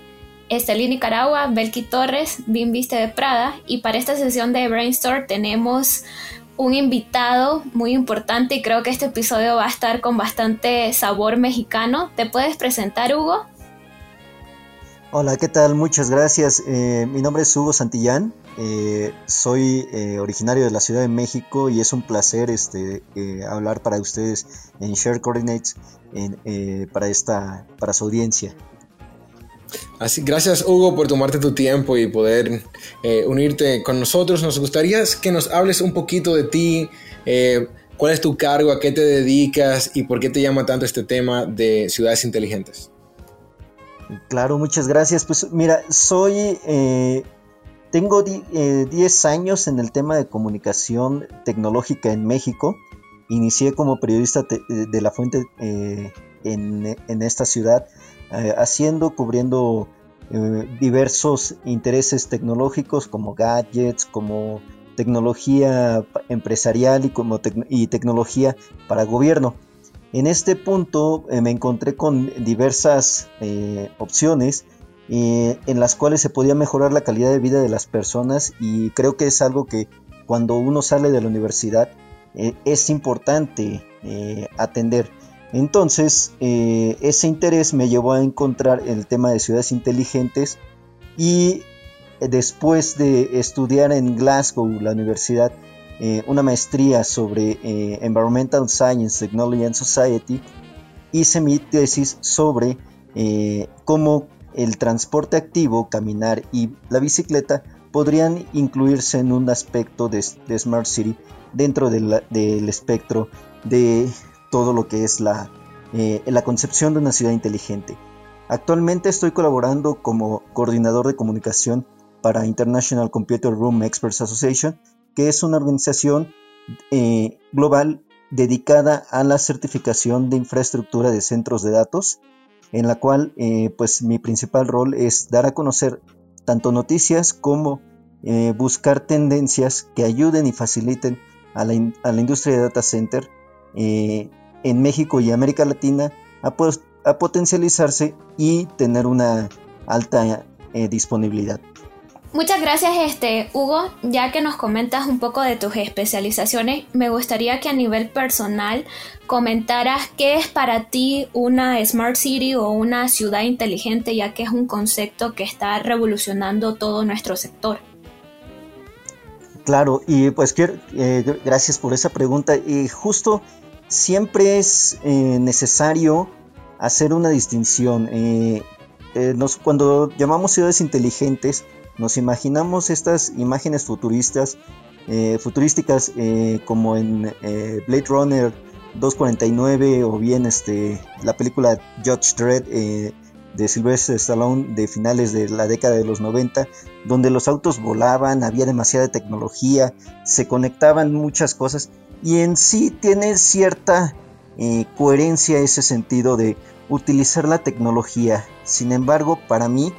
Estelín Nicaragua, Belki Torres, Bim Viste de Prada. Y para esta sesión de Brainstorm tenemos un invitado muy importante y creo que este episodio va a estar con bastante sabor mexicano. ¿Te puedes presentar, Hugo? Hola, ¿qué tal? Muchas gracias. Eh, mi nombre es Hugo Santillán. Eh, soy eh, originario de la Ciudad de México y es un placer este, hablar para ustedes en Share Coordinates para, esta, para su audiencia. Así, gracias Hugo por tomarte tu tiempo y poder eh, unirte con nosotros. Nos gustaría que nos hables un poquito de ti, eh, cuál es tu cargo, a qué te dedicas y por qué te llama tanto este tema de ciudades inteligentes. Claro, muchas gracias. Pues mira, soy, eh, tengo 10 años en el tema de comunicación tecnológica en México. Inicié como periodista de la fuente en, en esta ciudad eh, haciendo, cubriendo eh, diversos intereses tecnológicos como gadgets, como tecnología empresarial y, como y tecnología para gobierno. En este punto eh, me encontré con diversas opciones en las cuales se podía mejorar la calidad de vida de las personas y creo que es algo que cuando uno sale de la universidad es importante atender. Entonces, eh, ese interés me llevó a encontrar el tema de ciudades inteligentes y después de estudiar en Glasgow, la universidad, eh, una maestría sobre eh, Environmental Science, Technology and Society, hice mi tesis sobre cómo el transporte activo, caminar y la bicicleta podrían incluirse en un aspecto de, Smart City dentro del espectro de todo lo que es la, eh, la concepción de una ciudad inteligente. Actualmente estoy colaborando como coordinador de comunicación para International Computer Room Experts Association, que es una organización eh, global dedicada a la certificación de infraestructura de centros de datos, en la cual eh, pues mi principal rol es dar a conocer tanto noticias como buscar tendencias que ayuden y faciliten a la, a la industria de data center en México y América Latina a, potencializarse y tener una alta eh, disponibilidad. Muchas gracias, este, Hugo. Ya que nos comentas un poco de tus especializaciones, me gustaría que a nivel personal comentaras qué es para ti una Smart City o una ciudad inteligente, ya que es un concepto que está revolucionando todo nuestro sector. Claro, y pues eh, gracias por esa pregunta. Y justo siempre es eh, necesario hacer una distinción. Eh, eh, cuando llamamos ciudades inteligentes, nos imaginamos estas imágenes futuristas, futurísticas como en Blade Runner 249 o bien este, la película Judge Dredd de Sylvester Stallone de finales de la década de los 90, donde los autos volaban, había demasiada tecnología, se conectaban muchas cosas y en sí tiene cierta eh, coherencia ese sentido de utilizar la tecnología. Sin embargo, para mí,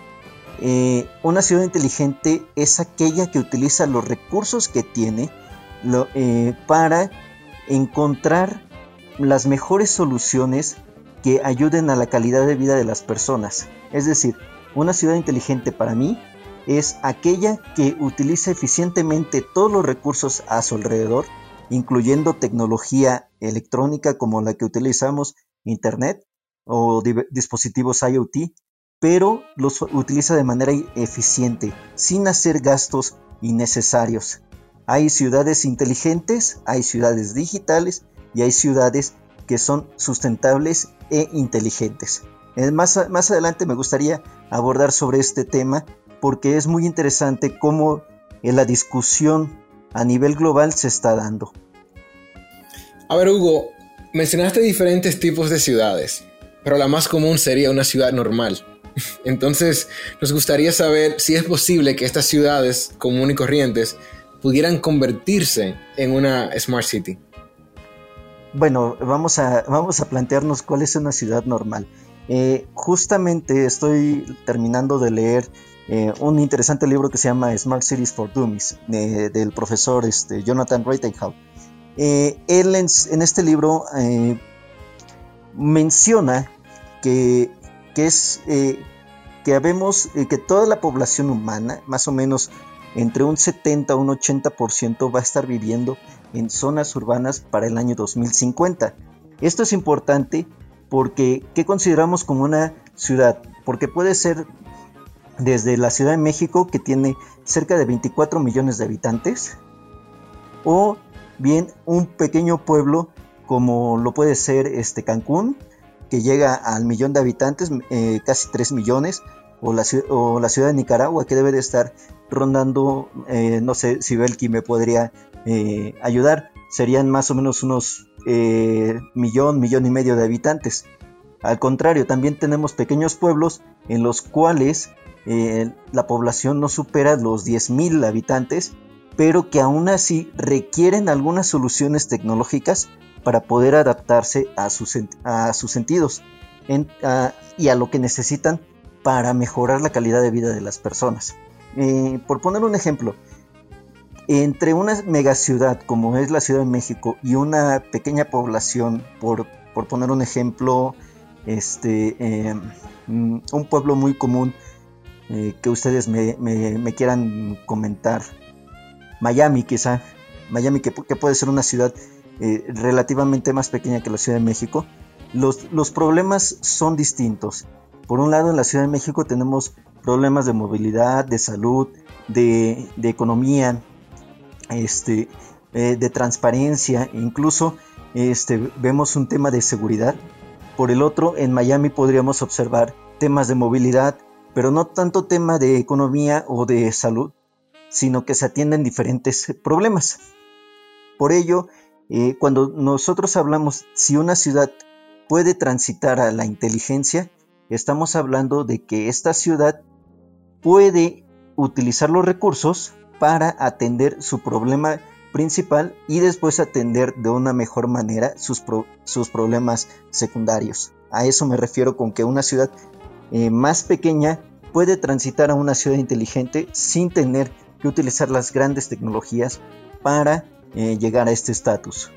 eh, una ciudad inteligente es aquella que utiliza los recursos que tiene eh, para encontrar las mejores soluciones que ayuden a la calidad de vida de las personas. Es decir, una ciudad inteligente para mí es aquella que utiliza eficientemente todos los recursos a su alrededor, incluyendo tecnología electrónica como la que utilizamos, Internet o dispositivos IoT, pero los utiliza de manera eficiente, sin hacer gastos innecesarios. Hay ciudades inteligentes, hay ciudades digitales y hay ciudades que son sustentables e inteligentes. Más, más adelante me gustaría abordar sobre este tema porque es muy interesante cómo eh, la discusión a nivel global se está dando. A ver, Hugo, mencionaste diferentes tipos de ciudades, pero la más común sería una ciudad normal. Entonces, nos gustaría saber si es posible que estas ciudades comunes y corrientes pudieran convertirse en una Smart City. Bueno, vamos a, vamos a plantearnos cuál es una ciudad normal. Eh, justamente estoy terminando de leer eh, un interesante libro que se llama Smart Cities for Dummies del profesor este, Jonathan Reitenhau. Eh, él en, este libro menciona que, que es que que toda la población humana, más o menos entre un 70 a un 80% va a estar viviendo en zonas urbanas para el año 2050. Esto es importante porque ¿qué consideramos como una ciudad? Porque puede ser desde la Ciudad de México que tiene cerca de 24 millones de habitantes o bien un pequeño pueblo como lo puede ser este Cancún que llega al millón de habitantes, eh, casi 3 millones, o la, ciudad de Nicaragua que debe de estar rondando, eh, no sé si Belki me podría eh, ayudar, serían más o menos unos eh, millón, millón y medio de habitantes. Al contrario, también tenemos pequeños pueblos en los cuales eh, la población no supera los 10.000 habitantes, pero que aún así requieren algunas soluciones tecnológicas para poder adaptarse a sus, a sus sentidos y a lo que necesitan para mejorar la calidad de vida de las personas. Por poner un ejemplo, entre una megaciudad como es la Ciudad de México y una pequeña población, por, poner un ejemplo, este, em, un pueblo muy común eh, que ustedes me, quieran comentar, Miami quizá, Miami que, puede ser una ciudad eh, relativamente más pequeña que la Ciudad de México, los, los problemas son distintos. Por un lado, en la Ciudad de México tenemos problemas de movilidad, de salud, de, de economía, este, eh, de transparencia, incluso este, vemos un tema de seguridad. Por el otro, en Miami podríamos observar temas de movilidad, pero no tanto tema de economía o de salud, sino que se atienden diferentes problemas. Por ello, eh, cuando nosotros hablamos si una ciudad puede transitar a la inteligencia, estamos hablando de que esta ciudad puede utilizar los recursos para atender su problema principal y después atender de una mejor manera sus, sus problemas secundarios. A eso me refiero con que una ciudad eh, más pequeña puede transitar a una ciudad inteligente sin tener que utilizar las grandes tecnologías para eh, llegar a este estatus.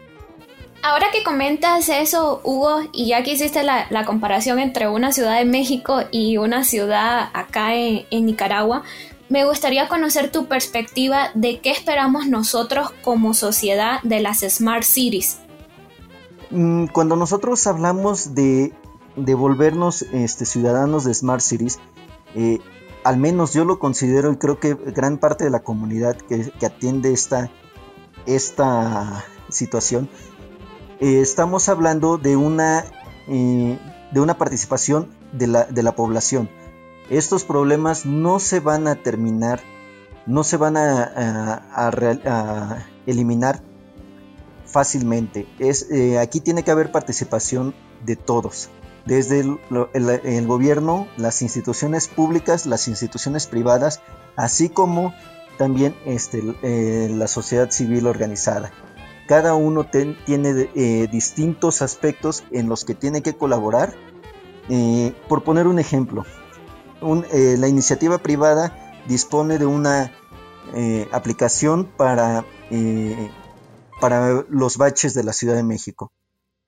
Ahora que comentas eso, Hugo, y ya que hiciste la, comparación entre una ciudad de México y una ciudad acá en Nicaragua, me gustaría conocer tu perspectiva de qué esperamos nosotros como sociedad de las Smart Cities. Mm, cuando nosotros hablamos de, volvernos este, ciudadanos de Smart Cities, eh, al menos yo lo considero y creo que gran parte de la comunidad que, atiende esta, esta situación, eh, estamos hablando de una, eh, de una participación de la, de la población estos problemas no se van a terminar, no se van a, eliminar fácilmente. Eh, aquí tiene que haber participación de todos, desde el, gobierno, las instituciones públicas, las instituciones privadas, así como también este, eh, la sociedad civil organizada. Cada uno tiene eh, distintos aspectos en los que tiene que colaborar. por poner un ejemplo, eh, la iniciativa privada dispone de una eh, aplicación para, eh, para los baches de la Ciudad de México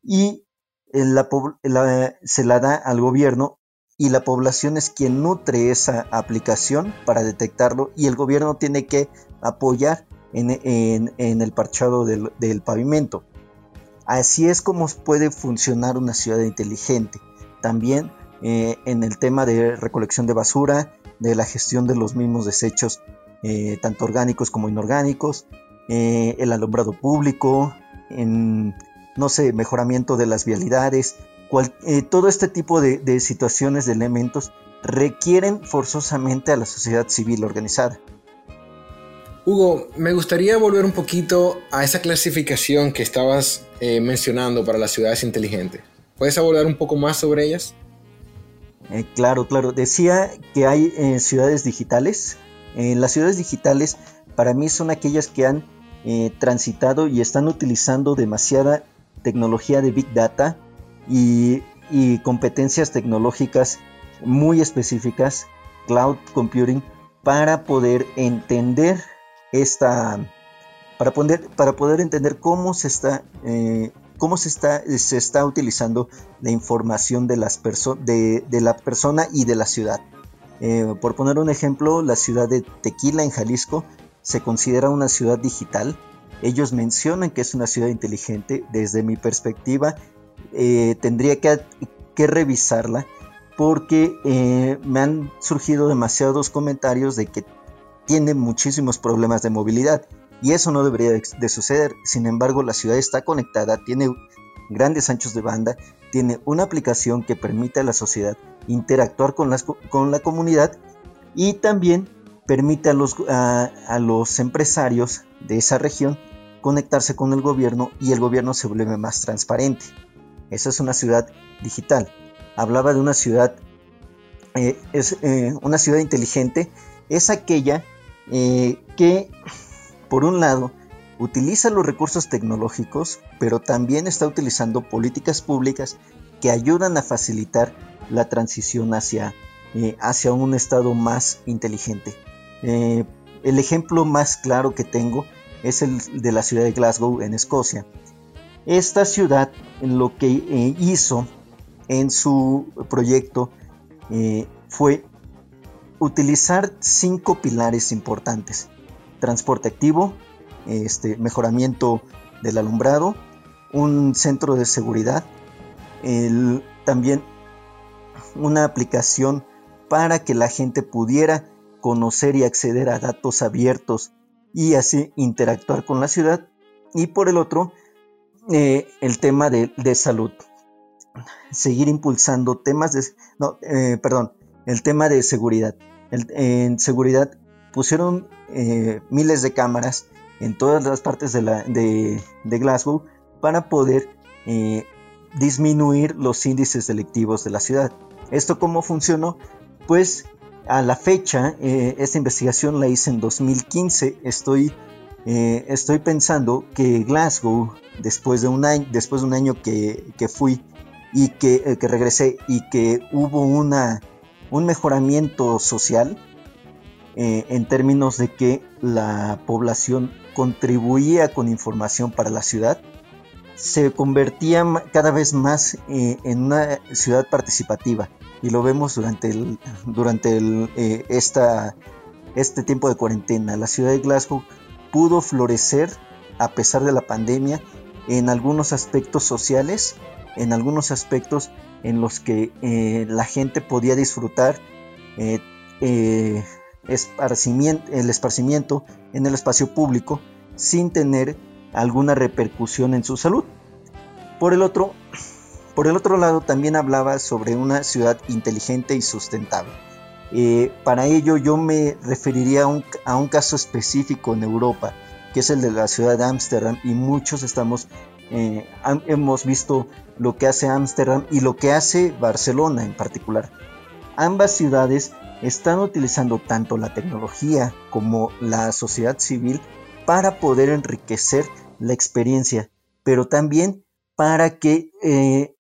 y se la da al gobierno y la población es quien nutre esa aplicación para detectarlo y el gobierno tiene que apoyar en, el parchado del, pavimento. Así es como puede funcionar una ciudad inteligente. También eh, en el tema de recolección de basura, de la gestión de los mismos desechos, eh, tanto orgánicos como inorgánicos, eh, el alumbrado público, no sé, mejoramiento de las vialidades, todo este tipo de situaciones, de elementos, requieren forzosamente a la sociedad civil organizada. Hugo, me gustaría volver un poquito a esa clasificación que estabas mencionando para las ciudades inteligentes. ¿Puedes hablar un poco más sobre ellas? Eh, claro, claro. Decía que hay eh, ciudades digitales. las ciudades digitales para mí son aquellas que han transitado y están utilizando demasiada tecnología de Big Data y competencias tecnológicas muy específicas, cloud computing, para poder entender esta, para poder, para poder entender cómo se eh, cómo se está, se está utilizando la información de, las de, de la persona y de la ciudad. Eh, por poner un ejemplo, la ciudad de Tequila en Jalisco se considera una ciudad digital. Ellos mencionan que es una ciudad inteligente. Desde mi perspectiva, eh, tendría que, que, revisarla porque me han surgido demasiados comentarios de que tiene muchísimos problemas de movilidad y eso no debería de suceder. Sin embargo, la ciudad está conectada, tiene grandes anchos de banda, tiene una aplicación que permite a la sociedad interactuar con, la comunidad y también permite a los, a los empresarios de esa región conectarse con el gobierno y el gobierno se vuelve más transparente. Esa es una ciudad digital. Hablaba de una ciudad, eh, es eh, una ciudad inteligente, es aquella eh, que por un lado utiliza los recursos tecnológicos, pero también está utilizando políticas públicas que ayudan a facilitar la transición hacia, eh, hacia un estado más inteligente. Eh, el ejemplo más claro que tengo es el de la ciudad de Glasgow en Escocia. Esta ciudad lo que hizo en su proyecto fue utilizar cinco pilares importantes. Transporte activo, este, mejoramiento del alumbrado, un centro de seguridad, también una aplicación para que la gente pudiera conocer y acceder a datos abiertos y así interactuar con la ciudad. Y por el otro, eh, el tema de, salud. Seguir impulsando temas de... No, eh, perdón, el tema de seguridad. en seguridad pusieron eh, miles de cámaras en todas las partes de, la, de, Glasgow para poder eh, disminuir los índices delictivos de la ciudad. ¿Esto cómo funcionó? Pues a la fecha, eh, esta investigación la hice en 2015. Estoy, estoy pensando que Glasgow, después de un año, después de un año que, que fui y que, que regresé y que hubo una un mejoramiento social eh, en términos de que la población contribuía con información para la ciudad, se convertía cada vez más eh, en una ciudad participativa y lo vemos durante, durante eh, esta, este tiempo de cuarentena. La ciudad de Glasgow pudo florecer a pesar de la pandemia en algunos aspectos sociales, en algunos aspectos en los que la gente podía disfrutar eh, el esparcimiento en el espacio público sin tener alguna repercusión en su salud. Por el otro, por el otro lado, también hablaba sobre una ciudad inteligente y sustentable. para ello yo me referiría a un, a un, caso específico en Europa, que es el de la ciudad de Ámsterdam, y muchos estamos eh, hemos visto lo que hace Ámsterdam y lo que hace Barcelona en particular. Ambas ciudades están utilizando tanto la tecnología como la sociedad civil para poder enriquecer la experiencia, pero también para que eh,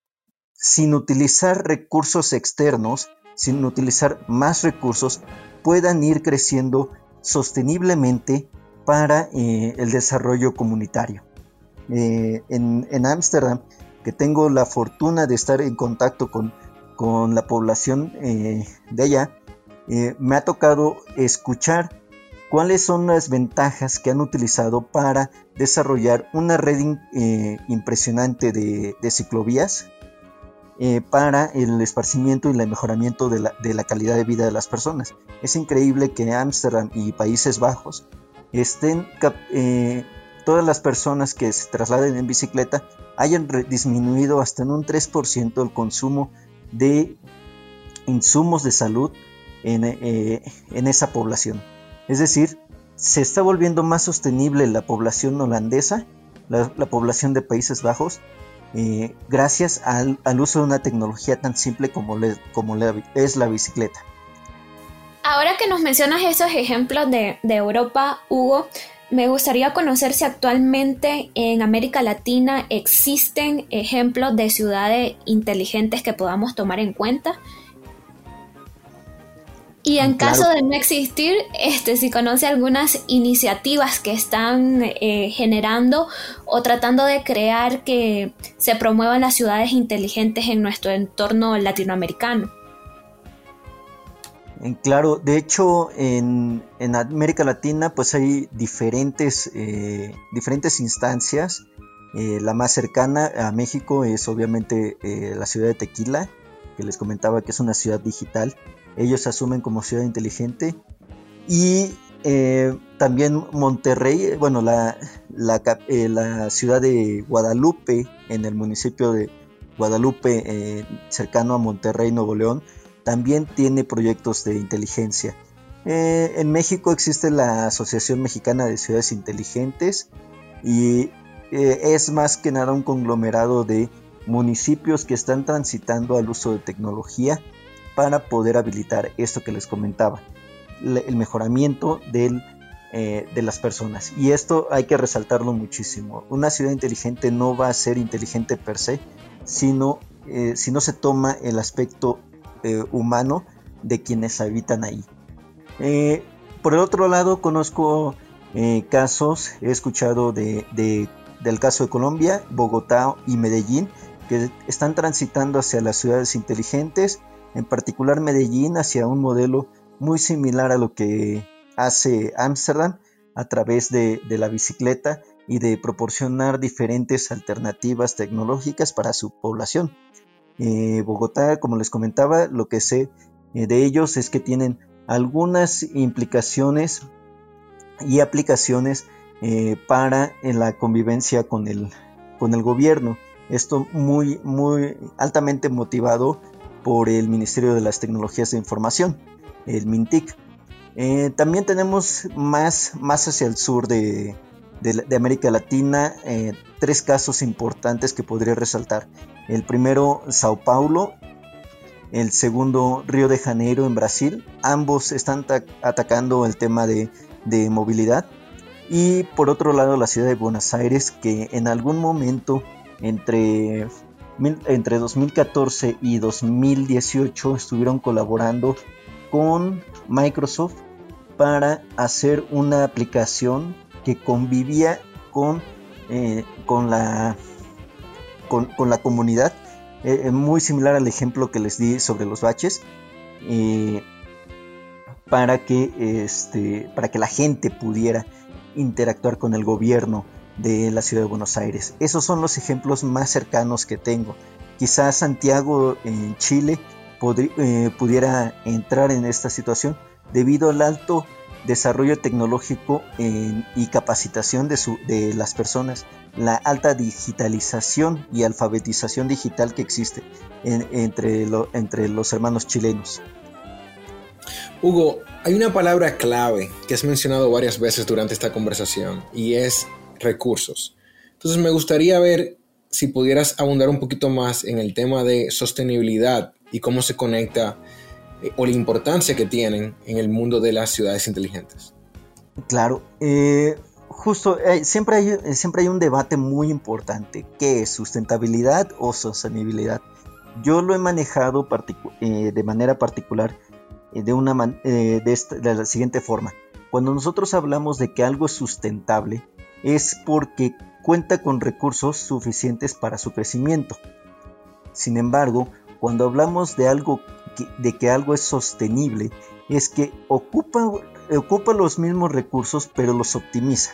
sin utilizar recursos externos, sin utilizar más recursos, puedan ir creciendo sosteniblemente para eh, el desarrollo comunitario. Eh, en Ámsterdam, que tengo la fortuna de estar en contacto con, con la población de allá, eh, me ha tocado escuchar cuáles son las ventajas que han utilizado para desarrollar una red eh, impresionante de, ciclovías para el esparcimiento y el mejoramiento de la, calidad de vida de las personas. Es increíble que Ámsterdam y Países Bajos estén todas las personas que se trasladen en bicicleta hayan disminuido hasta en un 3% el consumo de insumos de salud eh, en, esa población. Es decir, se está volviendo más sostenible la población holandesa, la, población de Países Bajos, eh, gracias al, uso de una tecnología tan simple como, como es la bicicleta. Ahora que nos mencionas esos ejemplos de, de Europa, Hugo, me gustaría conocer si actualmente en América Latina existen ejemplos de ciudades inteligentes que podamos tomar en cuenta. Y en caso de no existir, este, si conoce algunas iniciativas que están eh, generando o tratando de crear que se promuevan las ciudades inteligentes en nuestro entorno latinoamericano. Claro, de hecho en, América Latina pues hay diferentes, eh, diferentes instancias. Eh, la más cercana a México es obviamente eh, la ciudad de Tequila, que les comentaba que es una ciudad digital. Ellos asumen como ciudad inteligente. Y también Monterrey, bueno, la, la, ciudad de Guadalupe, en el municipio de Guadalupe, cercano a Monterrey, Nuevo León, también tiene proyectos de inteligencia. Eh, en México existe la Asociación Mexicana de Ciudades Inteligentes y eh, es más que nada un conglomerado de municipios que están transitando al uso de tecnología para poder habilitar esto que les comentaba, el mejoramiento eh, de las personas. Y esto hay que resaltarlo muchísimo. Una ciudad inteligente no va a ser inteligente per se, sino si no se toma el aspecto eh, humano de quienes habitan ahí. Eh, por el otro lado, conozco eh, casos, he escuchado de, del caso de Colombia, Bogotá y Medellín, que están transitando hacia las ciudades inteligentes, en particular Medellín hacia un modelo muy similar a lo que hace Ámsterdam a través de, la bicicleta y de proporcionar diferentes alternativas tecnológicas para su población. Eh, Bogotá, como les comentaba, lo que sé eh, de ellos es que tienen algunas implicaciones y aplicaciones eh, para la convivencia con el, con el gobierno. Esto muy, muy altamente motivado por el Ministerio de las Tecnologías de Información, el MINTIC. también tenemos más, más hacia el sur de, de, América Latina, eh, tres casos importantes que podría resaltar. El primero, Sao Paulo, el segundo, Río de Janeiro en Brasil. Ambos están atacando el tema de, movilidad. Y por otro lado, la ciudad de Buenos Aires, que en algún momento entre, entre 2014 y 2018 estuvieron colaborando con Microsoft para hacer una aplicación que convivía con, eh, con, la, con, la comunidad, eh, eh, muy similar al ejemplo que les di sobre los baches, para, que, este, para que la gente pudiera interactuar con el gobierno de la ciudad de Buenos Aires. Esos son los ejemplos más cercanos que tengo. Quizás Santiago en Chile pudiera entrar en esta situación debido al alto desarrollo tecnológico y capacitación de, su, de las personas, la alta digitalización y alfabetización digital que existe entre, entre los hermanos chilenos. Hugo, hay una palabra clave que has mencionado varias veces durante esta conversación y es recursos. Entonces me gustaría ver si pudieras abundar un poquito más en el tema de sostenibilidad y cómo se conecta eh, o la importancia que tienen en el mundo de las ciudades inteligentes. Claro, eh, justo, eh, siempre, hay, siempre hay un debate muy importante, ¿qué es sustentabilidad o sostenibilidad? Yo lo he manejado de manera particular de, una de, de la siguiente forma. Cuando nosotros hablamos de que algo es sustentable, es porque cuenta con recursos suficientes para su crecimiento. Sin embargo, cuando hablamos de algo de que algo es sostenible, es que ocupa, ocupa los mismos recursos pero los optimiza.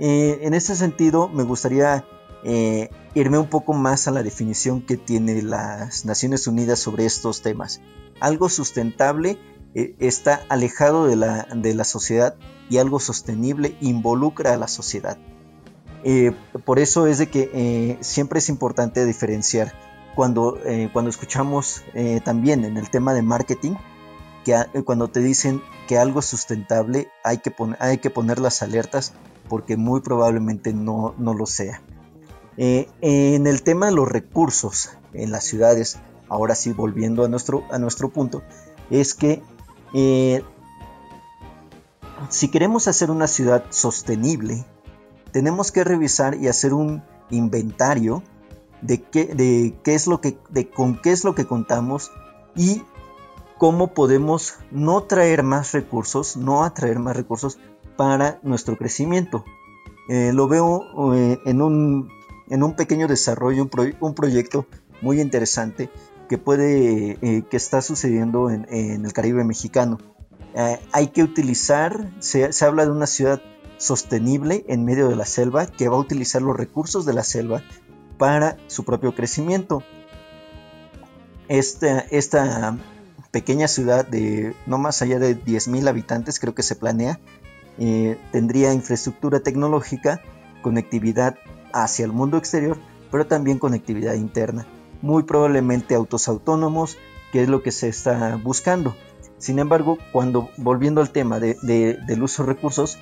Eh, en este sentido, me gustaría eh, irme un poco más a la definición que tiene las Naciones Unidas sobre estos temas. Algo sustentable eh, está alejado de la, de la, sociedad y algo sostenible involucra a la sociedad. por eso es de que siempre es importante diferenciar cuando, cuando escuchamos también en el tema de marketing, que cuando te dicen que algo es sustentable hay que, hay que poner las alertas porque muy probablemente no, lo sea. Eh, en el tema de los recursos en las ciudades, ahora sí volviendo a nuestro, a nuestro punto, es que eh, si queremos hacer una ciudad sostenible, tenemos que revisar y hacer un inventario de qué, es lo que, de con qué es lo que contamos y cómo podemos no traer más recursos, no atraer más recursos para nuestro crecimiento. Eh, lo veo eh, en, un, en, un, pequeño desarrollo, un, proyecto muy interesante que puede, eh, que está sucediendo en, el Caribe mexicano. Hay que utilizar, se, habla de una ciudad sostenible en medio de la selva que va a utilizar los recursos de la selva para su propio crecimiento. Esta, esta pequeña ciudad de no más allá de 10.000 habitantes creo que se planea eh, tendría infraestructura tecnológica, conectividad hacia el mundo exterior, pero también conectividad interna. Muy probablemente autos autónomos, que es lo que se está buscando. Sin embargo, cuando volviendo al tema de, del uso de recursos,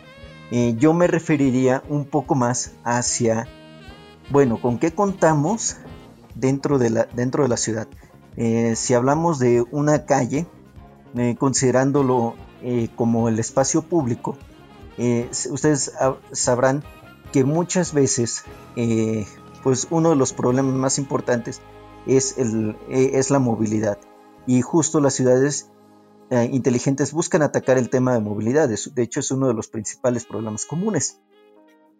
eh, yo me referiría un poco más hacia, bueno, ¿con qué contamos dentro de la, dentro de la ciudad? Eh, si hablamos de una calle, considerándolo como el espacio público, eh, ustedes sabrán que muchas veces eh, pues uno de los problemas más importantes es, el, e, es la movilidad y justo las ciudades eh, inteligentes buscan atacar el tema de movilidad, de hecho es uno de los principales problemas comunes.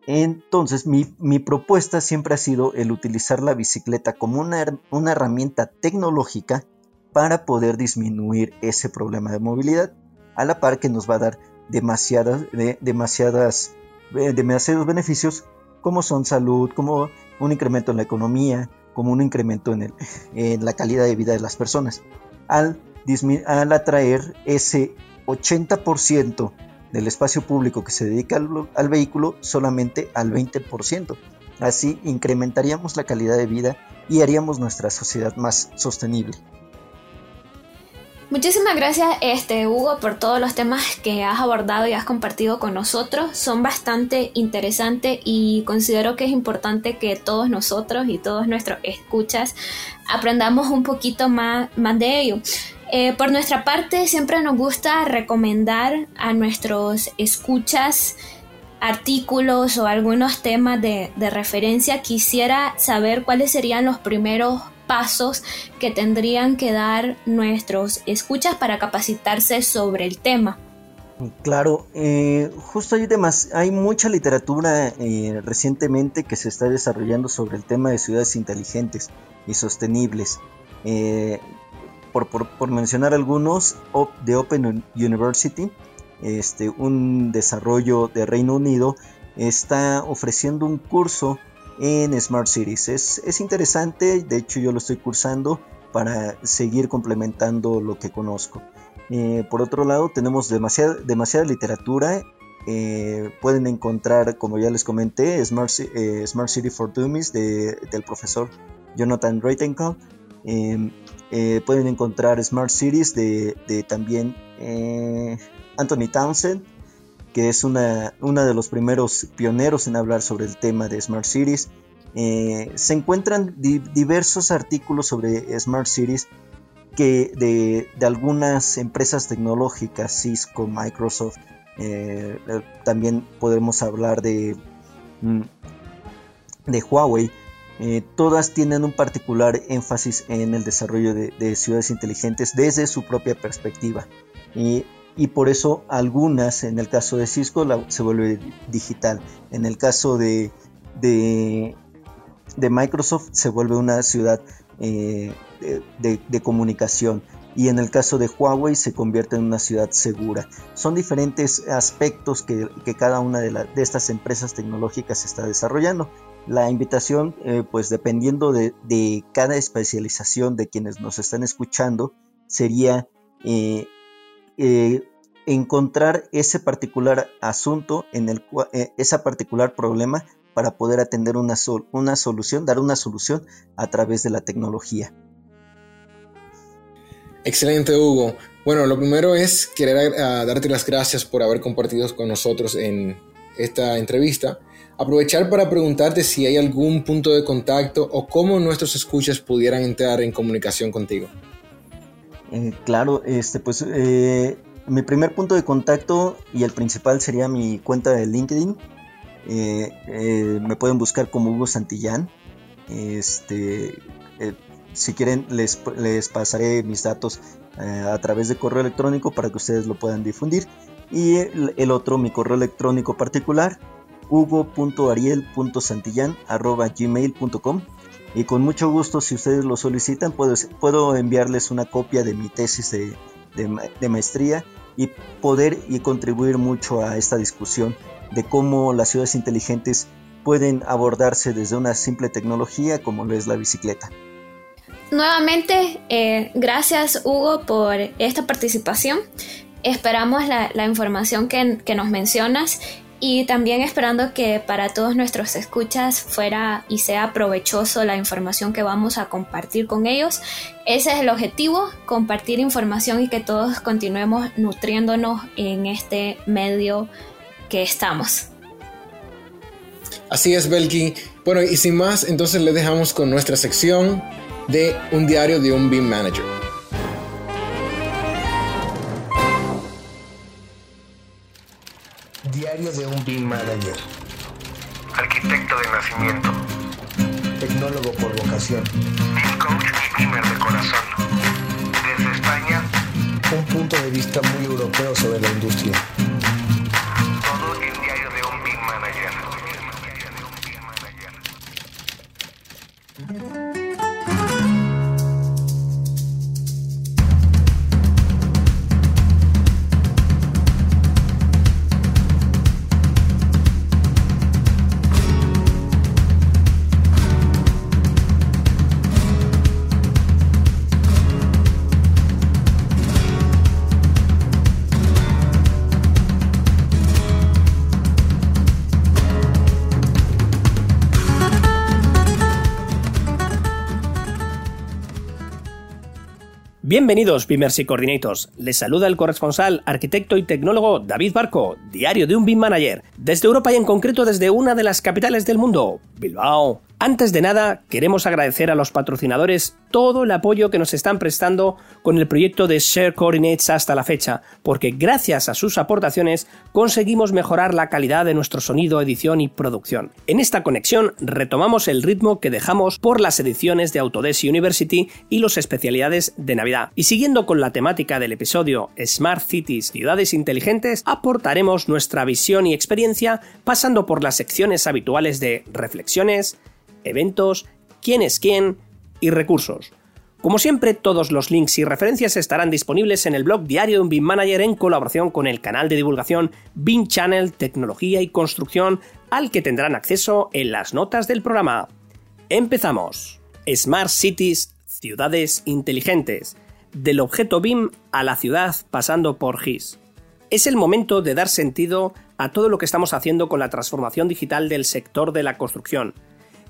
Entonces mi, propuesta siempre ha sido el utilizar la bicicleta como una, herramienta tecnológica para poder disminuir ese problema de movilidad, a la par que nos va a dar demasiadas, de, demasiadas, eh, demasiados beneficios como son salud, como un incremento en la economía, como un incremento en, en la calidad de vida de las personas. Al, al atraer ese 80% del espacio público que se dedica al, al, vehículo solamente al 20%. Así incrementaríamos la calidad de vida y haríamos nuestra sociedad más sostenible. Muchísimas gracias, este, Hugo, por todos los temas que has abordado y has compartido con nosotros. Son bastante interesantes y considero que es importante que todos nosotros y todos nuestros escuchas aprendamos un poquito más, más de ello. Eh, por nuestra parte, siempre nos gusta recomendar a nuestros escuchas artículos o algunos temas de, de referencia. Quisiera saber cuáles serían los primeros pasos que tendrían que dar nuestros escuchas para capacitarse sobre el tema. Claro, eh, justo hay, demás, hay mucha literatura eh, recientemente que se está desarrollando sobre el tema de ciudades inteligentes y sostenibles. Por, mencionar algunos, de Open University, este, un desarrollo de Reino Unido, está ofreciendo un curso en Smart Cities. Es, interesante, de hecho yo lo estoy cursando para seguir complementando lo que conozco. Eh, por otro lado, tenemos demasiada, literatura. Eh, pueden encontrar, como ya les comenté, Smart, eh, Smart City for Dummies de, del profesor Jonathan Reitenkamp. pueden encontrar Smart Cities de, de también Anthony Townsend que es una, uno de los primeros pioneros en hablar sobre el tema de Smart Cities. Eh, se encuentran diversos artículos sobre Smart Cities que de, algunas empresas tecnológicas, Cisco, Microsoft, eh, eh, también podemos hablar de, mm, de Huawei. Todas tienen un particular énfasis en el desarrollo de, de ciudades inteligentes desde su propia perspectiva. Y por eso algunas, en el caso de Cisco, se vuelve digital. En el caso de, Microsoft se vuelve una ciudad eh, de, comunicación y en el caso de Huawei se convierte en una ciudad segura. Son diferentes aspectos que, cada una de, estas empresas tecnológicas está desarrollando. La invitación, eh, pues dependiendo de, cada especialización de quienes nos están escuchando, sería eh, eh, encontrar ese particular asunto, en el ese particular problema para poder atender una, una solución, dar una solución a través de la tecnología. Excelente, Hugo. Bueno, lo primero es querer darte las gracias por haber compartido con nosotros en esta entrevista. Aprovechar para preguntarte si hay algún punto de contacto o cómo nuestros escuchas pudieran entrar en comunicación contigo. Eh, claro, este, pues eh, mi primer punto de contacto y el principal sería mi cuenta de LinkedIn. Eh, me pueden buscar como Hugo Santillán. Este, si quieren, les, les, pasaré mis datos a través de correo electrónico para que ustedes lo puedan difundir. Y el, otro, mi correo electrónico particular, hugo.ariel.santillán.gmail.com y con mucho gusto si ustedes lo solicitan puedo, puedo enviarles una copia de mi tesis de, de, maestría y poder y contribuir mucho a esta discusión de cómo las ciudades inteligentes pueden abordarse desde una simple tecnología como lo es la bicicleta. Nuevamente, eh, gracias Hugo por esta participación. Esperamos la, la información que, que, nos mencionas y también esperando que para todos nuestros escuchas fuera y sea provechoso la información que vamos a compartir con ellos. Ese es el objetivo, compartir información y que todos continuemos nutriéndonos en este medio que estamos. Así es, Belki. Bueno, y sin más, entonces le dejamos con nuestra sección de un diario de un BIM Manager. Diario de un BIM Manager. Arquitecto de nacimiento. Tecnólogo por vocación. BIM Coach y BIMer de corazón. Desde España. Un punto de vista muy europeo sobre la industria. Todo en Diario de un BIM Manager. Bienvenidos, Beamers y Coordinators. Les saluda el corresponsal, arquitecto y tecnólogo David Barco, diario de un BIM Manager, desde Europa y en concreto desde una de las capitales del mundo, Bilbao. Antes de nada, queremos agradecer a los patrocinadores todo el apoyo que nos están prestando con el proyecto de Share Coordinates hasta la fecha, porque gracias a sus aportaciones conseguimos mejorar la calidad de nuestro sonido, edición y producción. En esta conexión retomamos el ritmo que dejamos por las ediciones de Autodesk University y las especialidades de Navidad. Y siguiendo con la temática del episodio Smart Cities, ciudades inteligentes, aportaremos nuestra visión y experiencia pasando por las secciones habituales de reflexiones, eventos, quién es quién y recursos. Como siempre, todos los links y referencias estarán disponibles en el blog diario de un BIM Manager en colaboración con el canal de divulgación BIM Channel Tecnología y Construcción, al que tendrán acceso en las notas del programa. Empezamos. Smart Cities, ciudades inteligentes. Del objeto BIM a la ciudad pasando por GIS. Es el momento de dar sentido a todo lo que estamos haciendo con la transformación digital del sector de la construcción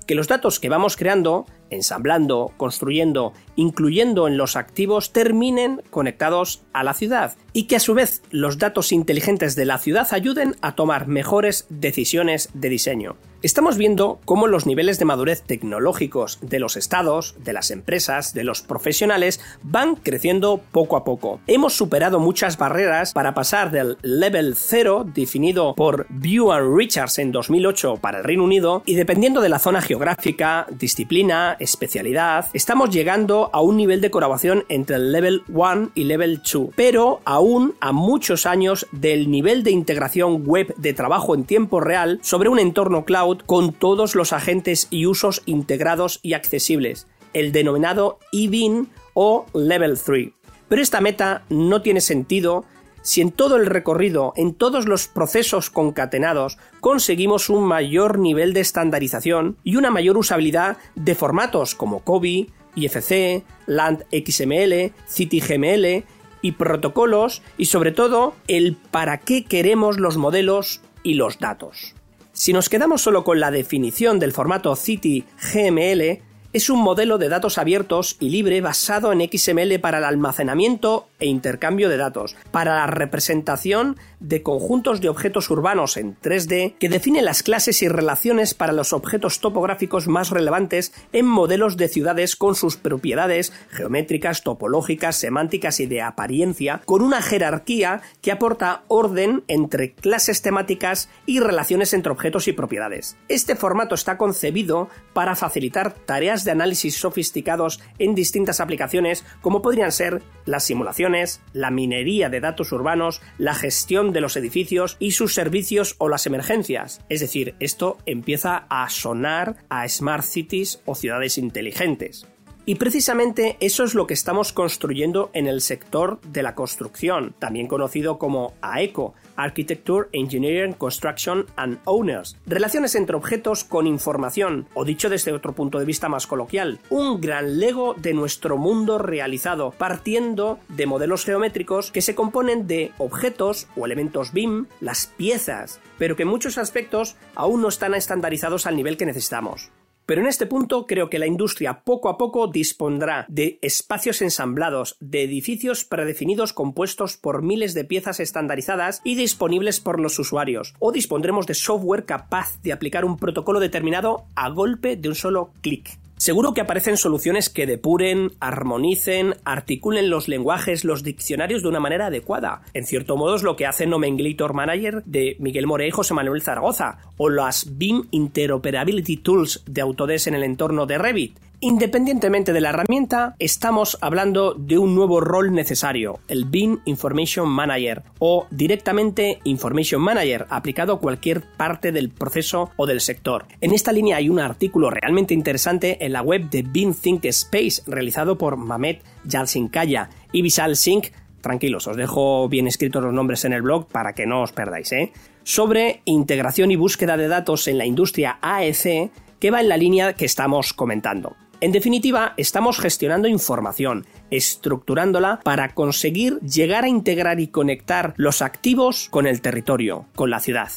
que los datos que vamos creando, ensamblando, construyendo, incluyendo en los activos, terminen conectados a la ciudad y que a su vez los datos inteligentes de la ciudad ayuden a tomar mejores decisiones de diseño. Estamos viendo cómo los niveles de madurez tecnológicos de los estados, de las empresas, de los profesionales van creciendo poco a poco. Hemos superado muchas barreras para pasar del level 0 definido por and Richards en 2008 para el Reino Unido y dependiendo de la zona geográfica, disciplina, especialidad, estamos llegando a un nivel de colaboración entre el level 1 y level 2, pero aún a muchos años del nivel de integración web de trabajo en tiempo real sobre un entorno cloud con todos los agentes y usos integrados y accesibles. el denominado EBIN o Level 3. Pero esta meta no tiene sentido si en todo el recorrido, en todos los procesos concatenados, conseguimos un mayor nivel de estandarización y una mayor usabilidad de formatos como COBI, IFC, LAND XML, CityGML y protocolos y sobre todo el para qué queremos los modelos y los datos. Si nos quedamos solo con la definición del formato CityGML, es un modelo de datos abiertos y libre basado en XML para el almacenamiento e intercambio de datos, para la representación de conjuntos de objetos urbanos en 3D que define las clases y relaciones para los objetos topográficos más relevantes en modelos de ciudades con sus propiedades geométricas, topológicas, semánticas y de apariencia, con una jerarquía que aporta orden entre clases temáticas y relaciones entre objetos y propiedades. Este formato está concebido para facilitar tareas de análisis sofisticados en distintas aplicaciones como podrían ser las simulaciones, la minería de datos urbanos, la gestión de los edificios y sus servicios o las emergencias. Es decir, esto empieza a sonar a smart cities o ciudades inteligentes. Y precisamente eso es lo que estamos construyendo en el sector de la construcción, también conocido como AECO, Architecture, Engineering, Construction and Owners. Relaciones entre objetos con información, o dicho desde otro punto de vista más coloquial, un gran lego de nuestro mundo realizado, partiendo de modelos geométricos que se componen de objetos o elementos BIM, las piezas, pero que en muchos aspectos aún no están estandarizados al nivel que necesitamos. Pero en este punto creo que la industria poco a poco dispondrá de espacios ensamblados, de edificios predefinidos compuestos por miles de piezas estandarizadas y disponibles por los usuarios, o dispondremos de software capaz de aplicar un protocolo determinado a golpe de un solo clic. Seguro que aparecen soluciones que depuren, armonicen, articulen los lenguajes, los diccionarios de una manera adecuada. En cierto modo es lo que hace Nomenclator Manager de Miguel More y José Manuel Zaragoza, o las BIM Interoperability Tools de Autodesk en el entorno de Revit. Independientemente de la herramienta, estamos hablando de un nuevo rol necesario, el BIM Information Manager o directamente Information Manager aplicado a cualquier parte del proceso o del sector. En esta línea hay un artículo realmente interesante en la web de BIM Think Space realizado por Mamet Jalsinkaya y Vishal Singh tranquilos, os dejo bien escritos los nombres en el blog para que no os perdáis, ¿eh? sobre integración y búsqueda de datos en la industria AEC que va en la línea que estamos comentando. En definitiva, estamos gestionando información, estructurándola para conseguir llegar a integrar y conectar los activos con el territorio, con la ciudad.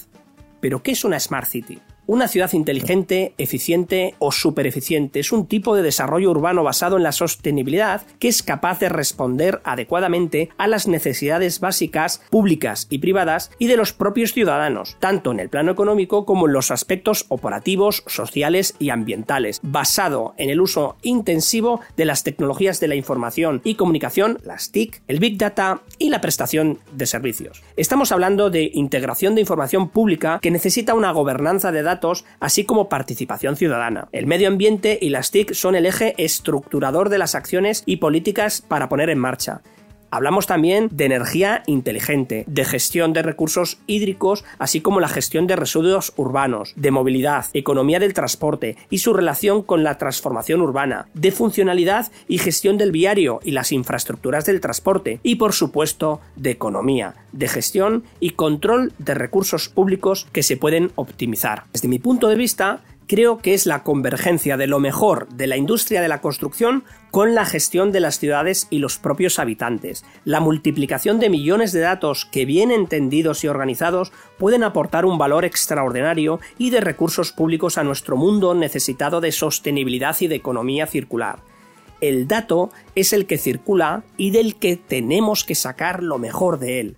Pero, ¿qué es una Smart City? Una ciudad inteligente, eficiente o supereficiente es un tipo de desarrollo urbano basado en la sostenibilidad que es capaz de responder adecuadamente a las necesidades básicas, públicas y privadas y de los propios ciudadanos, tanto en el plano económico como en los aspectos operativos, sociales y ambientales, basado en el uso intensivo de las tecnologías de la información y comunicación, las TIC, el Big Data y la prestación de servicios. Estamos hablando de integración de información pública que necesita una gobernanza de datos así como participación ciudadana. El medio ambiente y las TIC son el eje estructurador de las acciones y políticas para poner en marcha. Hablamos también de energía inteligente, de gestión de recursos hídricos, así como la gestión de residuos urbanos, de movilidad, economía del transporte y su relación con la transformación urbana, de funcionalidad y gestión del viario y las infraestructuras del transporte y por supuesto de economía, de gestión y control de recursos públicos que se pueden optimizar. Desde mi punto de vista, creo que es la convergencia de lo mejor de la industria de la construcción con la gestión de las ciudades y los propios habitantes. La multiplicación de millones de datos que bien entendidos y organizados pueden aportar un valor extraordinario y de recursos públicos a nuestro mundo necesitado de sostenibilidad y de economía circular. El dato es el que circula y del que tenemos que sacar lo mejor de él.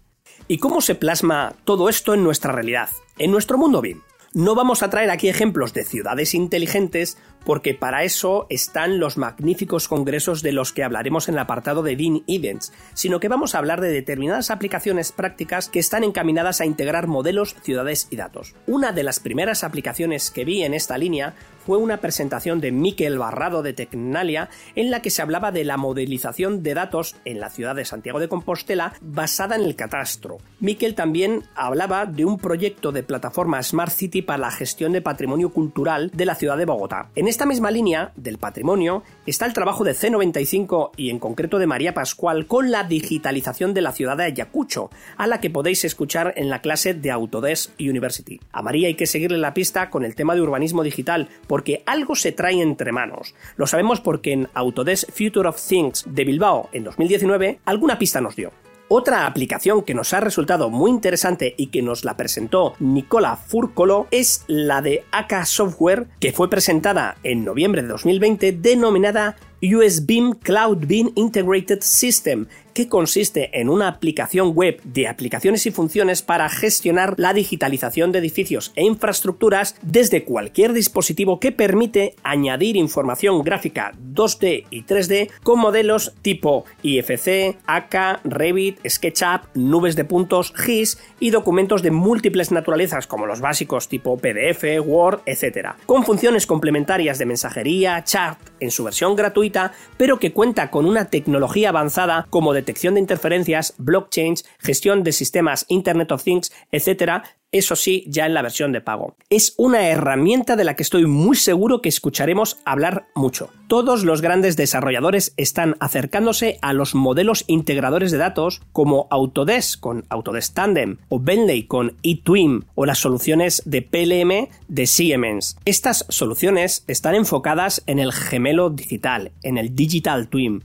¿Y cómo se plasma todo esto en nuestra realidad, en nuestro mundo BIM? No vamos a traer aquí ejemplos de ciudades inteligentes porque para eso están los magníficos congresos de los que hablaremos en el apartado de BIM Events, sino que vamos a hablar de determinadas aplicaciones prácticas que están encaminadas a integrar modelos, ciudades y datos. Una de las primeras aplicaciones que vi en esta línea fue una presentación de Miquel Barrado de Tecnalia en la que se hablaba de la modelización de datos en la ciudad de Santiago de Compostela basada en el catastro. Miquel también hablaba de un proyecto de plataforma Smart City para la gestión de patrimonio cultural de la ciudad de Bogotá. En esta misma línea del patrimonio está el trabajo de C95 y en concreto de María Pascual con la digitalización de la ciudad de Ayacucho, a la que podéis escuchar en la clase de Autodesk University. A María hay que seguirle la pista con el tema de urbanismo digital, porque algo se trae entre manos. Lo sabemos porque en Autodesk Future of Things de Bilbao en 2019 alguna pista nos dio. Otra aplicación que nos ha resultado muy interesante y que nos la presentó Nicola Furcolo es la de AK Software que fue presentada en noviembre de 2020 denominada USB Cloud Beam Integrated System, que consiste en una aplicación web de aplicaciones y funciones para gestionar la digitalización de edificios e infraestructuras desde cualquier dispositivo que permite añadir información gráfica 2D y 3D con modelos tipo IFC, AK, Revit, SketchUp, nubes de puntos, GIS y documentos de múltiples naturalezas como los básicos tipo PDF, Word, etc. Con funciones complementarias de mensajería, chat en su versión gratuita, pero que cuenta con una tecnología avanzada como detección de interferencias, blockchains, gestión de sistemas Internet of Things, etc., eso sí, ya en la versión de pago. Es una herramienta de la que estoy muy seguro que escucharemos hablar mucho. Todos los grandes desarrolladores están acercándose a los modelos integradores de datos como Autodesk con Autodesk Tandem o Bentley con eTwin o las soluciones de PLM de Siemens. Estas soluciones están enfocadas en el gemelo digital, en el Digital Twin.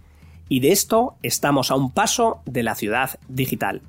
Y de esto estamos a un paso de la ciudad digital.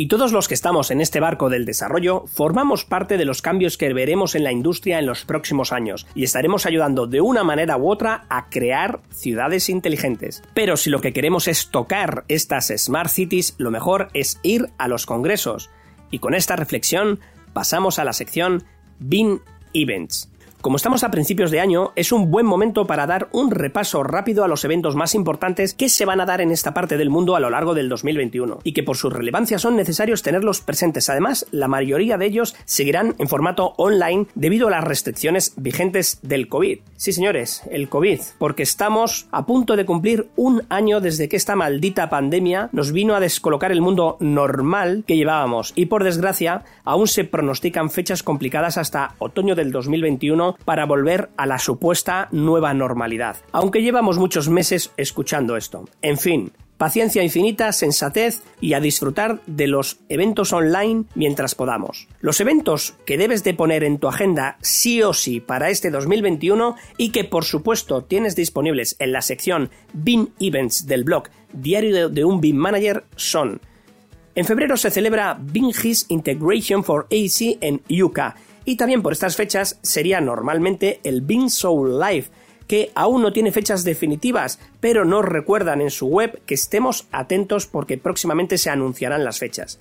Y todos los que estamos en este barco del desarrollo formamos parte de los cambios que veremos en la industria en los próximos años y estaremos ayudando de una manera u otra a crear ciudades inteligentes. Pero si lo que queremos es tocar estas Smart Cities, lo mejor es ir a los congresos. Y con esta reflexión pasamos a la sección BIN Events. Como estamos a principios de año, es un buen momento para dar un repaso rápido a los eventos más importantes que se van a dar en esta parte del mundo a lo largo del 2021 y que por su relevancia son necesarios tenerlos presentes. Además, la mayoría de ellos seguirán en formato online debido a las restricciones vigentes del COVID. Sí, señores, el COVID, porque estamos a punto de cumplir un año desde que esta maldita pandemia nos vino a descolocar el mundo normal que llevábamos y por desgracia aún se pronostican fechas complicadas hasta otoño del 2021 para volver a la supuesta nueva normalidad. Aunque llevamos muchos meses escuchando esto. En fin, paciencia infinita, sensatez y a disfrutar de los eventos online mientras podamos. Los eventos que debes de poner en tu agenda sí o sí para este 2021 y que por supuesto tienes disponibles en la sección BIM Events del blog Diario de un BIM Manager son en febrero se celebra BIM Integration for AC en UK y también por estas fechas sería normalmente el Bing Soul Live, que aún no tiene fechas definitivas, pero nos recuerdan en su web que estemos atentos porque próximamente se anunciarán las fechas.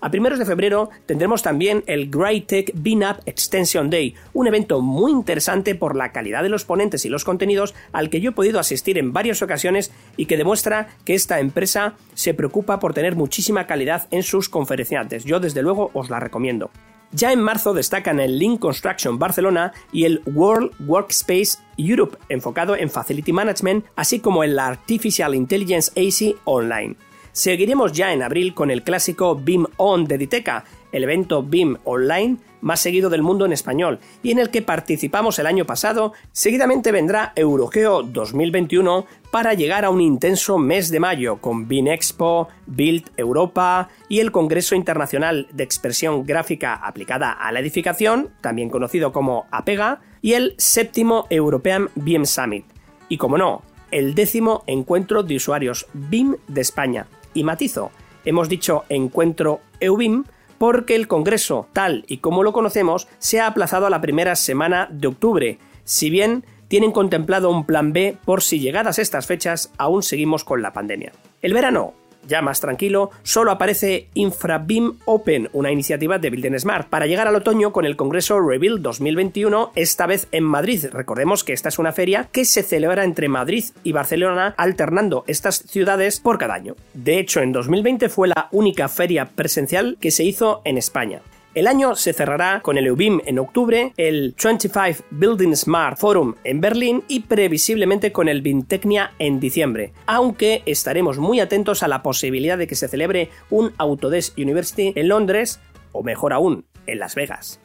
A primeros de febrero tendremos también el Tech BINAP Extension Day, un evento muy interesante por la calidad de los ponentes y los contenidos al que yo he podido asistir en varias ocasiones y que demuestra que esta empresa se preocupa por tener muchísima calidad en sus conferenciantes. Yo desde luego os la recomiendo. Ya en marzo destacan el Link Construction Barcelona y el World Workspace Europe, enfocado en Facility Management, así como el Artificial Intelligence AC Online. Seguiremos ya en abril con el clásico BIM On de Diteca, el evento BIM Online más seguido del mundo en español y en el que participamos el año pasado, seguidamente vendrá Eurogeo 2021 para llegar a un intenso mes de mayo con BIM Expo, Build Europa y el Congreso Internacional de Expresión Gráfica aplicada a la edificación, también conocido como APEGA, y el séptimo European BIM Summit. Y como no, el décimo encuentro de usuarios BIM de España. Y matizo, hemos dicho encuentro EUBIM porque el Congreso, tal y como lo conocemos, se ha aplazado a la primera semana de octubre, si bien tienen contemplado un plan B por si llegadas estas fechas aún seguimos con la pandemia. El verano ya más tranquilo, solo aparece InfraBeam Open, una iniciativa de Build Smart, para llegar al otoño con el Congreso Rebuild 2021, esta vez en Madrid. Recordemos que esta es una feria que se celebra entre Madrid y Barcelona, alternando estas ciudades por cada año. De hecho, en 2020 fue la única feria presencial que se hizo en España. El año se cerrará con el EUBIM en octubre, el 25 Building Smart Forum en Berlín y previsiblemente con el Bintecnia en diciembre, aunque estaremos muy atentos a la posibilidad de que se celebre un Autodesk University en Londres o mejor aún, en Las Vegas.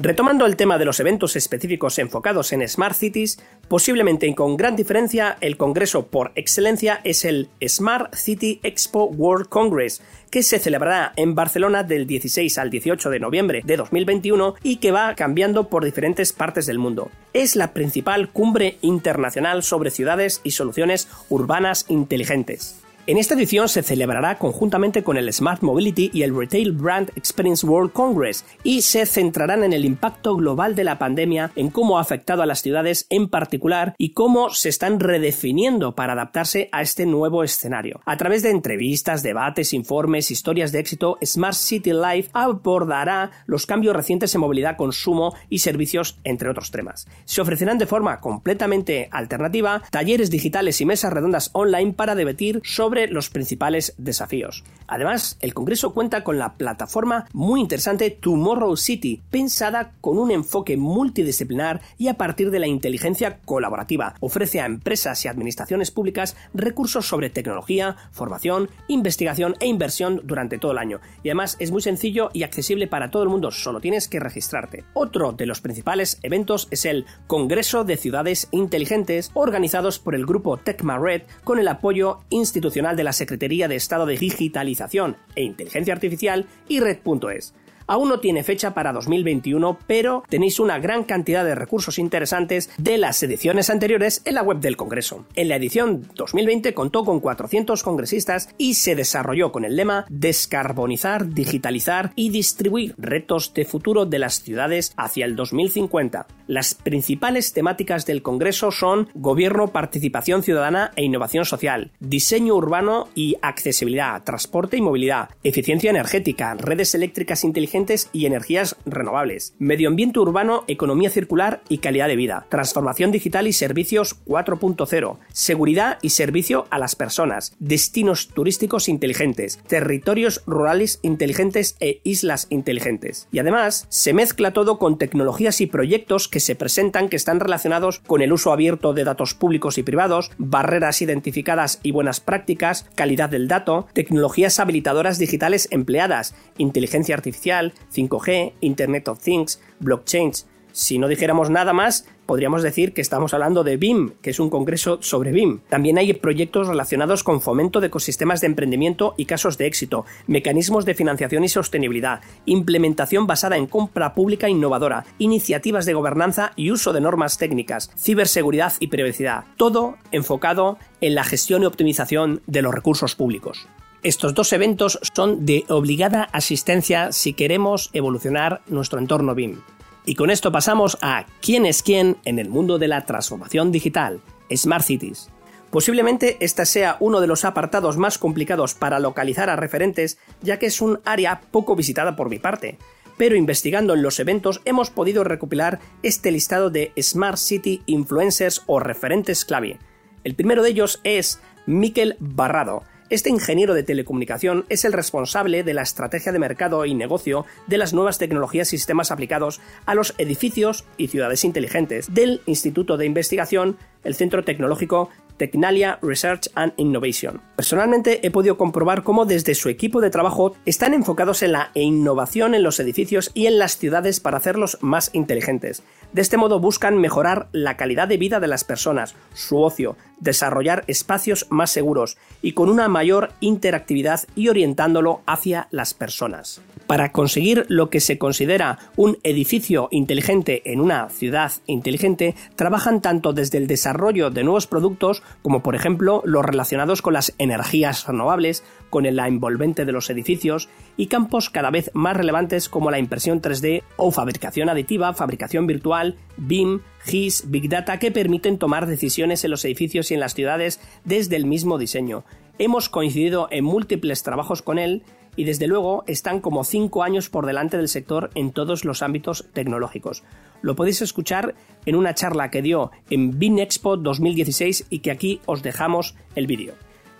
Retomando el tema de los eventos específicos enfocados en Smart Cities, posiblemente y con gran diferencia, el congreso por excelencia es el Smart City Expo World Congress, que se celebrará en Barcelona del 16 al 18 de noviembre de 2021 y que va cambiando por diferentes partes del mundo. Es la principal cumbre internacional sobre ciudades y soluciones urbanas inteligentes. En esta edición se celebrará conjuntamente con el Smart Mobility y el Retail Brand Experience World Congress y se centrarán en el impacto global de la pandemia, en cómo ha afectado a las ciudades en particular y cómo se están redefiniendo para adaptarse a este nuevo escenario. A través de entrevistas, debates, informes, historias de éxito, Smart City Life abordará los cambios recientes en movilidad, consumo y servicios, entre otros temas. Se ofrecerán de forma completamente alternativa talleres digitales y mesas redondas online para debatir sobre los principales desafíos. Además, el Congreso cuenta con la plataforma muy interesante Tomorrow City, pensada con un enfoque multidisciplinar y a partir de la inteligencia colaborativa. Ofrece a empresas y administraciones públicas recursos sobre tecnología, formación, investigación e inversión durante todo el año. Y además es muy sencillo y accesible para todo el mundo, solo tienes que registrarte. Otro de los principales eventos es el Congreso de Ciudades Inteligentes, organizados por el grupo Tecma Red con el apoyo institucional de la Secretaría de Estado de Digitalización e Inteligencia Artificial y Red.es. Aún no tiene fecha para 2021, pero tenéis una gran cantidad de recursos interesantes de las ediciones anteriores en la web del Congreso. En la edición 2020 contó con 400 congresistas y se desarrolló con el lema Descarbonizar, digitalizar y distribuir retos de futuro de las ciudades hacia el 2050. Las principales temáticas del Congreso son gobierno, participación ciudadana e innovación social, diseño urbano y accesibilidad, transporte y movilidad, eficiencia energética, redes eléctricas inteligentes y energías renovables, medio ambiente urbano, economía circular y calidad de vida, transformación digital y servicios 4.0, seguridad y servicio a las personas, destinos turísticos inteligentes, territorios rurales inteligentes e islas inteligentes. Y además, se mezcla todo con tecnologías y proyectos que se presentan que están relacionados con el uso abierto de datos públicos y privados, barreras identificadas y buenas prácticas, calidad del dato, tecnologías habilitadoras digitales empleadas, inteligencia artificial, 5G, Internet of Things, blockchains. Si no dijéramos nada más, podríamos decir que estamos hablando de BIM, que es un congreso sobre BIM. También hay proyectos relacionados con fomento de ecosistemas de emprendimiento y casos de éxito, mecanismos de financiación y sostenibilidad, implementación basada en compra pública innovadora, iniciativas de gobernanza y uso de normas técnicas, ciberseguridad y privacidad, todo enfocado en la gestión y optimización de los recursos públicos. Estos dos eventos son de obligada asistencia si queremos evolucionar nuestro entorno BIM. Y con esto pasamos a quién es quién en el mundo de la transformación digital, Smart Cities. Posiblemente este sea uno de los apartados más complicados para localizar a referentes, ya que es un área poco visitada por mi parte. Pero investigando en los eventos hemos podido recopilar este listado de Smart City Influencers o referentes clave. El primero de ellos es Miquel Barrado, este ingeniero de telecomunicación es el responsable de la estrategia de mercado y negocio de las nuevas tecnologías y sistemas aplicados a los edificios y ciudades inteligentes del Instituto de Investigación, el Centro Tecnológico Tecnalia Research and Innovation. Personalmente he podido comprobar cómo desde su equipo de trabajo están enfocados en la innovación en los edificios y en las ciudades para hacerlos más inteligentes. De este modo buscan mejorar la calidad de vida de las personas, su ocio, desarrollar espacios más seguros y con una mayor interactividad y orientándolo hacia las personas. Para conseguir lo que se considera un edificio inteligente en una ciudad inteligente, trabajan tanto desde el desarrollo de nuevos productos como por ejemplo los relacionados con las energías renovables, con el envolvente de los edificios y campos cada vez más relevantes como la impresión 3D o fabricación aditiva, fabricación virtual, BIM, GIS, Big Data que permiten tomar decisiones en los edificios y en las ciudades desde el mismo diseño. Hemos coincidido en múltiples trabajos con él y desde luego están como cinco años por delante del sector en todos los ámbitos tecnológicos. Lo podéis escuchar en una charla que dio en BINEXPO 2016 y que aquí os dejamos el vídeo.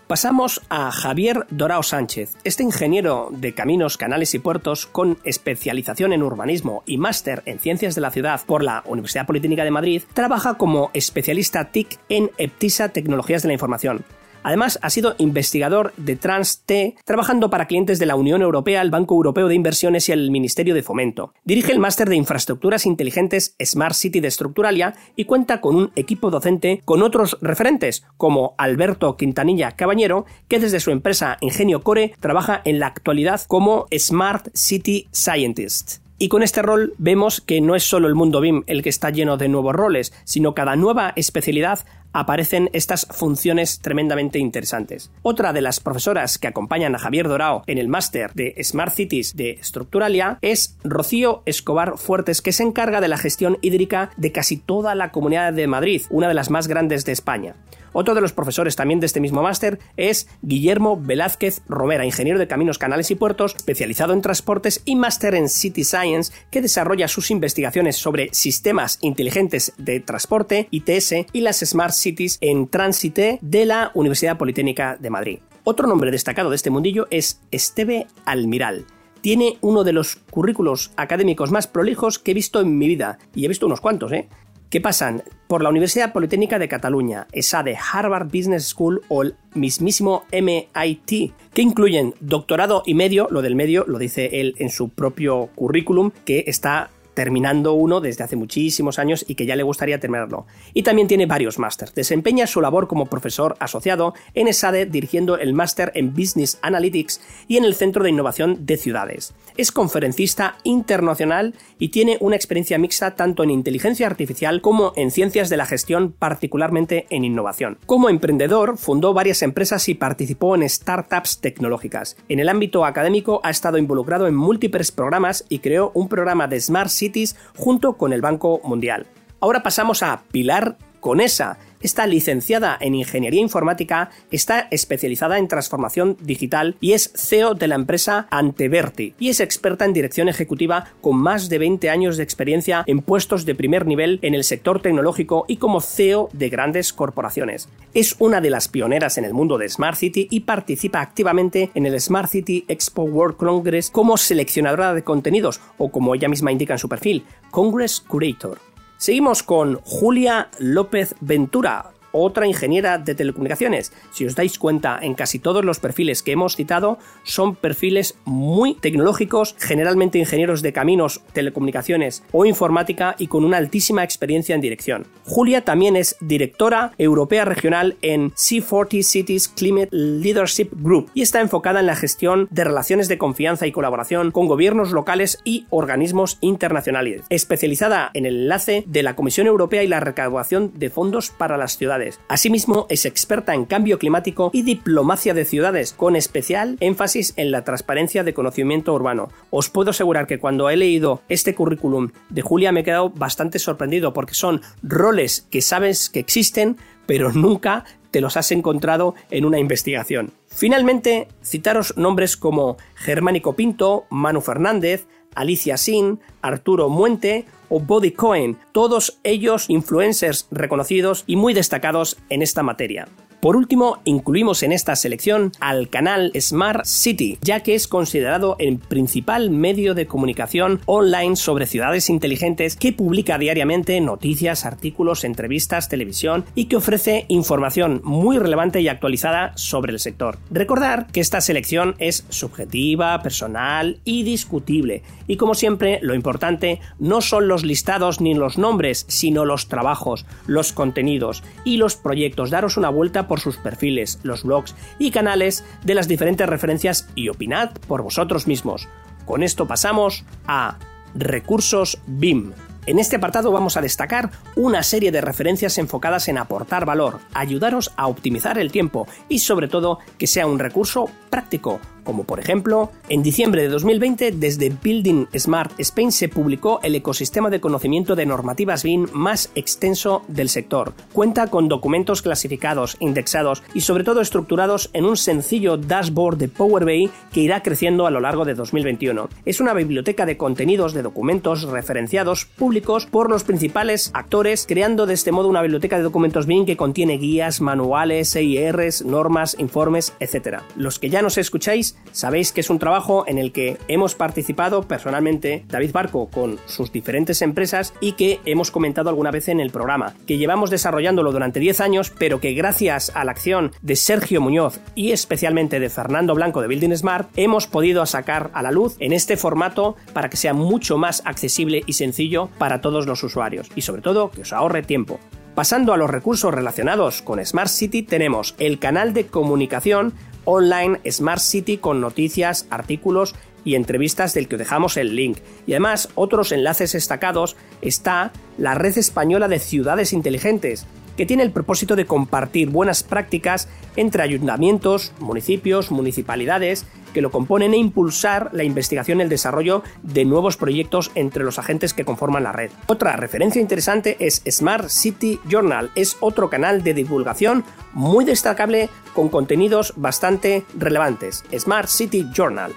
Pasamos a Javier Dorao Sánchez. Este ingeniero de caminos, canales y puertos con especialización en urbanismo y máster en ciencias de la ciudad por la Universidad Politécnica de Madrid, trabaja como especialista TIC en EPTISA Tecnologías de la Información. Además, ha sido investigador de TransT, trabajando para clientes de la Unión Europea, el Banco Europeo de Inversiones y el Ministerio de Fomento. Dirige el máster de Infraestructuras Inteligentes Smart City de Structuralia y cuenta con un equipo docente con otros referentes, como Alberto Quintanilla Cabañero, que desde su empresa Ingenio Core trabaja en la actualidad como Smart City Scientist. Y con este rol vemos que no es solo el mundo BIM el que está lleno de nuevos roles, sino cada nueva especialidad aparecen estas funciones tremendamente interesantes. Otra de las profesoras que acompañan a Javier Dorao en el máster de Smart Cities de Structuralia es Rocío Escobar Fuertes, que se encarga de la gestión hídrica de casi toda la comunidad de Madrid, una de las más grandes de España. Otro de los profesores también de este mismo máster es Guillermo Velázquez Romera, ingeniero de caminos, canales y puertos, especializado en transportes y máster en City Science, que desarrolla sus investigaciones sobre sistemas inteligentes de transporte, ITS, y las Smart Cities en Tránsite de la Universidad Politécnica de Madrid. Otro nombre destacado de este mundillo es Esteve Almiral tiene uno de los currículos académicos más prolijos que he visto en mi vida, y he visto unos cuantos, ¿eh? Que pasan por la Universidad Politécnica de Cataluña, esa de Harvard Business School o el mismísimo MIT, que incluyen doctorado y medio, lo del medio lo dice él en su propio currículum, que está terminando uno desde hace muchísimos años y que ya le gustaría terminarlo. Y también tiene varios másters. Desempeña su labor como profesor asociado en ESADE dirigiendo el máster en Business Analytics y en el Centro de Innovación de Ciudades. Es conferencista internacional y tiene una experiencia mixta tanto en inteligencia artificial como en ciencias de la gestión, particularmente en innovación. Como emprendedor, fundó varias empresas y participó en startups tecnológicas. En el ámbito académico ha estado involucrado en múltiples programas y creó un programa de Smart City junto con el Banco Mundial. Ahora pasamos a Pilar Conesa, Está licenciada en Ingeniería Informática, está especializada en transformación digital y es CEO de la empresa Anteverti y es experta en dirección ejecutiva con más de 20 años de experiencia en puestos de primer nivel en el sector tecnológico y como CEO de grandes corporaciones. Es una de las pioneras en el mundo de Smart City y participa activamente en el Smart City Expo World Congress como seleccionadora de contenidos o como ella misma indica en su perfil, Congress Curator. Seguimos con Julia López Ventura, otra ingeniera de telecomunicaciones. Si os dais cuenta, en casi todos los perfiles que hemos citado son perfiles muy tecnológicos, generalmente ingenieros de caminos, telecomunicaciones o informática y con una altísima experiencia en dirección. Julia también es directora europea regional en C40 Cities Climate Leadership Group y está enfocada en la gestión de relaciones de confianza y colaboración con gobiernos locales y organismos internacionales, especializada en el enlace de la Comisión Europea y la recaudación de fondos para las ciudades Asimismo, es experta en cambio climático y diplomacia de ciudades, con especial énfasis en la transparencia de conocimiento urbano. Os puedo asegurar que cuando he leído este currículum de Julia me he quedado bastante sorprendido porque son roles que sabes que existen, pero nunca te los has encontrado en una investigación. Finalmente, citaros nombres como Germánico Pinto, Manu Fernández, Alicia Sin, Arturo Muente o Body Cohen, todos ellos influencers reconocidos y muy destacados en esta materia. Por último, incluimos en esta selección al canal Smart City, ya que es considerado el principal medio de comunicación online sobre ciudades inteligentes que publica diariamente noticias, artículos, entrevistas, televisión y que ofrece información muy relevante y actualizada sobre el sector. Recordar que esta selección es subjetiva, personal y discutible, y como siempre, lo importante no son los listados ni los nombres, sino los trabajos, los contenidos y los proyectos. Daros una vuelta por sus perfiles, los blogs y canales de las diferentes referencias y opinad por vosotros mismos. Con esto pasamos a recursos BIM. En este apartado vamos a destacar una serie de referencias enfocadas en aportar valor, ayudaros a optimizar el tiempo y sobre todo que sea un recurso práctico, como por ejemplo, en diciembre de 2020 desde Building Smart Spain se publicó el ecosistema de conocimiento de normativas BIM más extenso del sector. Cuenta con documentos clasificados, indexados y sobre todo estructurados en un sencillo dashboard de Power BI que irá creciendo a lo largo de 2021. Es una biblioteca de contenidos de documentos referenciados públicos por los principales actores, creando de este modo una biblioteca de documentos BIM que contiene guías, manuales, EIRs, normas, informes, etc. Los que ya nos escucháis Sabéis que es un trabajo en el que hemos participado personalmente David Barco con sus diferentes empresas y que hemos comentado alguna vez en el programa, que llevamos desarrollándolo durante 10 años, pero que gracias a la acción de Sergio Muñoz y especialmente de Fernando Blanco de Building Smart, hemos podido sacar a la luz en este formato para que sea mucho más accesible y sencillo para todos los usuarios y sobre todo que os ahorre tiempo. Pasando a los recursos relacionados con Smart City tenemos el canal de comunicación online Smart City con noticias, artículos y entrevistas del que os dejamos el link. Y además, otros enlaces destacados está la Red Española de Ciudades Inteligentes, que tiene el propósito de compartir buenas prácticas entre ayuntamientos, municipios, municipalidades que lo componen e impulsar la investigación y el desarrollo de nuevos proyectos entre los agentes que conforman la red. Otra referencia interesante es Smart City Journal, es otro canal de divulgación muy destacable con contenidos bastante relevantes. Smart City Journal.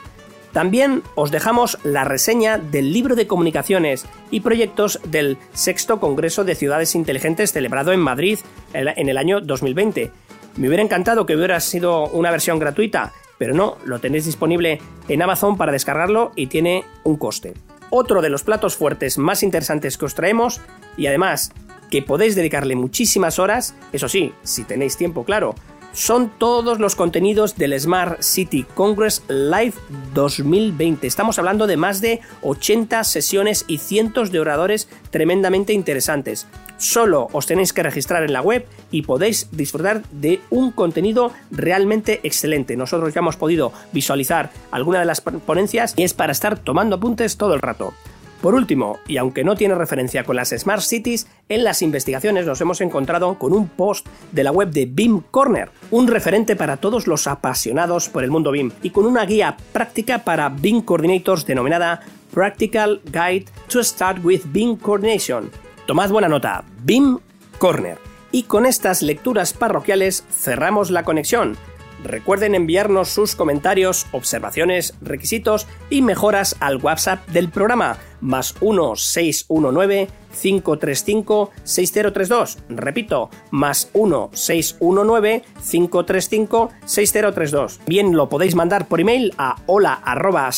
También os dejamos la reseña del libro de comunicaciones y proyectos del sexto Congreso de Ciudades Inteligentes celebrado en Madrid en el año 2020. Me hubiera encantado que hubiera sido una versión gratuita, pero no, lo tenéis disponible en Amazon para descargarlo y tiene un coste. Otro de los platos fuertes más interesantes que os traemos y además que podéis dedicarle muchísimas horas, eso sí, si tenéis tiempo claro, son todos los contenidos del Smart City Congress Live 2020. Estamos hablando de más de 80 sesiones y cientos de oradores tremendamente interesantes. Solo os tenéis que registrar en la web y podéis disfrutar de un contenido realmente excelente. Nosotros ya hemos podido visualizar alguna de las ponencias y es para estar tomando apuntes todo el rato. Por último, y aunque no tiene referencia con las Smart Cities, en las investigaciones nos hemos encontrado con un post de la web de BIM Corner, un referente para todos los apasionados por el mundo BIM, y con una guía práctica para BIM Coordinators denominada Practical Guide to Start with BIM Coordination. Tomad buena nota, BIM Corner. Y con estas lecturas parroquiales cerramos la conexión. Recuerden enviarnos sus comentarios, observaciones, requisitos y mejoras al WhatsApp del programa más 1619 535 6032. Repito, más 1619 535 6032. Bien, lo podéis mandar por email a hola arroba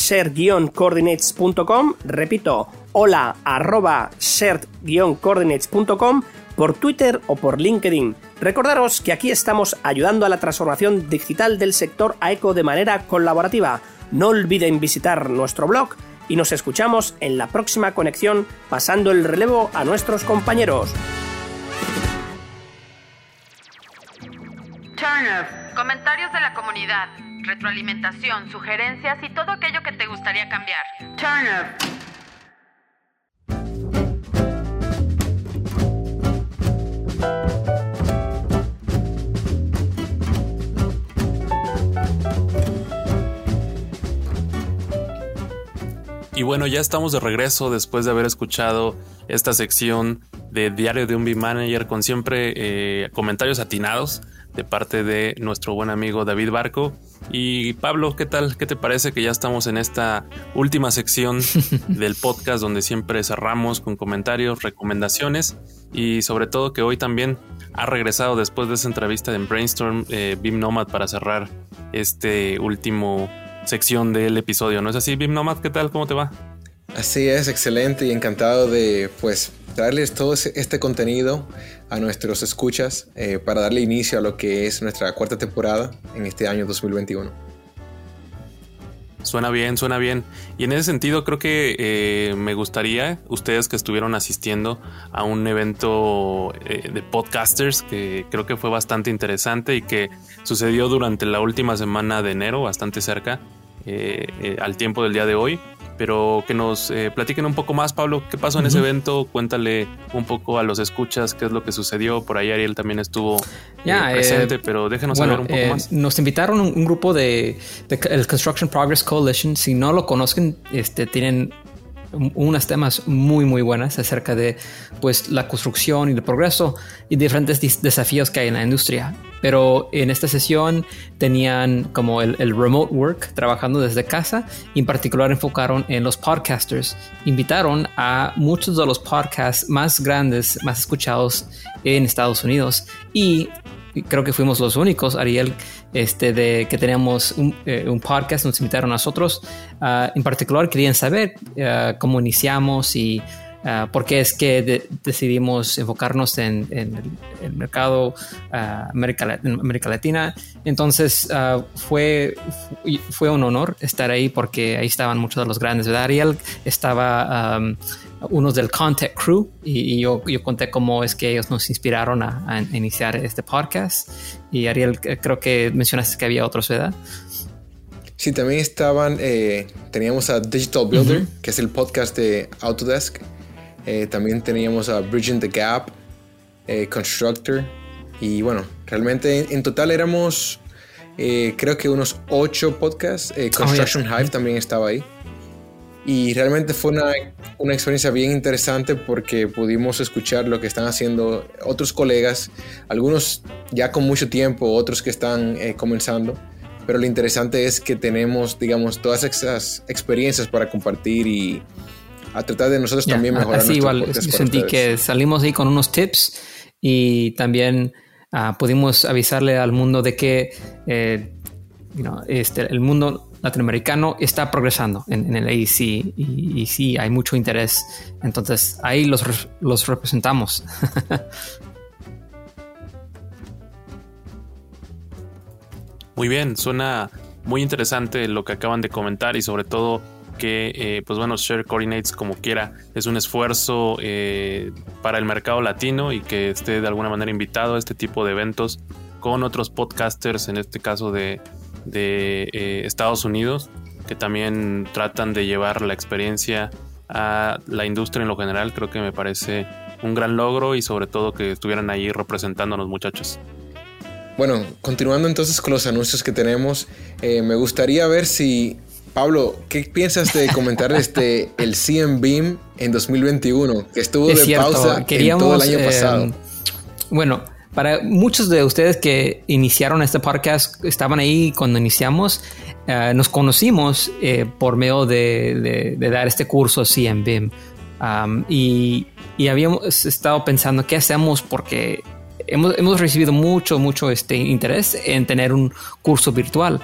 coordinatescom Repito, hola arroba coordinatescom por Twitter o por LinkedIn. Recordaros que aquí estamos ayudando a la transformación digital del sector AECO de manera colaborativa. No olviden visitar nuestro blog y nos escuchamos en la próxima conexión pasando el relevo a nuestros compañeros. Turner, comentarios de la comunidad, retroalimentación, sugerencias y todo aquello que te gustaría cambiar. Turner. Y bueno, ya estamos de regreso después de haber escuchado esta sección de Diario de un B-Manager con siempre eh, comentarios atinados de parte de nuestro buen amigo David Barco. Y Pablo, ¿qué tal? ¿Qué te parece que ya estamos en esta última sección del podcast donde siempre cerramos con comentarios, recomendaciones y sobre todo que hoy también ha regresado después de esa entrevista en Brainstorm eh, BIM Nomad para cerrar este último sección del episodio. ¿No es así, Bim Nomad? ¿Qué tal? ¿Cómo te va? Así es, excelente y encantado de pues darles todo este contenido a nuestros escuchas eh, para darle inicio a lo que es nuestra cuarta temporada en este año 2021. Suena bien, suena bien. Y en ese sentido creo que eh, me gustaría, ustedes que estuvieron asistiendo a un evento eh, de podcasters que creo que fue bastante interesante y que sucedió durante la última semana de enero, bastante cerca eh, al tiempo del día de hoy pero que nos eh, platiquen un poco más, Pablo, qué pasó en ese evento, cuéntale un poco a los escuchas qué es lo que sucedió, por ahí Ariel también estuvo eh, presente, eh, pero déjenos saber un poco más. Nos invitaron un, un grupo de, de, el Construction Progress Coalition, si no lo conocen, este, tienen unas temas muy muy buenas acerca de pues la construcción y el progreso y diferentes desafíos que hay en la industria. Pero en esta sesión tenían como el, remote work trabajando desde casa y en particular enfocaron en los podcasters. Invitaron a muchos de los podcasts más grandes, más escuchados en Estados Unidos y creo que fuimos los únicos, Ariel, este, de que teníamos un, eh, podcast, nos invitaron a nosotros. Ah, en particular, querían saber ah, cómo iniciamos y uh, por qué es que decidimos enfocarnos en, el, mercado América, América, Latina. Entonces, fue, fue un honor estar ahí porque ahí estaban muchos de los grandes. Ariel estaba unos del Contact Crew y, yo, yo, conté cómo es que ellos nos inspiraron a, iniciar este podcast. Y Ariel, creo que mencionaste que había otros, ¿verdad? Sí, también estaban, eh, teníamos a Digital Builder, que es el podcast de Autodesk. Eh, también teníamos a Bridging the Gap, eh, Constructor. Y bueno, realmente en, total éramos, creo que unos ocho podcasts. Oh, Construction Hive también estaba ahí. Y realmente fue una, una, experiencia bien interesante porque pudimos escuchar lo que están haciendo otros colegas, algunos ya con mucho tiempo, otros que están eh, comenzando. Pero lo interesante es que tenemos, digamos, todas esas experiencias para compartir y a tratar de nosotros también mejorar. Así igual, sentí que salimos ahí con unos tips y también uh, pudimos avisarle al mundo de que eh, este, el mundo latinoamericano está progresando en, el AEC y, sí, hay mucho interés. Entonces ahí los, representamos. Muy bien, suena muy interesante lo que acaban de comentar y sobre todo que, eh, pues bueno, Share Coordinates como quiera es un esfuerzo eh, para el mercado latino y que esté de alguna manera invitado a este tipo de eventos con otros podcasters, en este caso de, de eh, Estados Unidos, que también tratan de llevar la experiencia a la industria en lo general. Creo que me parece un gran logro y sobre todo que estuvieran ahí representando a los muchachos. Bueno, continuando entonces con los anuncios que tenemos, eh, me gustaría ver si, Pablo, ¿qué piensas de comentar este, el CM Beam en 2021, que estuvo de pausa en todo el año pasado? Eh, bueno, para muchos de ustedes que iniciaron este podcast, estaban ahí cuando iniciamos, eh, nos conocimos eh, por medio de, dar este curso CMBIM. Um, y, y, habíamos estado pensando qué hacemos porque hemos, hemos recibido mucho, mucho este interés en tener un curso virtual.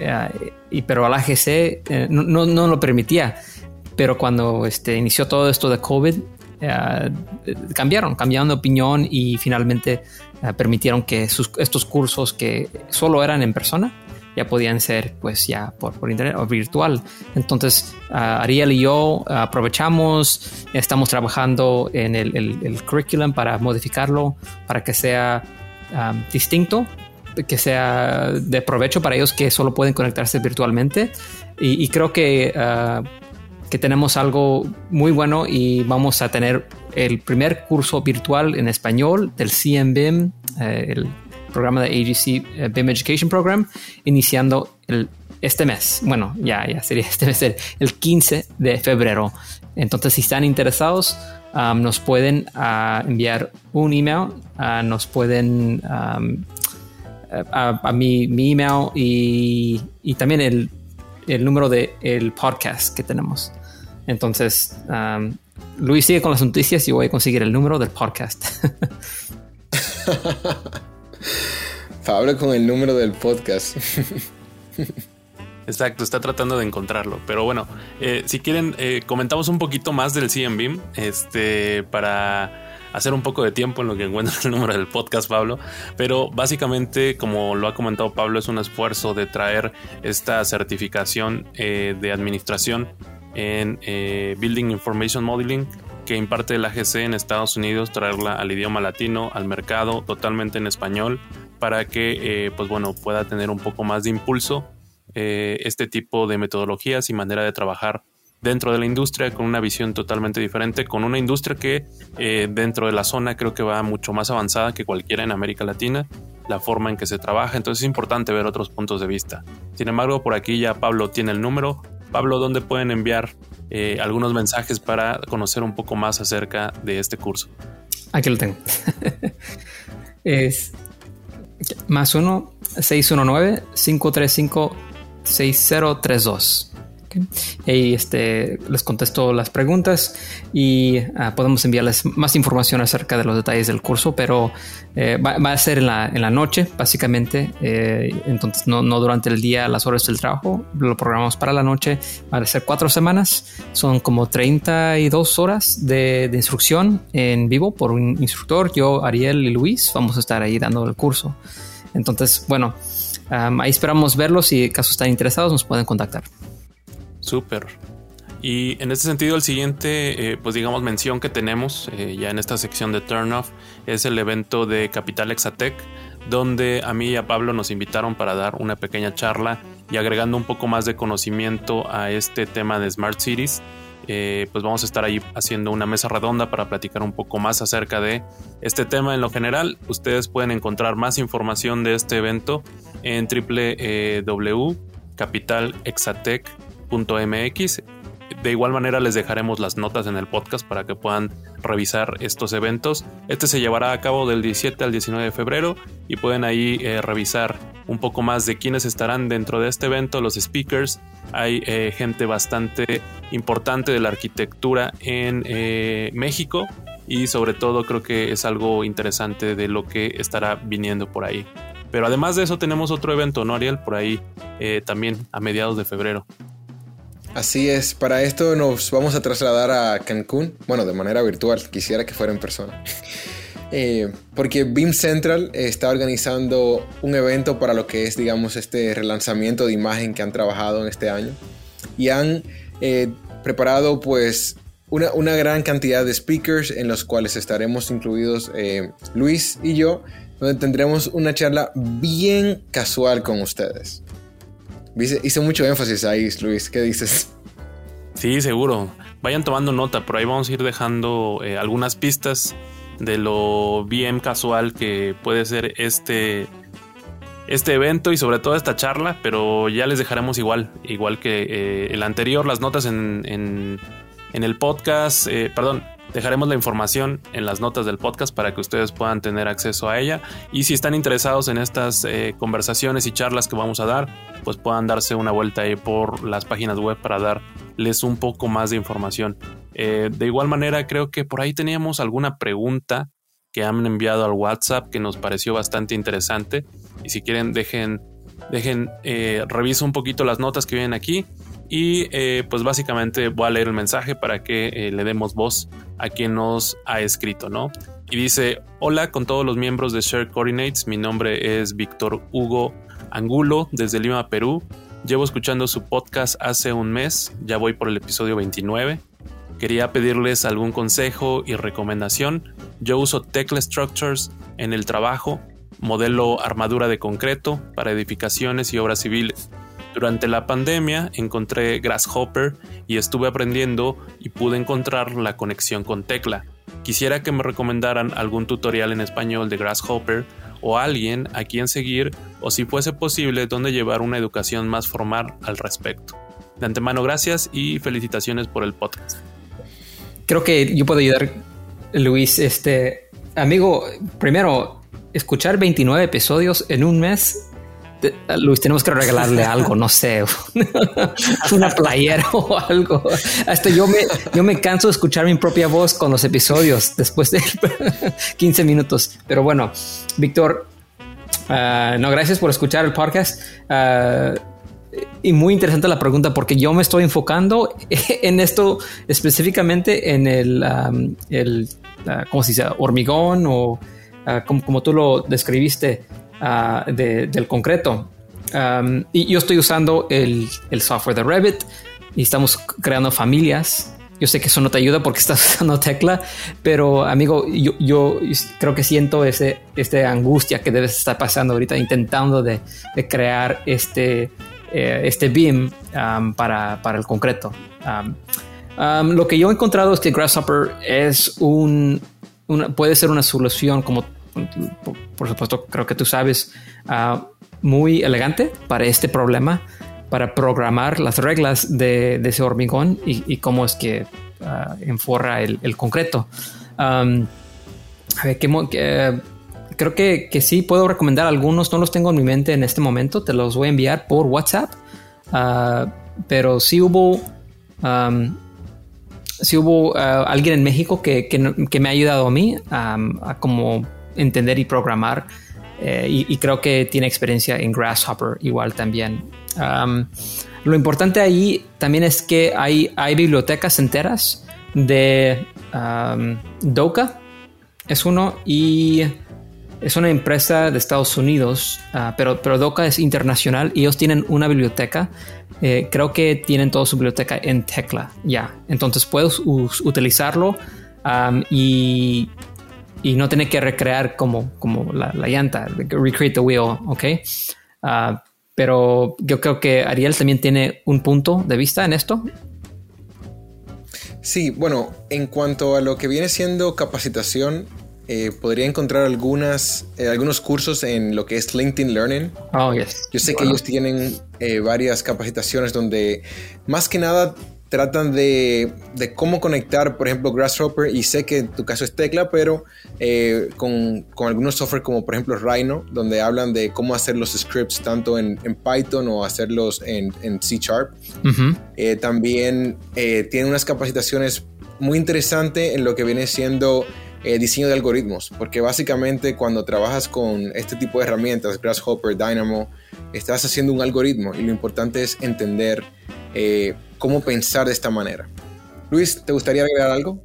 Uh, y, pero la AGC no, no, no, lo permitía. Pero cuando este, inició todo esto de COVID, eh, cambiaron, cambiaron de opinión y finalmente eh, permitieron que estos cursos que solo eran en persona ya podían ser pues ya por, por internet o virtual. Entonces Ariel y yo aprovechamos, estamos trabajando en el, el, curriculum para modificarlo, para que sea um, distinto, que sea de provecho para ellos que solo pueden conectarse virtualmente. Y, creo que uh, que tenemos algo muy bueno y vamos a tener el primer curso virtual en español del CMBIM, eh, el programa de AGC eh, BIM Education Program, iniciando el, este mes. Bueno, ya, ya sería este mes, el, 15 de febrero. Entonces, si están interesados, um, nos pueden uh, enviar un email, uh, nos pueden um, a, mi, mi, email y, y también el, el número del el podcast que tenemos. Entonces, Luis sigue con las noticias y voy a conseguir el número del podcast. Pablo con el número del podcast. Exacto, está tratando de encontrarlo. Pero bueno, eh, si quieren, eh, comentamos un poquito más del CMBIM este, para hacer un poco de tiempo en lo que encuentro el número del podcast, Pablo. Pero básicamente, como lo ha comentado Pablo, es un esfuerzo de traer esta certificación eh, de administración en eh, Building Information Modeling que imparte la GC en Estados Unidos, traerla al idioma latino, al mercado, totalmente en español, para que eh, pues bueno, pueda tener un poco más de impulso este tipo de metodologías y manera de trabajar dentro de la industria con una visión totalmente diferente, con una industria que dentro de la zona creo que va mucho más avanzada que cualquiera en América Latina, la forma en que se trabaja, entonces es importante ver otros puntos de vista. Sin embargo, por aquí ya Pablo tiene el número, Pablo, ¿dónde pueden enviar eh, algunos mensajes para conocer un poco más acerca de este curso? Aquí lo tengo. es más 1 619 535 6032. Y este, les contesto las preguntas y ah, podemos enviarles más información acerca de los detalles del curso, pero eh, va, a ser en la, en la noche, básicamente. Eh, entonces, no, no, durante el día, las horas del trabajo, lo programamos para la noche. Van a ser cuatro semanas, son como 32 horas de, de instrucción en vivo por un instructor. Yo, Ariel y Luis vamos a estar ahí dando el curso. Entonces, bueno, ahí esperamos verlos. Si caso están interesados, nos pueden contactar. Súper. Y en este sentido, el siguiente, eh, pues digamos, mención que tenemos eh, ya en esta sección de Turn Off es el evento de Capital Exatec, donde a mí y a Pablo nos invitaron para dar una pequeña charla y agregando un poco más de conocimiento a este tema de Smart Cities. Eh, pues vamos a estar ahí haciendo una mesa redonda para platicar un poco más acerca de este tema en lo general. Ustedes pueden encontrar más información de este evento en www.capitalexatec.com mx De igual manera les dejaremos las notas en el podcast para que puedan revisar estos eventos. Este se llevará a cabo del 17 al 19 de febrero y pueden ahí eh, revisar un poco más de quiénes estarán dentro de este evento, los speakers. Hay eh, gente bastante importante de la arquitectura en eh, México y sobre todo creo que es algo interesante de lo que estará viniendo por ahí. Pero además de eso tenemos otro evento, ¿no, Ariel? Por ahí también a mediados de febrero. Así es, para esto nos vamos a trasladar a Cancún, bueno, de manera virtual, quisiera que fuera en persona. Eh, porque Beam Central está organizando un evento para lo que es, digamos, este relanzamiento de imagen que han trabajado en este año. Y han eh, preparado pues una, una, gran cantidad de speakers en los cuales estaremos incluidos eh, Luis y yo, donde tendremos una charla bien casual con ustedes. Hice mucho énfasis ahí, Luis. ¿Qué dices? Sí, seguro. Vayan tomando nota, por ahí vamos a ir dejando eh, algunas pistas de lo bien casual que puede ser este, este evento y sobre todo esta charla, pero ya les dejaremos igual, igual que eh, el anterior, las notas en, en, el podcast, eh, perdón, Dejaremos la información en las notas del podcast para que ustedes puedan tener acceso a ella. Y si están interesados en estas eh, conversaciones y charlas que vamos a dar, pues puedan darse una vuelta ahí por las páginas web para darles un poco más de información. Eh, de igual manera, creo que por ahí teníamos alguna pregunta que han enviado al WhatsApp que nos pareció bastante interesante. Y si quieren, dejen, dejen, eh, reviso un poquito las notas que vienen aquí y eh, pues básicamente voy a leer el mensaje para que eh, le demos voz a quien nos ha escrito, ¿no? Y dice, hola con todos los miembros de Share Coordinates, mi nombre es Víctor Hugo Angulo desde Lima, Perú. Llevo escuchando su podcast hace un mes, ya voy por el episodio 29. Quería pedirles algún consejo y recomendación. Yo uso Tecla Structures en el trabajo, modelo armadura de concreto para edificaciones y obras civiles. Durante la pandemia encontré Grasshopper y estuve aprendiendo y pude encontrar la conexión con Tecla. Quisiera que me recomendaran algún tutorial en español de Grasshopper o alguien a quien seguir o si fuese posible donde llevar una educación más formal al respecto. De antemano gracias y felicitaciones por el podcast. Creo que yo puedo ayudar, Luis. Este amigo, primero, escuchar 29 episodios en un mes Luis, tenemos que regalarle algo, no sé, una playera o algo. Hasta yo me, yo me canso de escuchar mi propia voz con los episodios después de 15 minutos. Pero bueno, Víctor, ah, no, gracias por escuchar el podcast. Ah, y muy interesante la pregunta porque yo me estoy enfocando en esto específicamente en el, el ah, ¿cómo se dice? Hormigón o como, como tú lo describiste Ah, del concreto. y yo estoy usando el, software de Revit y estamos creando familias. Yo sé que eso no te ayuda porque estás usando tecla, pero amigo, yo, creo que siento ese, este angustia que debes estar pasando ahorita intentando de, crear este, eh, este beam para, el concreto. lo que yo he encontrado es que Grasshopper es un, puede ser una solución como por supuesto, creo que tú sabes, ah, muy elegante para este problema, para programar las reglas de, ese hormigón y, cómo es que uh, enforra el, concreto. a ver, creo que, que, sí puedo recomendar algunos, no los tengo en mi mente en este momento, te los voy a enviar por WhatsApp. Ah, pero sí hubo, sí hubo ah, alguien en México que, que, me ha ayudado a mí como entender y programar. Eh, y, creo que tiene experiencia en Grasshopper igual también. lo importante ahí también es que hay, hay bibliotecas enteras de Doka, es uno, y es una empresa de Estados Unidos, ah, pero, pero Doka es internacional y ellos tienen una biblioteca. Eh, creo que tienen toda su biblioteca en Tecla ya. Entonces puedes utilizarlo y, y, no tener que recrear como, como la, llanta, recreate the wheel, ¿ok? Ah, pero yo creo que Ariel también tiene un punto de vista en esto. Sí, bueno, en cuanto a lo que viene siendo capacitación, eh, podría encontrar algunas, eh, algunos cursos en lo que es LinkedIn Learning. Oh, yes. Yo sé que ellos tienen eh, varias capacitaciones donde más que nada tratan de, de, cómo conectar, por ejemplo, Grasshopper, y sé que tu caso es Tecla, pero con, con, algunos software como por ejemplo Rhino, donde hablan de cómo hacer los scripts tanto en, en Python o hacerlos en, en C Sharp. también tienen unas capacitaciones muy interesantes en lo que viene siendo eh, diseño de algoritmos, porque básicamente cuando trabajas con este tipo de herramientas, Grasshopper, Dynamo, estás haciendo un algoritmo y lo importante es entender eh, cómo pensar de esta manera. Luis, ¿te gustaría agregar algo?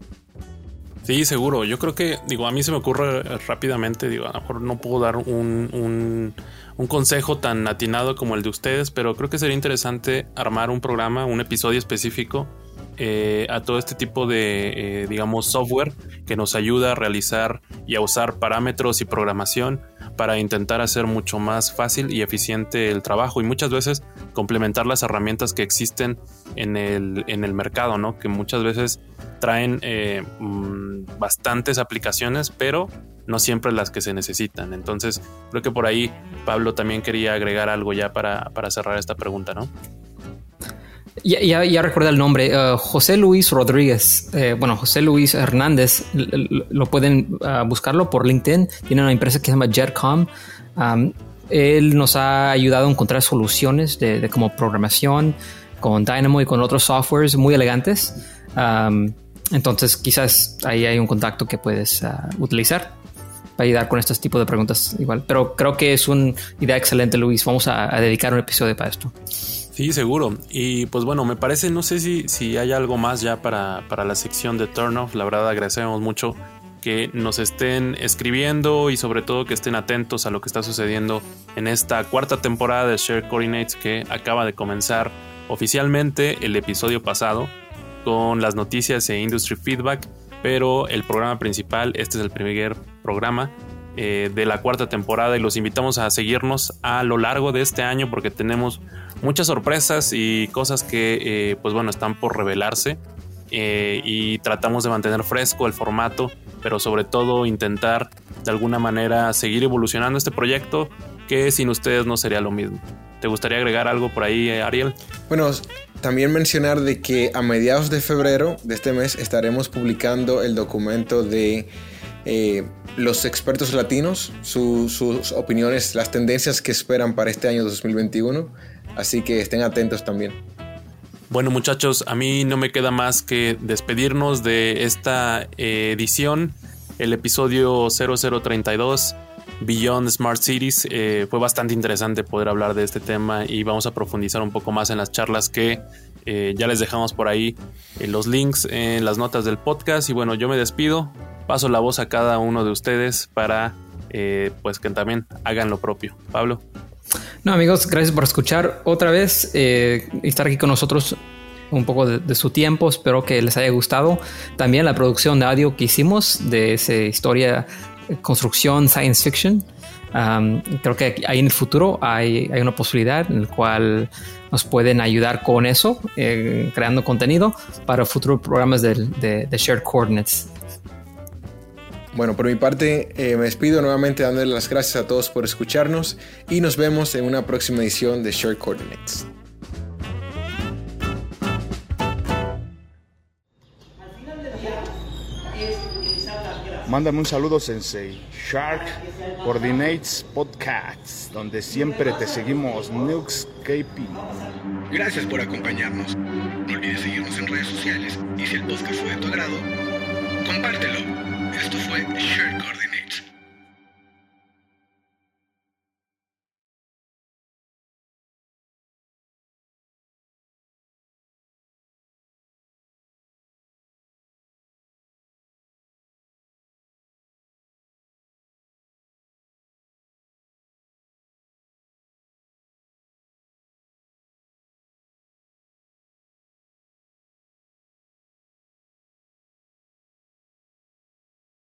Sí, seguro. Yo creo que, digo, a mí se me ocurre rápidamente, digo, a lo mejor no puedo dar un, un, un, consejo tan atinado como el de ustedes, pero creo que sería interesante armar un programa, un episodio específico eh, a todo este tipo de, eh, digamos, software que nos ayuda a realizar y a usar parámetros y programación para intentar hacer mucho más fácil y eficiente el trabajo y muchas veces complementar las herramientas que existen en el, en el mercado, ¿no? Que muchas veces traen eh, mm, bastantes aplicaciones, pero no siempre las que se necesitan. Entonces, creo que por ahí Pablo también quería agregar algo ya para, para cerrar esta pregunta, ¿no? Ya, recuerda el nombre, eh, José Luis Rodríguez, eh, bueno, José Luis Hernández, lo pueden uh, buscarlo por LinkedIn, tiene una empresa que se llama Jetcom. Él nos ha ayudado a encontrar soluciones de, como programación con Dynamo y con otros softwares muy elegantes. Entonces, quizás ahí hay un contacto que puedes uh, utilizar para ayudar con estos tipos de preguntas igual. Pero creo que es una idea excelente, Luis. Vamos a, a dedicar un episodio para esto. Sí, seguro. Y pues bueno, me parece, no sé si, si hay algo más ya para, para la sección de Turn Off. La verdad agradecemos mucho que nos estén escribiendo y sobre todo que estén atentos a lo que está sucediendo en esta cuarta temporada de Share Coordinates que acaba de comenzar oficialmente el episodio pasado con las noticias e industry feedback, pero el programa principal, este es el primer programa eh, de la cuarta temporada y los invitamos a seguirnos a lo largo de este año porque tenemos muchas sorpresas y cosas que, eh, pues bueno, están por revelarse. Eh, y tratamos de mantener fresco el formato, pero sobre todo intentar de alguna manera seguir evolucionando este proyecto que sin ustedes no sería lo mismo. ¿Te gustaría agregar algo por ahí, Ariel? Bueno, también mencionar de que a mediados de febrero de este mes estaremos publicando el documento de los expertos latinos, sus opiniones, las tendencias que esperan para este año 2021 Así que estén atentos también. Bueno muchachos, a mí no me queda más que despedirnos de esta eh, edición, el episodio 0032 Beyond Smart Cities. Eh, fue bastante interesante poder hablar de este tema y vamos a profundizar un poco más en las charlas que eh, ya les dejamos por ahí los links en las notas del podcast. Y bueno, yo me despido, paso la voz a cada uno de ustedes para pues que también hagan lo propio. Pablo. No, amigos, gracias por escuchar otra vez eh, estar aquí con nosotros un poco de, su tiempo. Espero que les haya gustado. También la producción de audio que hicimos de esa historia, eh, construcción, science fiction. creo que ahí en el futuro hay, hay, una posibilidad en la cual nos pueden ayudar con eso, eh, creando contenido para futuros programas de, de, Shared Coordinates. Bueno, por mi parte eh, me despido nuevamente dándole las gracias a todos por escucharnos y nos vemos en una próxima edición de Share Coordinates. Mándame un saludo, Sensei. Shark Coordinates Podcasts, donde siempre te seguimos, Nukes KP. Gracias por acompañarnos. No olvides seguirnos en redes sociales y si el podcast fue de tu agrado, compártelo. Esto fue Shark Coordinates.